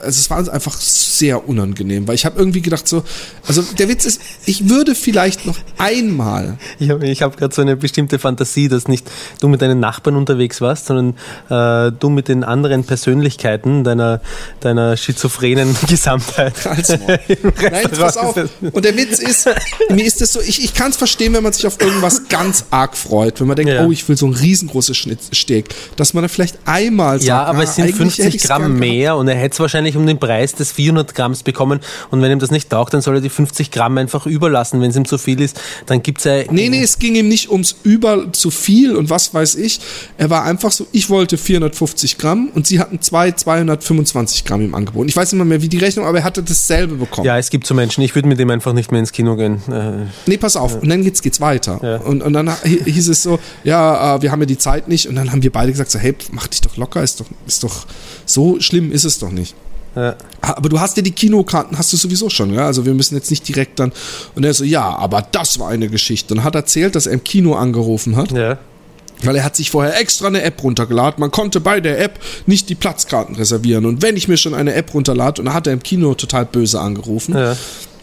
also es war uns einfach sehr unangenehm, weil ich habe irgendwie gedacht so, also der Witz ist, ich würde vielleicht noch einmal. Ich habe ich hab gerade so eine bestimmte Fantasie, dass nicht du mit deinen Nachbarn unterwegs warst, sondern äh, du mit den anderen Persönlichkeiten deiner, deiner schizophrenen [laughs] Gesamtheit. [laughs] Also, [laughs] nein, pass auf. Und der Witz ist, mir ist das so, ich, ich kann es verstehen, wenn man sich auf irgendwas ganz arg freut, wenn man denkt, ja. oh, ich will so ein riesengroßes Steak dass man da vielleicht einmal sagt, Ja, aber es sind 50 Gramm mehr und er hätte es wahrscheinlich um den Preis des 400 Gramms bekommen und wenn ihm das nicht taugt, dann soll er die 50 Gramm einfach überlassen. Wenn es ihm zu viel ist, dann gibt es ja... Nee, nee, es ging ihm nicht ums über zu viel und was weiß ich. Er war einfach so, ich wollte 450 Gramm und sie hatten zwei 225 Gramm im Angebot. Ich weiß nicht mehr, wie die Rechnung, aber er hatte dasselbe bekommen. Ja, es gibt so Menschen, ich würde mit dem einfach nicht mehr ins Kino gehen. Äh, nee, pass auf. Ja. Und dann geht's, geht's weiter. Ja. Und, und dann hieß es so, ja, äh, wir haben ja die Zeit nicht und dann haben wir beide gesagt so, hey, mach dich doch locker, ist doch, ist doch, so schlimm ist es doch nicht. Ja. Aber du hast ja die Kinokarten, hast du sowieso schon, ja? Also wir müssen jetzt nicht direkt dann. Und er so, ja, aber das war eine Geschichte. Und hat erzählt, dass er im Kino angerufen hat. Ja. Weil er hat sich vorher extra eine App runtergeladen. Man konnte bei der App nicht die Platzkarten reservieren. Und wenn ich mir schon eine App runterlade, und dann hat er im Kino total böse angerufen. Ja.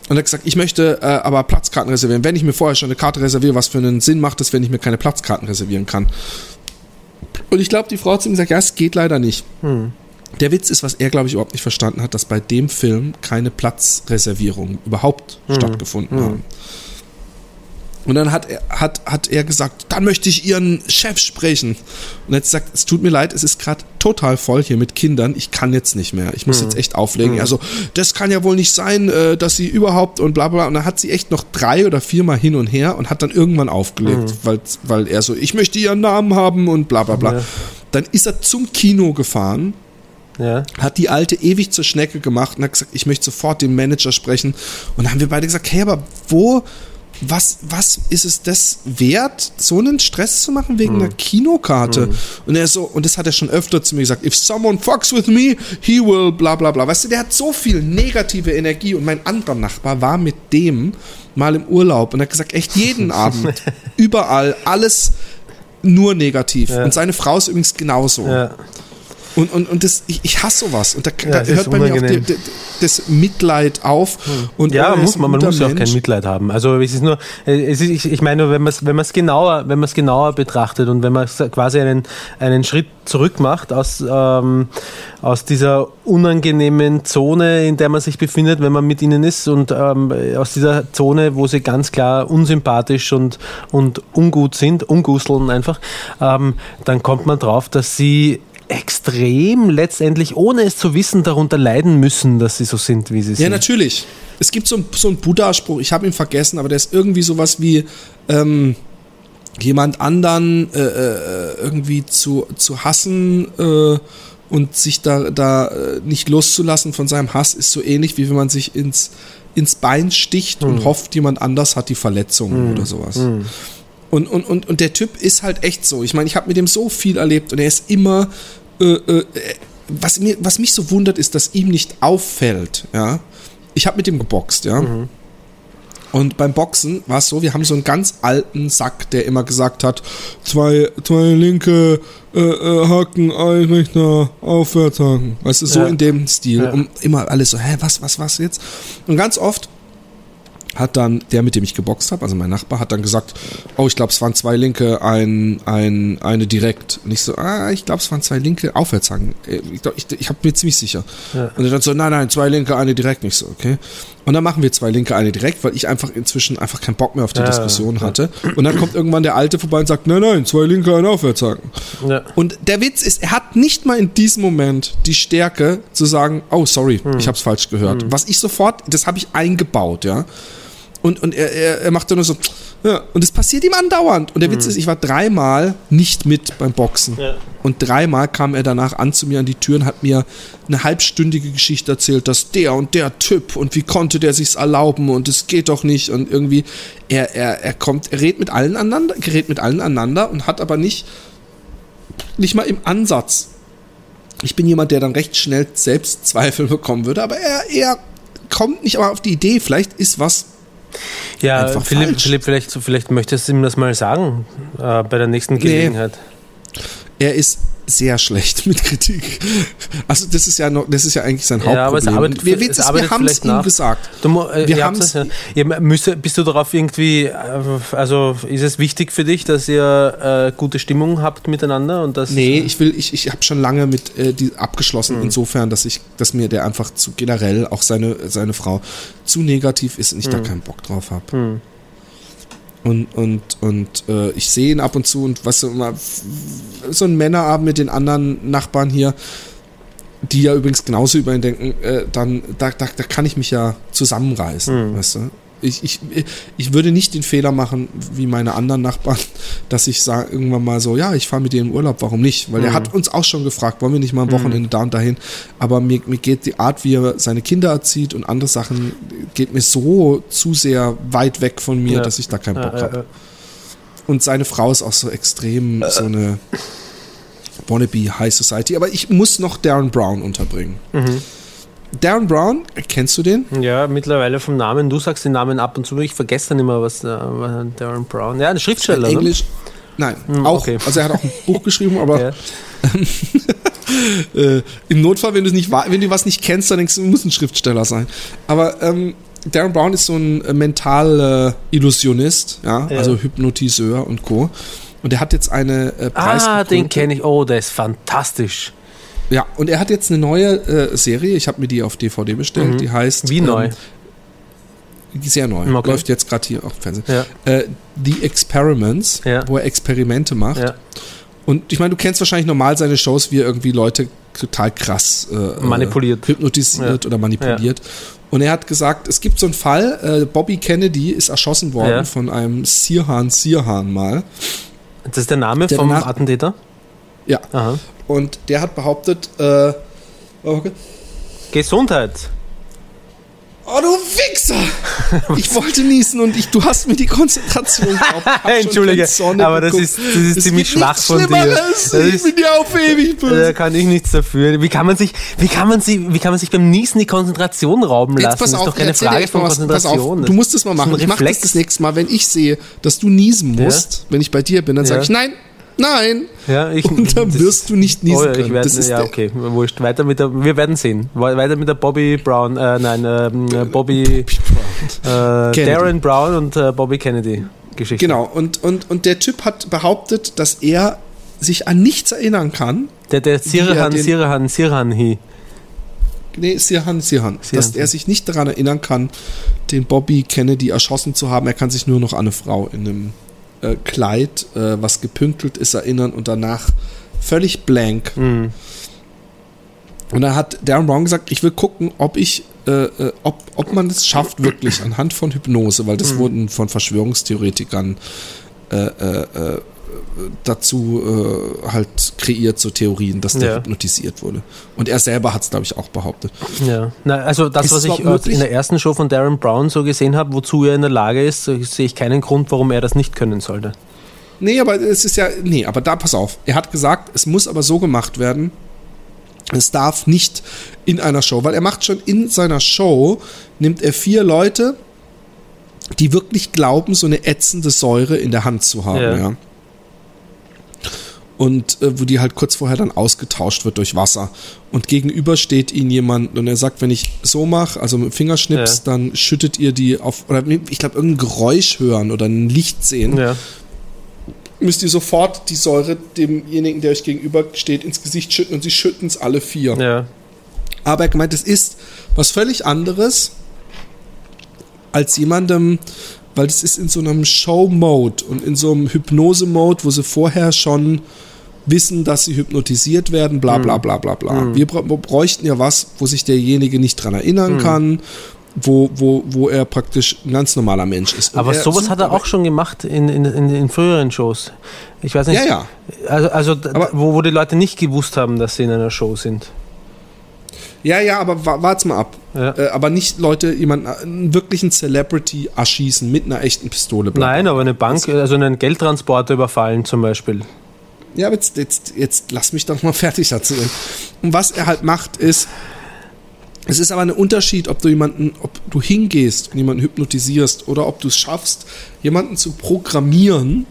Und er hat gesagt, ich möchte äh, aber Platzkarten reservieren. Wenn ich mir vorher schon eine Karte reserviere, was für einen Sinn macht es, wenn ich mir keine Platzkarten reservieren kann? Und ich glaube, die Frau hat zu ihm gesagt, ja, es geht leider nicht. Hm. Der Witz ist, was er, glaube ich, überhaupt nicht verstanden hat, dass bei dem Film keine Platzreservierungen überhaupt hm. stattgefunden hm. haben. Und dann hat er, hat, hat er gesagt, dann möchte ich Ihren Chef sprechen. Und er hat gesagt, es tut mir leid, es ist gerade total voll hier mit Kindern. Ich kann jetzt nicht mehr. Ich muss jetzt echt auflegen. Also, das kann ja wohl nicht sein, äh, dass sie überhaupt und bla bla. Und dann hat sie echt noch drei oder viermal hin und her und hat dann irgendwann aufgelegt, weil, weil er so, ich möchte ihren Namen haben und bla bla bla. Ja. Dann ist er zum Kino gefahren Ja. hat die alte ewig zur Schnecke gemacht und hat gesagt, ich möchte sofort den Manager sprechen. Und dann haben wir beide gesagt, hey, aber wo, was, was ist es das wert, so einen Stress zu machen wegen einer Kinokarte? Und er so, und das hat er schon öfter zu mir gesagt, if someone fucks with me, he will bla bla bla. Weißt du, der hat so viel negative Energie und mein anderer Nachbar war mit dem mal im Urlaub und hat gesagt, echt jeden [laughs] Abend, überall, alles nur negativ. Ja. Und seine Frau ist übrigens genauso. Ja. Und, und, und das, ich, ich hasse sowas. Und da, Ja, da hört bei mir auch die, die, das Mitleid auf. Und Ja, muss man, man muss ja auch kein. Mitleid haben. Also es ist nur, es ist, ich, ich meine, wenn man es wenn man's genauer, wenn man es genauer betrachtet und wenn man quasi einen, einen Schritt zurück macht aus, ähm, aus dieser unangenehmen Zone, in der man sich befindet, wenn man mit ihnen ist und ähm, aus dieser Zone, wo sie ganz klar unsympathisch und, und ungut sind, ungusteln einfach, ähm, dann kommt man drauf, dass sie extrem letztendlich, ohne es zu wissen, darunter leiden müssen, dass sie so sind, wie sie Ja, sind. natürlich. Es gibt so, ein, so einen Buddha-Spruch, ich habe ihn vergessen, aber der ist irgendwie sowas wie ähm, jemand anderen äh, äh, irgendwie zu, zu hassen äh, und sich da, da äh, nicht loszulassen von seinem Hass ist so ähnlich, wie wenn man sich ins, ins Bein sticht und hofft, jemand anders hat die Verletzung oder sowas. Und, und, und, und der Typ ist halt echt so. Ich meine, ich habe mit dem so viel erlebt und er ist immer. Äh, äh, was, mir, was mich so wundert, ist, dass ihm nicht auffällt. Ja? Ich habe mit ihm geboxt, ja. Und beim Boxen war es so, wir haben so einen ganz alten Sack, der immer gesagt hat, zwei, zwei linke äh, äh, Haken, ein rechter Aufwärtshaken. Weißt du, so Ja. in dem Stil. Ja. Und immer alles so, hä, was, was, was jetzt? Und ganz oft hat dann der, mit dem ich geboxt habe, also mein Nachbar, hat dann gesagt, oh, ich glaube, es waren zwei linke, ein, ein, eine direkt. Und ich so, ah, ich glaube, es waren zwei linke Aufwärtshaken. Äh, Ich, glaub, ich, ich habe mir ziemlich sicher. Ja. Und er dann so, nein, nein, zwei linke, eine direkt. Nicht so, okay. Und dann machen wir zwei linke, eine direkt, weil ich einfach inzwischen einfach keinen Bock mehr auf die Ja, Diskussion ja. hatte. Und dann kommt irgendwann der Alte vorbei und sagt, nein, nein, zwei linke, ein Aufwärtshaken. Und der Witz ist, er hat nicht mal in diesem Moment die Stärke zu sagen, oh, sorry, Hm. ich habe es falsch gehört. Was ich sofort, das habe ich eingebaut, ja. Und, und er, er, er macht dann nur so, ja, und es passiert ihm andauernd. Und der Witz ist, ich war dreimal nicht mit beim Boxen. Ja. Und dreimal kam er danach an zu mir an die Tür und hat mir eine halbstündige Geschichte erzählt, dass der und der Typ und wie konnte der sich's erlauben und es geht doch nicht und irgendwie er, er, er kommt, er redet mit allen aneinander, gerät mit allen aneinander und hat aber nicht, nicht mal im Ansatz. Ich bin jemand, der dann recht schnell Selbstzweifel bekommen würde, aber er, er kommt nicht aber auf die Idee, vielleicht ist was Ja, Einfach Philipp, falsch. Philipp vielleicht, vielleicht möchtest du ihm das mal sagen äh, bei der nächsten Gelegenheit. er ist sehr schlecht mit Kritik. Also das ist ja noch, das ist ja eigentlich sein Hauptproblem. Ja, aber es arbeitet, wir es wir haben es ihm nach. gesagt. Du, äh, Wir haben's- das ja. Bist du darauf irgendwie, äh, also ist es wichtig für dich, dass ihr äh, gute Stimmung habt miteinander und das Nee, ich will, ich, ich habe schon lange mit äh, die abgeschlossen, Hm. insofern, dass ich, dass mir der einfach zu generell, auch seine, seine Frau, zu negativ ist und ich da Hm. keinen Bock drauf habe. Und, und, und äh, ich sehe ihn ab und zu und was so immer, so ein Männerabend mit den anderen Nachbarn hier, die ja übrigens genauso über ihn denken, äh, dann, da, da, da kann ich mich ja zusammenreißen, weißt du? Ich, ich, ich würde nicht den Fehler machen, wie meine anderen Nachbarn, dass ich sage irgendwann mal so, ja, ich fahre mit dir in Urlaub, warum nicht? Weil er hat uns auch schon gefragt, wollen wir nicht mal am Wochenende da und dahin? Aber mir, mir geht die Art, wie er seine Kinder erzieht und andere Sachen, geht mir so zu sehr weit weg von mir, Ja. dass ich da keinen Bock äh, habe. äh, Und seine Frau ist auch so extrem so eine wannabe High Society. Aber ich muss noch Darren Brown unterbringen. Mhm. Darren Brown, kennst du den? ja, mittlerweile vom Namen, du sagst den Namen ab und zu, ich vergesse dann immer, was äh, Darren Brown, ja, ein Schriftsteller, ne? Englisch. Nein, Hm, auch. okay. Also er hat auch ein Buch [laughs] geschrieben, aber Ja. [laughs] äh, im Notfall, wenn du nicht wenn du was nicht kennst, dann denkst du, muss ein Schriftsteller sein. Aber ähm, Darren Brown ist so ein äh, äh, Illusionist, ja? Ja. also Hypnotiseur und Co. Und er hat jetzt eine äh, Ah, den kenne ich, oh, der ist fantastisch. Ja, und er hat jetzt eine neue äh, Serie, ich habe mir die auf DVD bestellt, die heißt Mhm. Wie ähm, neu? sehr neu. Okay. Läuft jetzt gerade hier auf dem Fernsehen. Ja. Äh, The Experiments, Ja. wo er Experimente macht. Ja. Und ich meine, du kennst wahrscheinlich normal seine Shows, wie er irgendwie Leute total krass äh, Manipuliert. äh, hypnotisiert Ja. oder manipuliert. Und er hat gesagt, es gibt so einen Fall, äh, Bobby Kennedy ist erschossen worden von einem Sirhan Sirhan mal. Das ist der Name Der vom danach- Attentäter? Ja. Aha. Und der hat behauptet, äh, okay. Gesundheit. Oh, du Wichser! [laughs] Ich wollte niesen und ich, du hast mir die Konzentration [laughs] Entschuldige, aber das ist, das ist Es ziemlich schwach von dir. Das Ich ist, bin dir auf ewig da böse. kann ich nichts dafür. Wie kann man sich, wie kann man sie, wie kann man sich beim Niesen die Konzentration rauben lassen? Jetzt pass das auf, ist doch keine Frage mal von was, Konzentration. auf, du musst es mal Das ist machen. ein Ich mach das das nächste Mal, wenn ich sehe, dass du niesen musst, wenn ich bei dir bin, dann sage Ja. ich nein, nein. Ja, ich, Und dann wirst du nicht niesen Oh können. werde, Das ist ja, okay, wurscht. Weiter mit der, wir werden sehen. We- Weiter mit der Bobby Brown, äh, nein, ähm, äh, Bobby, äh, Kennedy. Darren Brown und äh, Bobby Kennedy Geschichte. Genau, und, und, und der Typ hat behauptet, dass er sich an nichts erinnern kann. Der, der Sirhan, den- Sirhan, Sirhanhi. Nee, Sirhan, Sirhan. Dass Sirhan. er sich nicht daran erinnern kann, den Bobby Kennedy erschossen zu haben. Er kann sich nur noch an eine Frau in einem äh, Kleid, äh, was gepünktelt ist, erinnern und danach völlig blank. Mhm. Und dann hat Darren Brown gesagt, ich will gucken, ob ich, äh, äh, ob, ob man es schafft, wirklich anhand von Hypnose, weil Mhm. das wurden von Verschwörungstheoretikern äh, äh, äh, dazu äh, halt kreiert, so Theorien, dass der Ja. hypnotisiert wurde. Und er selber hat es, glaube ich, auch behauptet. Ja, Na, also das, Ist was ich aus- in möglich? der ersten Show von Darren Brown so gesehen habe, wozu er in der Lage ist, so sehe ich keinen Grund, warum er das nicht können sollte. Nee, aber es ist ja, nee, aber da, pass auf. Er hat gesagt, es muss aber so gemacht werden, es darf nicht in einer Show, weil er macht schon in seiner Show, nimmt er vier Leute, die wirklich glauben, so eine ätzende Säure in der Hand zu haben, Ja. ja. Und äh, wo die halt kurz vorher dann ausgetauscht wird durch Wasser. Und gegenüber steht ihnen jemand und er sagt, wenn ich so mache, also mit dem Fingerschnips, Ja. dann schüttet ihr die auf, oder ich glaube, irgendein Geräusch hören oder ein Licht sehen Ja. müsst ihr sofort die Säure demjenigen, der euch gegenüber steht, ins Gesicht schütten und sie schütten es alle vier. Ja. Aber er gemeint, es ist was völlig anderes als jemandem, weil es ist in so einem Show-Mode und in so einem Hypnose-Mode, wo sie vorher schon wissen, dass sie hypnotisiert werden, bla bla bla bla bla. Wir bra- bräuchten ja was, wo sich derjenige nicht dran erinnern kann, wo, wo, wo er praktisch ein ganz normaler Mensch ist. Und Aber er sowas hat er auch schon gemacht in, in, in, in früheren Shows. Ich weiß nicht. Ja, ja. Also, also Aber- wo, wo die Leute nicht gewusst haben, dass sie in einer Show sind. Ja, ja, aber wa wart's mal ab. Ja. Äh, aber nicht Leute, jemanden, einen wirklichen Celebrity erschießen mit einer echten Pistole. bla. Nein, aber eine Bank, also einen Geldtransporter überfallen zum Beispiel. Ja, jetzt, jetzt, jetzt lass mich doch mal [laughs] fertig erzählen. Und was er halt macht, ist, es ist aber ein Unterschied, ob du jemanden, ob du hingehst und jemanden hypnotisierst oder ob du es schaffst, jemanden zu programmieren,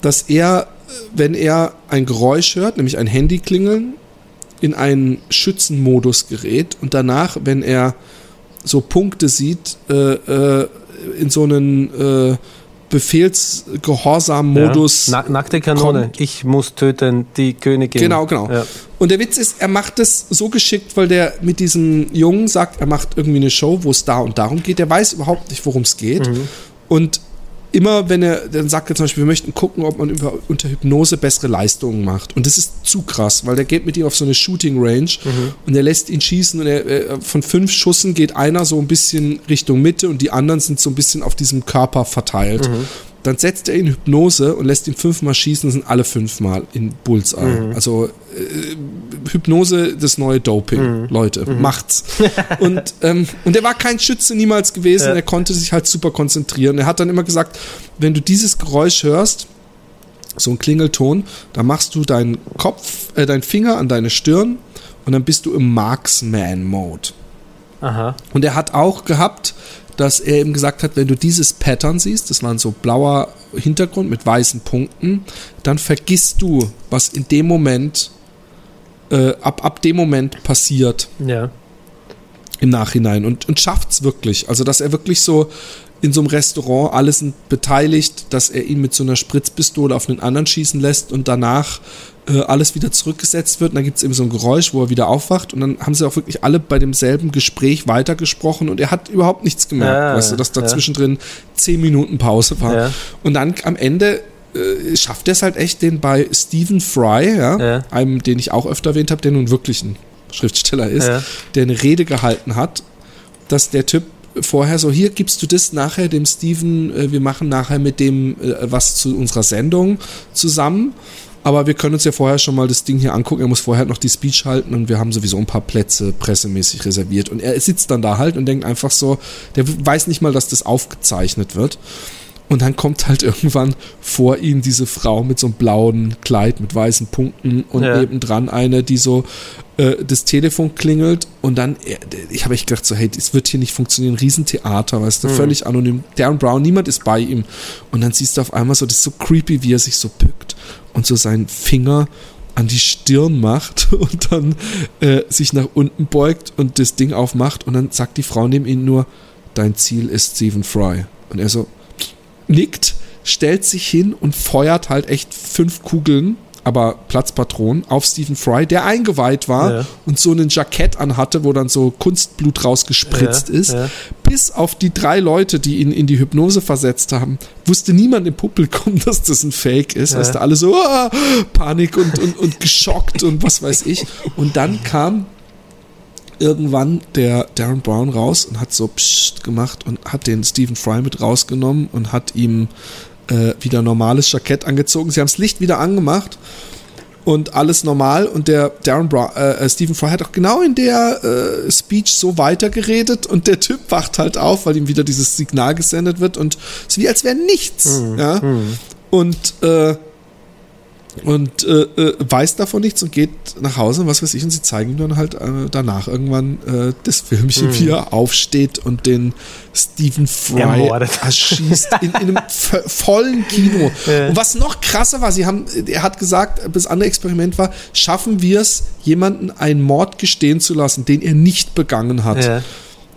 dass er, wenn er ein Geräusch hört, nämlich ein Handy klingeln, in einen Schützenmodus gerät und danach, wenn er so Punkte sieht, äh, äh, in so einen äh, Befehlsgehorsam-Modus. Ja. Na, nackte Kanone. kommt. Ich muss töten, die Königin. Genau, genau. Ja. Und der Witz ist, er macht das so geschickt, weil der mit diesem Jungen sagt, er macht irgendwie eine Show, wo es da und darum geht. Der weiß überhaupt nicht, worum es geht. Mhm. Und immer, wenn er, dann sagt er zum Beispiel, wir möchten gucken, ob man über, unter Hypnose bessere Leistungen macht. Und das ist zu krass, weil der geht mit ihm auf so eine Shooting Range Mhm. und er lässt ihn schießen und er, äh, von fünf Schüssen geht einer so ein bisschen Richtung Mitte und die anderen sind so ein bisschen auf diesem Körper verteilt. Mhm. Dann setzt er ihn in Hypnose und lässt ihn fünfmal schießen, sind alle fünfmal in Bullseye. Mhm. Also äh, Hypnose, das neue Doping. Mhm. Leute, macht's. [laughs] und, ähm, und er war kein Schütze niemals gewesen, Ja. er konnte sich halt super konzentrieren. Er hat dann immer gesagt, wenn du dieses Geräusch hörst, so ein Klingelton, dann machst du deinen Kopf, äh, deinen Finger an deine Stirn und dann bist du im Marksman-Mode. Aha. Und er hat auch gehabt, dass er eben gesagt hat, wenn du dieses Pattern siehst, das war ein so blauer Hintergrund mit weißen Punkten, dann vergisst du, was in dem Moment, äh, ab, ab dem Moment passiert Ja. im Nachhinein und, und schafft es wirklich. Also, dass er wirklich so in so einem Restaurant, alle sind beteiligt, dass er ihn mit so einer Spritzpistole auf einen anderen schießen lässt und danach äh, alles wieder zurückgesetzt wird. Und dann gibt es eben so ein Geräusch, wo er wieder aufwacht und dann haben sie auch wirklich alle bei demselben Gespräch weitergesprochen und er hat überhaupt nichts gemerkt, Ja, weißt du, dass da ja. zwischendrin zehn Minuten Pause war. Ja. Und dann am Ende äh, schafft er es halt echt, den bei Stephen Fry, ja, einem, den ich auch öfter erwähnt habe, der nun wirklich ein Schriftsteller ist, der eine Rede gehalten hat, dass der Typ vorher so, hier gibst du das nachher dem Steven, äh, wir machen nachher mit dem äh, was zu unserer Sendung zusammen. Aber wir können uns ja vorher schon mal das Ding hier angucken. Er muss vorher noch die Speech halten und wir haben sowieso ein paar Plätze pressemäßig reserviert. Und er sitzt dann da halt und denkt einfach so, der weiß nicht mal, dass das aufgezeichnet wird. Und dann kommt halt [laughs] irgendwann vor ihm diese Frau mit so einem blauen Kleid mit weißen Punkten und Ja. nebendran eine, die so äh, das Telefon klingelt und dann, äh, ich habe echt gedacht so, hey, das wird hier nicht funktionieren, Riesentheater, weißt du, völlig anonym. Darren Brown, niemand ist bei ihm. Und dann siehst du auf einmal so, das ist so creepy, wie er sich so bückt und so seinen Finger an die Stirn macht [laughs] und dann äh, sich nach unten beugt und das Ding aufmacht und dann sagt die Frau neben ihm nur, dein Ziel ist Stephen Fry. Und er so, nickt, stellt sich hin und feuert halt echt fünf Kugeln, aber Platzpatronen auf Stephen Fry, der eingeweiht war Ja. und so ein Jackett anhatte, wo dann so Kunstblut rausgespritzt Ja, ist. ja. Bis auf die drei Leute, die ihn in die Hypnose versetzt haben, wusste niemand im Publikum, [laughs] dass das ein Fake ist. Ja. Weißt du, alle so ah, Panik und, und, und geschockt und was weiß ich. Und dann kam irgendwann der Darren Brown raus und hat so Psst gemacht und hat den Stephen Fry mit rausgenommen und hat ihm äh, wieder normales Jackett angezogen. Sie haben das Licht wieder angemacht und alles normal und der Darren Brown, äh, Stephen Fry hat auch genau in der äh, Speech so weitergeredet und der Typ wacht halt auf, weil ihm wieder dieses Signal gesendet wird und es ist wie als wäre nichts. Ja? Und äh, und äh, äh, weiß davon nichts und geht nach Hause und was weiß ich und sie zeigen ihm dann halt äh, danach irgendwann äh, das Filmchen, wie er aufsteht und den Stephen Fry erschießt in, in einem vo- vollen Kino. [laughs] Und was noch krasser war, sie haben, er hat gesagt, das andere Experiment war, schaffen wir es, jemanden einen Mord gestehen zu lassen, den er nicht begangen hat. Ja.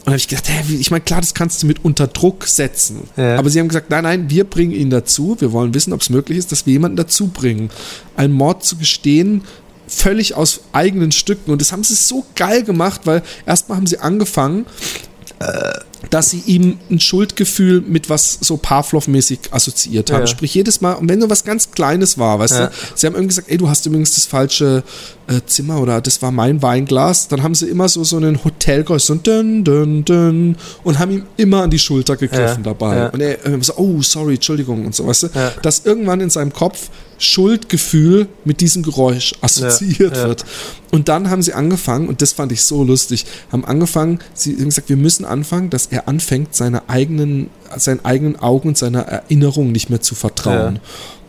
Und habe ich gedacht, wie- ich meine, klar, das kannst du mit unter Druck setzen. Ja. Aber sie haben gesagt, nein, nein, wir bringen ihn dazu. Wir wollen wissen, ob es möglich ist, dass wir jemanden dazu bringen, einen Mord zu gestehen, völlig aus eigenen Stücken. Und das haben sie so geil gemacht, weil erstmal haben sie angefangen, dass sie ihm ein Schuldgefühl mit was so Pavlov-mäßig assoziiert haben. Ja. Sprich, jedes Mal, und wenn nur was ganz Kleines war, weißt Ja. du, sie haben irgendwie gesagt, ey, du hast übrigens das falsche äh, Zimmer oder das war mein Weinglas, dann haben sie immer so, so einen Hotelgeräusch, so ein dün, dün, dün, und haben ihm immer an die Schulter gegriffen Ja. dabei. Und er äh, so, oh, sorry, Entschuldigung und so, weißt du, dass irgendwann in seinem Kopf Schuldgefühl mit diesem Geräusch assoziiert Ja, ja. wird. Und dann haben sie angefangen, und das fand ich so lustig, haben angefangen, sie haben gesagt, wir müssen anfangen, dass er anfängt, seine eigenen, seinen eigenen Augen und seiner Erinnerung nicht mehr zu vertrauen. Ja.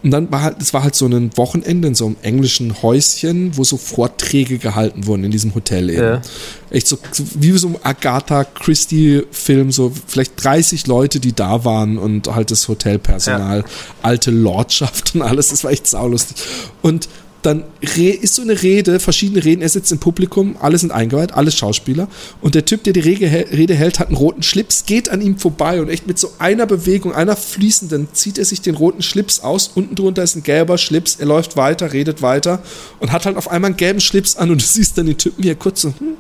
Und dann war halt, es war halt so ein Wochenende in so einem englischen Häuschen, wo so Vorträge gehalten wurden in diesem Hotel eben. Ja. Echt so, so wie so ein Agatha Christie-Film, so vielleicht 30 Leute, die da waren und halt das Hotelpersonal, alte Lordschaft und alles, das war echt saulustig. Und dann ist so eine Rede, verschiedene Reden, er sitzt im Publikum, alle sind eingeweiht, alle Schauspieler und der Typ, der die Rede, hält, hat einen roten Schlips, geht an ihm vorbei und echt mit so einer Bewegung, einer fließenden, zieht er sich den roten Schlips aus, unten drunter ist ein gelber Schlips, er läuft weiter, redet weiter und hat halt auf einmal einen gelben Schlips an und du siehst dann den Typen, wie er kurz so hm,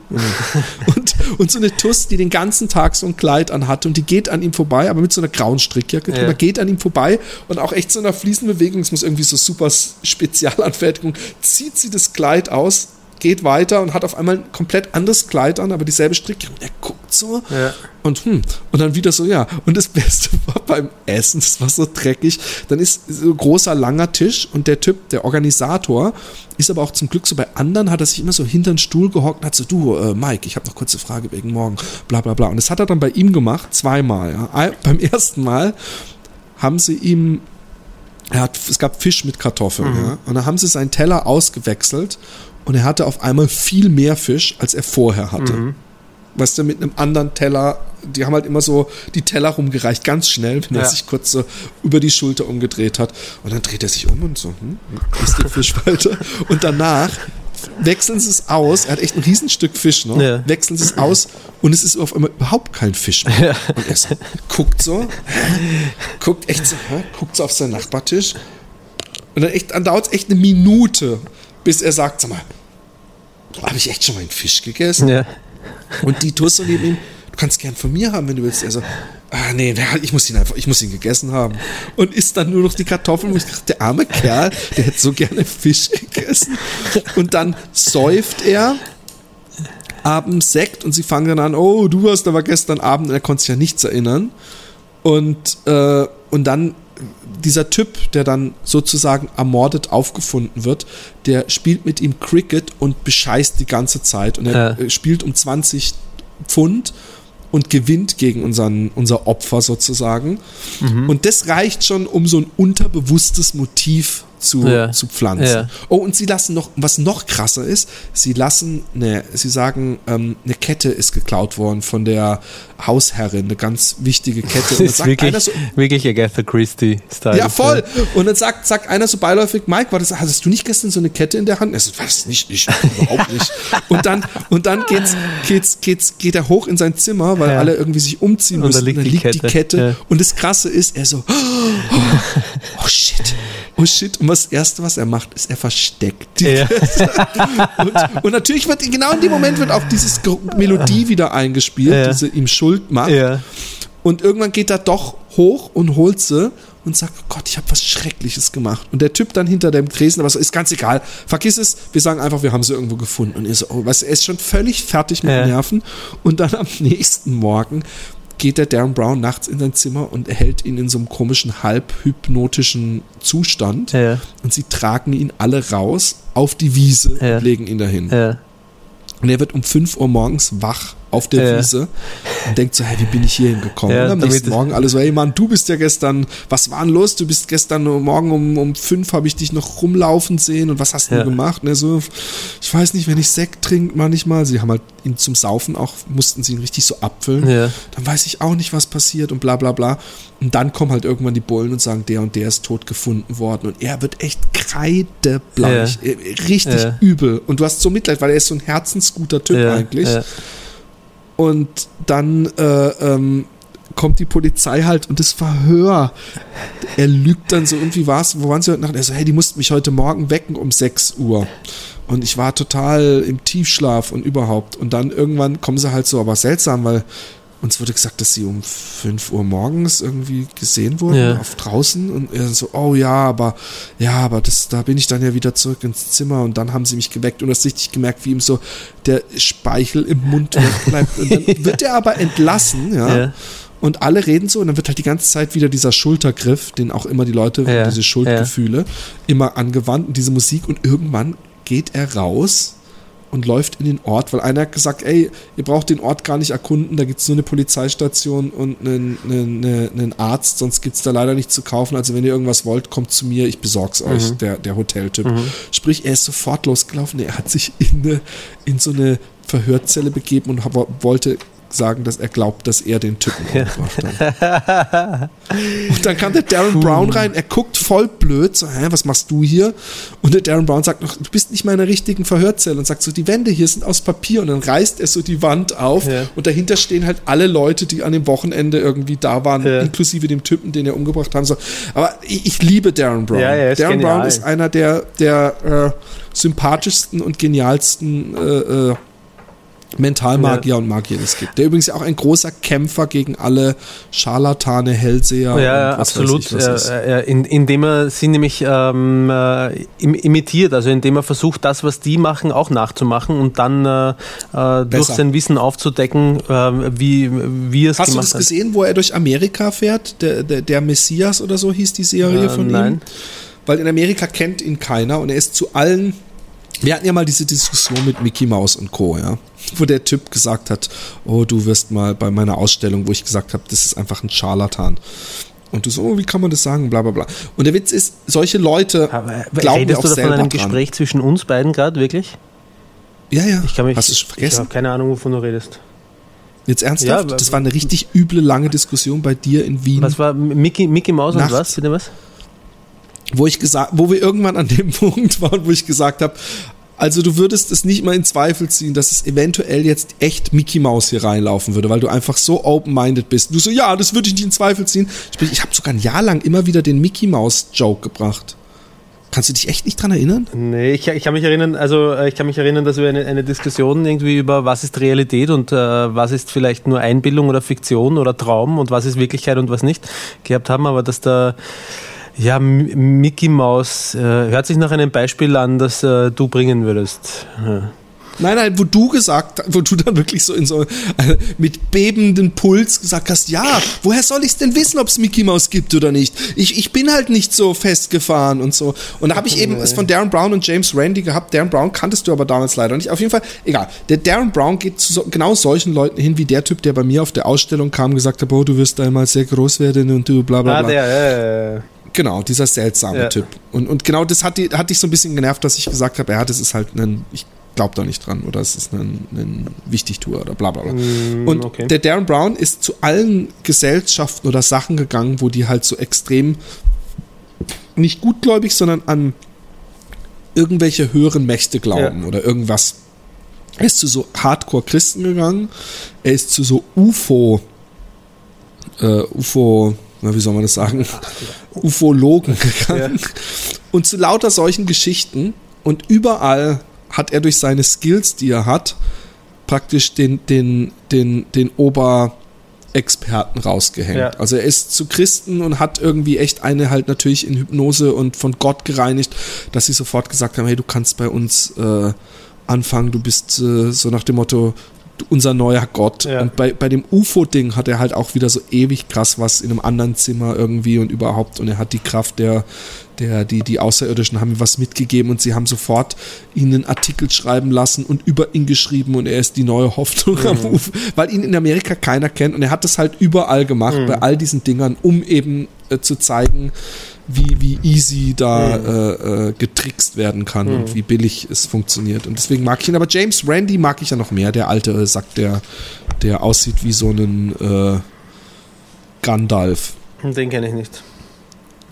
und, und so eine Tuss, die den ganzen Tag so ein Kleid anhatte und die geht an ihm vorbei, aber mit so einer grauen Strickjacke drüber, Ja. geht an ihm vorbei und auch echt so einer fließenden Bewegung, es muss irgendwie so super Spezialanfertigung, zieht sie das Kleid aus, geht weiter und hat auf einmal ein komplett anderes Kleid an, aber dieselbe Strickjacke und er guckt so Ja. und hm, und dann wieder so, ja. Und das Beste [laughs] war beim Essen, das war so dreckig. Dann ist so ein großer, langer Tisch und der Typ, der Organisator, ist aber auch zum Glück so bei anderen, hat er sich immer so hinter den Stuhl gehockt und hat so, du, äh, Mike, ich habe noch kurze Frage wegen morgen, bla bla bla. Und das hat er dann bei ihm gemacht, zweimal. Ja. Beim ersten Mal haben sie ihm er hat, es gab Fisch mit Kartoffeln, ja. Und dann haben sie seinen Teller ausgewechselt und er hatte auf einmal viel mehr Fisch, als er vorher hatte. Weißt du, mit einem anderen Teller, die haben halt immer so die Teller rumgereicht, ganz schnell, wenn er Ja. sich kurz so über die Schulter umgedreht hat. Und dann dreht er sich um und so, hm, isst den Fisch weiter. Und danach wechseln sie es aus. Er hat echt ein Riesenstück Fisch noch. Ja. Wechseln sie es aus und es ist auf einmal überhaupt kein Fisch mehr. Und er so, guckt so, guckt echt so, guckt so auf seinen Nachbartisch. Und dann, echt, dann dauert es echt eine Minute, bis er sagt, sag mal, habe ich echt schon mal einen Fisch gegessen? Ja. Und die Tusse neben ihm, kannst gern von mir haben, wenn du willst. Er so, ah nee, ich muss ihn einfach, ich muss ihn gegessen haben. Und isst dann nur noch die Kartoffeln. Und ich dachte, der arme Kerl, der hätte so gerne Fisch [laughs] gegessen. Und dann säuft er abends Sekt und sie fangen dann an, oh, du warst aber gestern Abend, und er konnte sich ja nichts erinnern. Und, äh, und dann dieser Typ, der dann sozusagen ermordet aufgefunden wird, der spielt mit ihm Cricket und bescheißt die ganze Zeit. Und er Ja. spielt um 20 Pfund und gewinnt gegen unseren, unser Opfer sozusagen. Mhm. Und das reicht schon, um so ein unterbewusstes Motiv zu, Ja. zu pflanzen. Ja. Oh, und sie lassen noch, was noch krasser ist, sie lassen, ne, sie sagen, ähm, eine Kette ist geklaut worden von der Hausherrin, eine ganz wichtige [laughs] Kette. Das Und dann ist sagt wirklich, einer so, wirklich Agatha Christie-Style. ja, voll. Und dann sagt, sagt einer so beiläufig, Mike, war das, hattest du nicht gestern so eine Kette in der Hand? Er so, was, nicht, nicht, überhaupt nicht. [laughs] Und dann, und dann geht's, geht's, geht's, geht er hoch in sein Zimmer, weil Ja. alle irgendwie sich umziehen Und da müssen. liegt und dann die liegt die Kette. Kette. Ja. Und das Krasse ist, er so, oh, [gasps] oh shit, [laughs] oh shit. Und das Erste, was er macht, ist, er versteckt die Ja. [laughs] und, und natürlich wird genau in dem Moment wird auch dieses Melodie wieder eingespielt, Ja. diese ihm Schuld macht. Ja. Und irgendwann geht er doch hoch und holt sie und sagt, oh Gott, ich habe was Schreckliches gemacht. Und der Typ dann hinter dem Tresen, aber so, ist ganz egal, vergiss es, wir sagen einfach, wir haben sie irgendwo gefunden. Und er so, oh, weißt er ist schon völlig fertig mit Ja. den Nerven. Und dann am [laughs] nächsten Morgen geht der Darren Brown nachts in sein Zimmer und hält ihn in so einem komischen, halbhypnotischen Zustand. Ja. Und sie tragen ihn alle raus auf die Wiese Ja. und legen ihn dahin. Ja. Und er wird um 5 Uhr morgens wach auf der Ja. Wiese und denkt so, hey, wie bin ich hier hingekommen? Ja, und am nächsten Morgen alle so, hey Mann, du bist ja gestern, was war denn los? Du bist gestern morgen um, um 5 habe ich dich noch rumlaufen sehen und was hast Ja. du gemacht? Und er so, ich weiß nicht, wenn ich Sekt trinke, manchmal. Sie haben halt ihn zum Saufen auch, mussten sie ihn richtig so abfüllen. Ja. Dann weiß ich auch nicht, was passiert und bla bla bla. Und dann kommen halt irgendwann die Bullen und sagen, der und der ist tot gefunden worden. Und er wird echt kreidebleich. Äh, Richtig übel. Und du hast so Mitleid, weil er ist so ein herzensguter Typ eigentlich. Und dann äh, ähm, kommt die Polizei halt und das Verhör. Er lügt dann so irgendwie was, wo waren sie heute Nacht? Er so, hey, die mussten mich heute Morgen wecken um 6 Uhr. Und ich war total im Tiefschlaf und überhaupt. Und dann irgendwann kommen sie halt so, aber seltsam, weil uns wurde gesagt, dass sie um 5 Uhr morgens irgendwie gesehen wurden Ja. auf draußen. Und er so, oh ja, aber ja, aber das, da bin ich dann ja wieder zurück ins Zimmer und dann haben sie mich geweckt und du hast richtig gemerkt, wie ihm so der Speichel im Mund [laughs] wegbleibt. Und dann wird er aber entlassen, ja. Ja. Und alle reden so und dann wird halt die ganze Zeit wieder dieser Schultergriff, den auch immer die Leute, Ja, diese Schuldgefühle, immer angewandt und diese Musik und irgendwann geht er raus und läuft in den Ort, weil einer hat gesagt, ey, ihr braucht den Ort gar nicht erkunden, da gibt es nur eine Polizeistation und einen, einen, einen- Arzt, sonst gibt es da leider nichts zu kaufen. Also wenn ihr irgendwas wollt, kommt zu mir, ich besorg's euch, der, der Hoteltyp. Sprich, er ist sofort losgelaufen, er hat sich in, eine, in so eine Verhörzelle begeben und hab- wollte sagen, dass er glaubt, dass er den Typen umgebracht hat. Und dann kam der Darren Brown rein, er guckt voll blöd, so, hä, was machst du hier? Und der Darren Brown sagt noch, du bist nicht mal in der richtigen Verhörzelle und sagt so, die Wände hier sind aus Papier und dann reißt er so die Wand auf Ja. und dahinter stehen halt alle Leute, die an dem Wochenende irgendwie da waren, Ja. inklusive dem Typen, den er umgebracht haben soll. Aber ich, ich liebe Darren Brown. Ja, Darren genial. Brown ist einer der, der äh, sympathischsten und genialsten äh, äh, Mentalmagier und Magier, es gibt. Der übrigens ja auch ein großer Kämpfer gegen alle Scharlatane, Hellseher. Ja, ja, und was weiß absolut. ich, in, indem er sie nämlich ähm, äh, im- imitiert, also indem er versucht, das, was die machen, auch nachzumachen und dann äh, äh, durch Besser. sein Wissen aufzudecken, äh, wie, wie es Hast du gemacht das hat. gesehen, wo er durch Amerika fährt? Der, der, der Messias oder so hieß die Serie Äh, von ihm? nein. Weil in Amerika kennt ihn keiner und er ist zu allen. Wir hatten ja mal diese Diskussion mit Mickey Mouse und Co., ja. Wo der Typ gesagt hat, oh, du wirst mal bei meiner Ausstellung, wo ich gesagt habe, das ist einfach ein Scharlatan. Und du so, oh, wie kann man das sagen, bla bla bla. Und der Witz ist, solche Leute Aber, glauben redest auch du da von einem dran. Gespräch zwischen uns beiden gerade, wirklich? Ja, ja. Ich kann mich, Hast du es Ich vergessen? habe keine Ahnung, wovon du redest. Jetzt ernsthaft? Ja, das war eine richtig üble, lange Diskussion bei dir in Wien. Was war Mickey, Mickey Maus und was? Bitte was? Wo ich gesagt, wo wir irgendwann an dem [laughs] Punkt waren, wo ich gesagt habe, Also du würdest es nicht mal in Zweifel ziehen, dass es eventuell jetzt echt Mickey Mouse hier reinlaufen würde, weil du einfach so open-minded bist. Du so, ja, das würde ich nicht in Zweifel ziehen. Sprich, ich habe sogar ein Jahr lang immer wieder den Mickey Mouse Joke gebracht. Kannst du dich echt nicht dran erinnern? Nee, ich, ich kann mich erinnern, also äh, ich kann mich erinnern, dass wir eine, eine Diskussion irgendwie über was ist Realität und äh, was ist vielleicht nur Einbildung oder Fiktion oder Traum und was ist Wirklichkeit und was nicht gehabt haben, aber dass da ja, Mickey Mouse äh, hört sich nach einem Beispiel an, das äh, du bringen würdest. Ja. Nein, nein, wo du gesagt, wo du dann wirklich so in so äh, mit bebendem Puls gesagt hast, ja, woher soll ich es denn wissen, ob es Mickey Mouse gibt oder nicht? Ich, ich bin halt nicht so festgefahren und so. Und da habe ich eben es von Darren Brown und James Randy gehabt. Darren Brown kanntest du aber damals leider nicht. Auf jeden Fall, egal. Der Darren Brown geht zu so, genau solchen Leuten hin, wie der Typ, der bei mir auf der Ausstellung kam, gesagt hat, oh, du wirst einmal sehr groß werden und du bla bla ah, bla. Ah, der, äh, Genau, dieser seltsame ja. Typ. Und, und genau das hat, die, hat dich so ein bisschen genervt, dass ich gesagt habe, ja, das ist halt ein, ich glaube da nicht dran oder es ist ein, ein Wichtigtour oder bla bla bla. Mm, und okay. der Darren Brown ist zu allen Gesellschaften oder Sachen gegangen, wo die halt so extrem nicht gutgläubig, sondern an irgendwelche höheren Mächte glauben ja. oder irgendwas. Er ist zu so Hardcore-Christen gegangen, er ist zu so UFO, äh, UFO, na, wie soll man das sagen? Ufologen gegangen. Ja. Und zu lauter solchen Geschichten und überall hat er durch seine Skills, die er hat, praktisch den, den, den, den Oberexperten rausgehängt. Ja. Also er ist zu Christen und hat irgendwie echt eine halt natürlich in Hypnose und von Gott gereinigt, dass sie sofort gesagt haben, hey, du kannst bei uns äh, anfangen, du bist äh, so nach dem Motto, unser neuer Gott. Ja. Und bei, bei dem UFO-Ding hat er halt auch wieder so ewig krass was in einem anderen Zimmer irgendwie und überhaupt. Und er hat die Kraft der, der, die, die Außerirdischen haben ihm was mitgegeben und sie haben sofort ihn einen Artikel schreiben lassen und über ihn geschrieben und er ist die neue Hoffnung mhm. am UFO, weil ihn in Amerika keiner kennt und er hat das halt überall gemacht, mhm. bei all diesen Dingern, um eben äh, zu zeigen, wie, wie easy da mhm. äh, äh, getrickst werden kann mhm. und wie billig es funktioniert. Und deswegen mag ich ihn. Aber James Randy mag ich ja noch mehr, der alte Sack, der, der aussieht wie so ein äh, Gandalf. Den kenne ich nicht.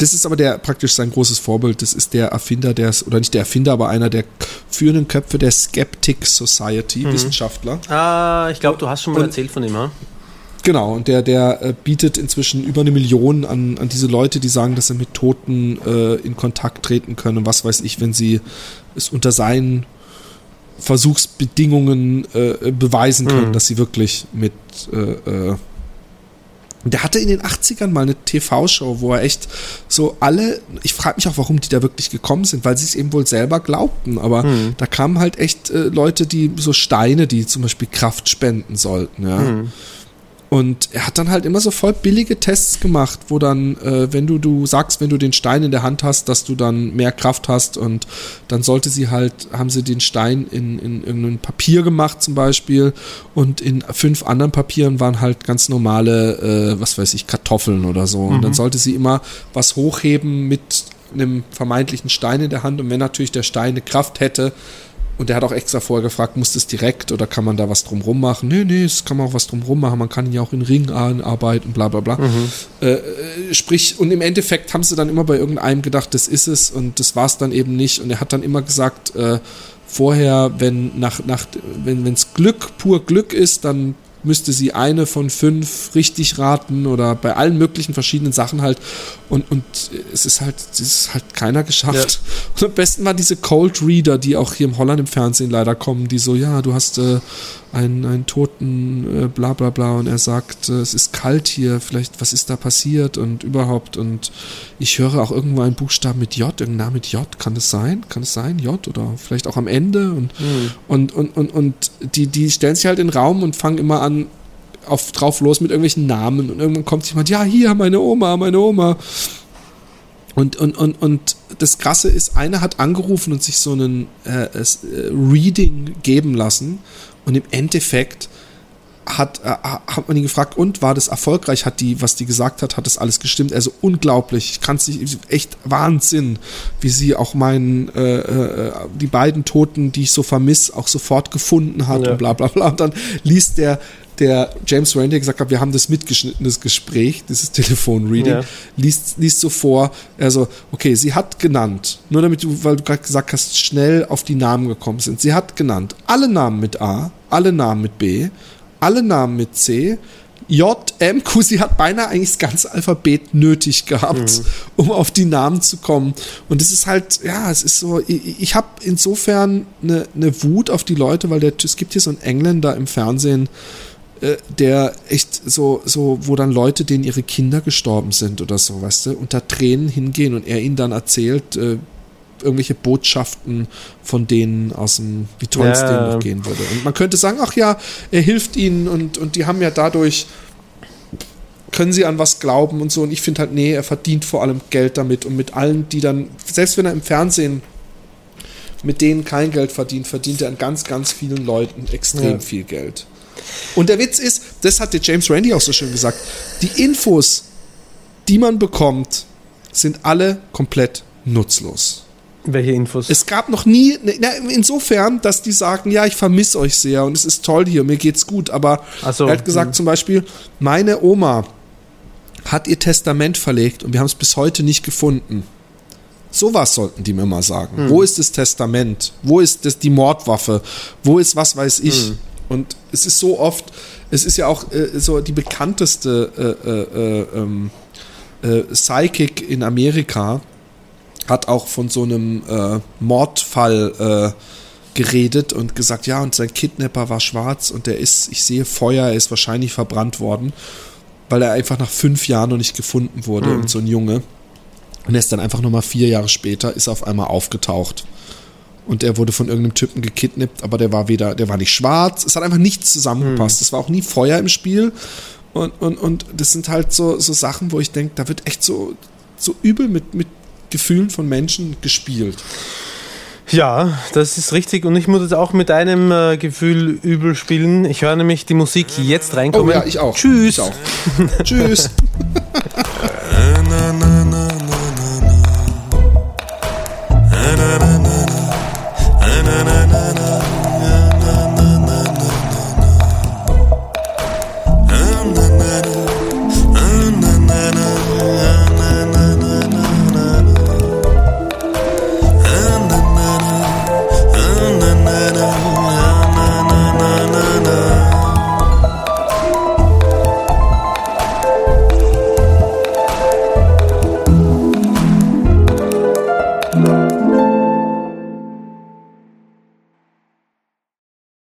Das ist aber der praktisch sein großes Vorbild. Das ist der Erfinder der, oder nicht der Erfinder, aber einer der führenden Köpfe der Skeptic Society, mhm. Wissenschaftler. Ah, ich glaube, du hast schon mal und, erzählt von ihm, ha? Genau, und der, der äh, bietet inzwischen über eine Million an, an diese Leute, die sagen, dass sie mit Toten äh, in Kontakt treten können was weiß ich, wenn sie es unter seinen Versuchsbedingungen äh, beweisen können, mhm. dass sie wirklich mit äh, der hatte in den 80ern mal eine TV-Show, wo er echt so alle, ich frage mich auch, warum die da wirklich gekommen sind, weil sie es eben wohl selber glaubten, aber hm. da kamen halt echt äh, Leute, die so Steine, die zum Beispiel Kraft spenden sollten, ja. Hm. Und er hat dann halt immer so voll billige Tests gemacht, wo dann, äh, wenn du, du sagst, wenn du den Stein in der Hand hast, dass du dann mehr Kraft hast und dann sollte sie halt, haben sie den Stein in, in irgendein Papier gemacht zum Beispiel und in fünf anderen Papieren waren halt ganz normale, äh, was weiß ich, Kartoffeln oder so. Mhm. Und dann mhm. sollte sie immer was hochheben mit einem vermeintlichen Stein in der Hand und wenn natürlich der Stein eine Kraft hätte, und er hat auch extra vorher gefragt, muss das direkt oder kann man da was drumrum machen? Nee, nee, es kann man auch was drumrum machen. Man kann ihn ja auch in Ring arbeiten, bla bla bla. Mhm. Äh, äh, sprich, und im Endeffekt haben sie dann immer bei irgendeinem gedacht, das ist es und das war es dann eben nicht. Und er hat dann immer gesagt, äh, vorher, wenn nach, nach, wenn es Glück, pur Glück ist, dann müsste sie eine von fünf richtig raten oder bei allen möglichen verschiedenen Sachen halt. Und, und es ist halt, es ist halt keiner geschafft. Ja. Und [laughs] am besten war diese Cold Reader, die auch hier im Holland im Fernsehen leider kommen, die so, ja, du hast äh, einen, einen toten, äh, bla bla bla, und er sagt, äh, es ist kalt hier, vielleicht, was ist da passiert und überhaupt. Und ich höre auch irgendwo einen Buchstaben mit J, irgendein Name mit J, kann das sein? Kann es sein? J oder vielleicht auch am Ende? Und, mhm. und, und, und, und die, die stellen sich halt in den Raum und fangen immer an, auf, drauf los mit irgendwelchen Namen und irgendwann kommt jemand, ja, hier, meine Oma, meine Oma. Und, und, und, und das Krasse ist, einer hat angerufen und sich so einen äh, äh, Reading geben lassen und im Endeffekt hat, äh, hat man ihn gefragt, und war das erfolgreich? Hat die, was die gesagt hat, hat das alles gestimmt? Also unglaublich. Ich kann es nicht, echt Wahnsinn, wie sie auch meinen, äh, äh, die beiden Toten, die ich so vermisse, auch sofort gefunden hat ja. und bla bla bla. Und dann liest der der James Randi gesagt hat, wir haben das mitgeschnittenes Gespräch, dieses Telefonreading, ja. liest, liest so vor, also, okay, sie hat genannt, nur damit du, weil du gerade gesagt hast, schnell auf die Namen gekommen sind. Sie hat genannt alle Namen mit A, alle Namen mit B, alle Namen mit C, J, M, Q, sie hat beinahe eigentlich das ganze Alphabet nötig gehabt, mhm. um auf die Namen zu kommen. Und es ist halt, ja, es ist so, ich, ich habe insofern eine, eine Wut auf die Leute, weil der, es gibt hier so einen Engländer im Fernsehen, äh, der echt so, so, wo dann Leute, denen ihre Kinder gestorben sind oder so, weißt du, unter Tränen hingehen und er ihnen dann erzählt, äh, irgendwelche Botschaften von denen aus dem, wie toll es denen noch gehen würde. Und man könnte sagen, ach ja, er hilft ihnen und, und die haben ja dadurch, können sie an was glauben und so. Und ich finde halt, nee, er verdient vor allem Geld damit und mit allen, die dann, selbst wenn er im Fernsehen mit denen kein Geld verdient, verdient er an ganz, ganz vielen Leuten extrem ja. viel Geld. Und der Witz ist, das hat der James Randy auch so schön gesagt, die Infos, die man bekommt, sind alle komplett nutzlos. Welche Infos? Es gab noch nie, na, insofern, dass die sagen, ja, ich vermisse euch sehr und es ist toll hier, mir geht's gut, aber so, er hat gesagt mh. zum Beispiel, meine Oma hat ihr Testament verlegt und wir haben es bis heute nicht gefunden. Sowas sollten die mir mal sagen. Hm. Wo ist das Testament? Wo ist das, die Mordwaffe? Wo ist was weiß ich? Hm. Und es ist so oft, es ist ja auch äh, so die bekannteste äh, äh, äh ähm, äh Psychic in Amerika, hat auch von so einem äh, Mordfall geredet und gesagt, ja, und sein Kidnapper war schwarz und der ist, ich sehe Feuer, er ist wahrscheinlich verbrannt worden, weil er einfach nach fünf Jahren noch nicht gefunden wurde mhm. und so ein Junge. Und er ist dann einfach nochmal vier Jahre später, ist auf einmal aufgetaucht und er wurde von irgendeinem Typen gekidnappt, aber der war weder, der war nicht schwarz, es hat einfach nichts zusammengepasst. Hm. Es war auch nie Feuer im Spiel. Und, und, und das sind halt so, so Sachen, wo ich denke, da wird echt so, so übel mit, mit Gefühlen von Menschen gespielt. Ja, das ist richtig. Und ich muss jetzt auch mit einem äh, Gefühl übel spielen. Ich höre nämlich die Musik jetzt reinkommen. Oh ja, ich auch. Tschüss. Ich auch. [laughs] Tschüss. [laughs]